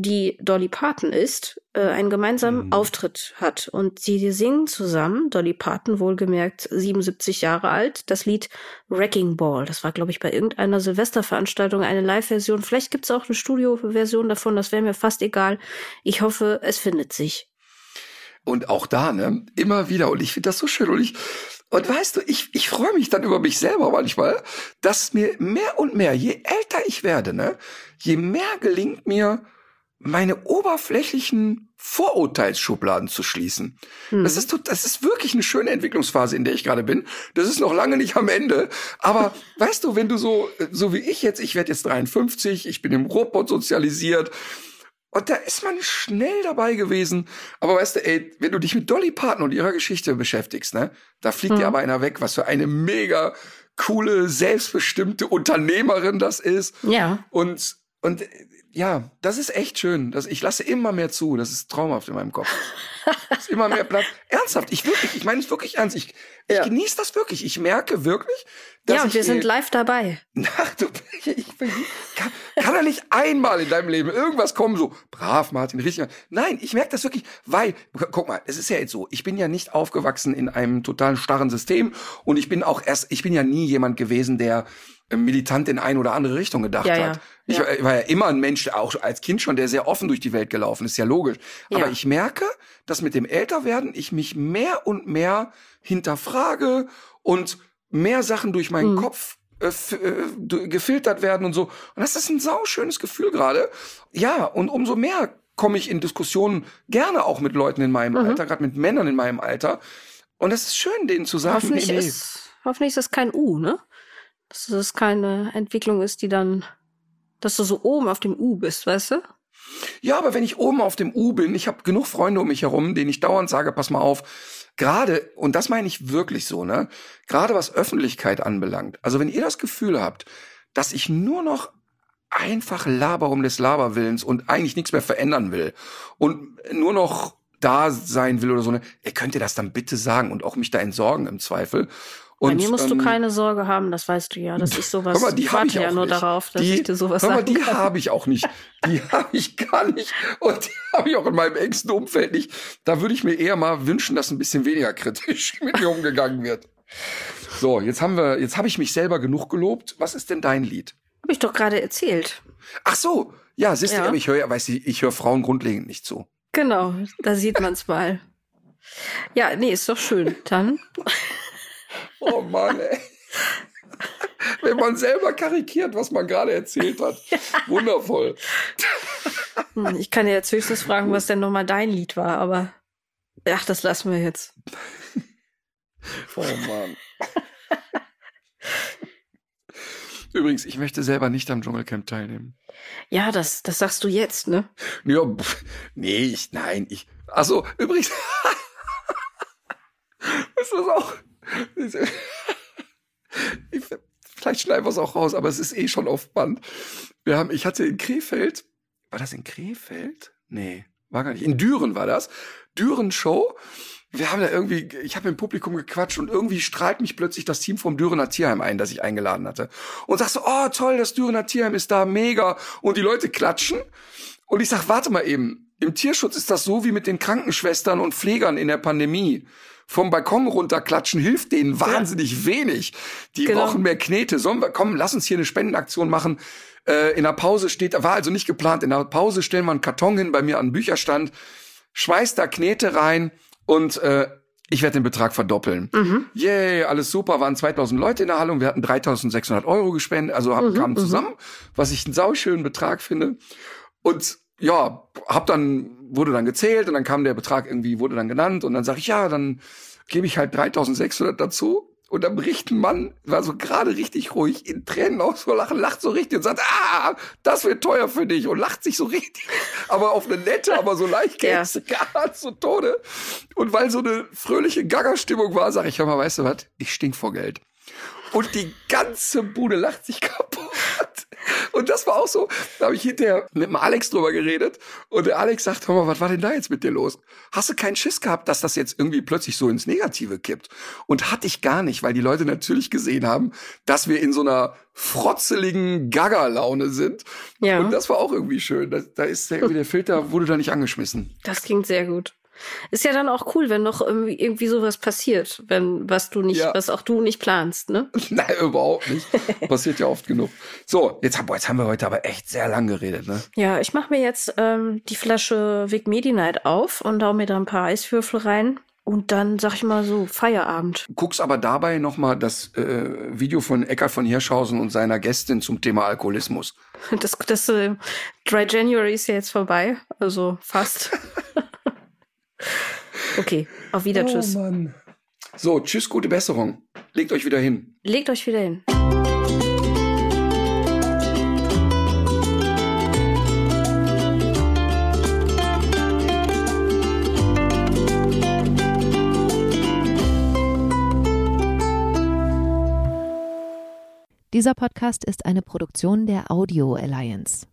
die Dolly Parton ist, äh, einen gemeinsamen mhm. Auftritt hat. Und sie singen zusammen, Dolly Parton wohlgemerkt 77 Jahre alt, das Lied Wrecking Ball. Das war, glaube ich, bei irgendeiner Silvesterveranstaltung eine Live-Version. Vielleicht gibt's auch eine Studio-Version davon, das wäre mir fast egal. Ich hoffe, es findet sich.
Und auch da, ne, immer wieder. Und ich finde das so schön. Und ich, und weißt du, ich, ich freue mich dann über mich selber manchmal, dass mir mehr und mehr, je älter ich werde, ne, je mehr gelingt mir, meine oberflächlichen Vorurteilsschubladen zu schließen.
Hm.
Das ist, das ist wirklich eine schöne Entwicklungsphase, in der ich gerade bin. Das ist noch lange nicht am Ende. Aber weißt du, wenn du so, so wie ich jetzt, ich werde jetzt 53, ich bin im Ruhrpott sozialisiert. Und da ist man schnell dabei gewesen. Aber weißt du, ey, wenn du dich mit Dolly Parton und ihrer Geschichte beschäftigst, ne, da fliegt
Mhm.
dir aber einer weg, was für eine mega coole, selbstbestimmte Unternehmerin das ist.
Ja.
Und, und ja, das ist echt schön. Das, ich lasse immer mehr zu. Das ist traumhaft in meinem Kopf. Das ist immer mehr Platz. Ernsthaft, ich wirklich, ich meine es wirklich ernst. Ich, ich
Ja.
genieße das wirklich. Ich merke wirklich, dass
Ja, und
ich,
wir sind live dabei.
Ach du, ich bin, kann, kann da nicht einmal in deinem Leben irgendwas kommen, so, brav, Martin, richtig. Nein, ich merke das wirklich, weil, gu- guck mal, es ist ja jetzt so, ich bin ja nicht aufgewachsen in einem totalen starren System und ich bin auch erst, ich bin ja nie jemand gewesen, der militant in eine oder andere Richtung gedacht
Ja,
hat. Ich
Ja.
war- war ja immer ein Mensch, auch als Kind schon, der sehr offen durch die Welt gelaufen ist, ja logisch. Aber
Ja.
ich merke, dass mit dem Älterwerden ich mich mehr und mehr hinterfrage und mehr Sachen durch meinen
Mhm.
Kopf äh, äh, gefiltert werden und so. Und das ist ein sauschönes Gefühl gerade. Ja, und umso mehr komme ich in Diskussionen gerne auch mit Leuten in meinem
Mhm.
Alter, gerade mit Männern in meinem Alter. Und es ist schön, denen zu sagen,
Hoffentlich,
nee, nee.
ist, hoffentlich ist das kein U, ne? Dass das keine Entwicklung ist, die dann, dass du so oben auf dem U bist, weißt du?
Ja, aber wenn ich oben auf dem U bin, ich habe genug Freunde um mich herum, denen ich dauernd sage, pass mal auf, gerade, und das meine ich wirklich so, ne, gerade was Öffentlichkeit anbelangt, also wenn ihr das Gefühl habt, dass ich nur noch einfach laber um des Laberwillens und eigentlich nichts mehr verändern will und nur noch da sein will oder so, ne, ihr könnt ihr das dann bitte sagen und auch mich da entsorgen im Zweifel. Und,
Bei mir musst
ähm,
du keine Sorge haben, das weißt du ja. Das ist sowas.
Mal, die
ich warte
ich
ja nur
nicht.
darauf, dass
die,
ich dir sowas
mal,
sagen
die habe ich auch nicht. Die habe ich gar nicht. Und die habe ich auch in meinem engsten Umfeld nicht. Da würde ich mir eher mal wünschen, dass ein bisschen weniger kritisch mit mir umgegangen wird. So, jetzt haben wir, jetzt habe ich mich selber genug gelobt. Was ist denn dein Lied?
Habe ich doch gerade erzählt.
Ach so, ja, siehst du,
Ja.
aber ich höre, weiß ich, ich höre Frauen grundlegend nicht zu.
Genau, da sieht man's mal. Ja, nee, ist doch schön. Dann,
Oh Mann, ey. Wenn man selber karikiert, was man gerade erzählt hat. Wundervoll.
hm, ich kann dir jetzt höchstens fragen, was denn nochmal dein Lied war, aber ach, das lassen wir jetzt.
Oh Mann. Übrigens, ich möchte selber nicht am Dschungelcamp teilnehmen.
Ja, das, das sagst du jetzt, ne?
Ja, pff, nee, ich, nein, ich. Achso, übrigens. ist das auch. Ich, vielleicht schneiden wir es auch raus, aber es ist eh schon auf Band. Wir haben, ich hatte in Krefeld, war das in Krefeld? Nee, war gar nicht. In Düren war das. Düren Show. Wir haben da irgendwie, ich habe im Publikum gequatscht und irgendwie strahlt mich plötzlich das Team vom Dürener Tierheim ein, das ich eingeladen hatte. Und sagst so, oh toll, das Dürener Tierheim ist da, mega. Und die Leute klatschen. Und ich sag, warte mal eben, im Tierschutz ist das so wie mit den Krankenschwestern und Pflegern in der Pandemie. Vom Balkon runterklatschen hilft denen wahnsinnig wenig. Die
Genau.
brauchen mehr Knete. Sollen wir, komm, lass uns hier eine Spendenaktion machen. Äh, in der Pause steht, war also nicht geplant, in der Pause stellen wir einen Karton hin bei mir an den Bücherstand, schmeißt da Knete rein und äh, ich werde den Betrag verdoppeln. Yay, alles super, waren 2000 Leute in der Halle und wir hatten 3600 Euro gespendet, also hab, kamen zusammen, was ich einen sauschönen Betrag finde. Und ja, hab dann, wurde dann gezählt und dann kam der Betrag irgendwie, wurde dann genannt und dann sage ich, ja, dann gebe ich halt 3600 dazu. Und dann bricht ein Mann, war so gerade richtig ruhig, in Tränen aus vor Lachen, lacht so richtig und sagt, ah, das wird teuer für dich und lacht sich so richtig, aber auf eine nette, aber so leicht
Ja.
Art zu Tode. Und weil so eine fröhliche Gaggerstimmung war, sag ich, hör mal, weißt du was, ich stink vor Geld. Und die ganze Bude lacht sich kaputt. Und das war auch so, da habe ich hinterher mit dem Alex drüber geredet und der Alex sagt, hör mal, was war denn da jetzt mit dir los? Hast du keinen Schiss gehabt, dass das jetzt irgendwie plötzlich so ins Negative kippt? Und hatte ich gar nicht, weil die Leute natürlich gesehen haben, dass wir in so einer frotzeligen Gagger-Laune sind.
Ja.
Und das war auch irgendwie schön. Da, da ist der, irgendwie der Filter wurde da nicht angeschmissen.
Das klingt sehr gut. Ist ja dann auch cool, wenn noch irgendwie, irgendwie sowas passiert, wenn was du nicht,
Ja.
was auch du nicht planst, ne?
Nein, überhaupt nicht. Passiert ja oft genug. So, jetzt, haben- boah, jetzt haben wir heute aber echt sehr lang geredet, ne?
Ja, ich mache mir jetzt ähm, die Flasche Vic Medi Night auf und hau mir da ein paar Eiswürfel rein. Und dann, sag ich mal so, Feierabend.
Guckst aber dabei nochmal das äh, Video von Eckhard von Hirschhausen und seiner Gästin zum Thema Alkoholismus.
Das, das äh, Dry January ist ja jetzt vorbei, also fast. okay, auf Wieder, oh, tschüss.
Mann. So, tschüss, gute Besserung. Legt euch wieder hin.
Legt euch wieder hin.
Dieser Podcast ist eine Produktion der Audio Alliance.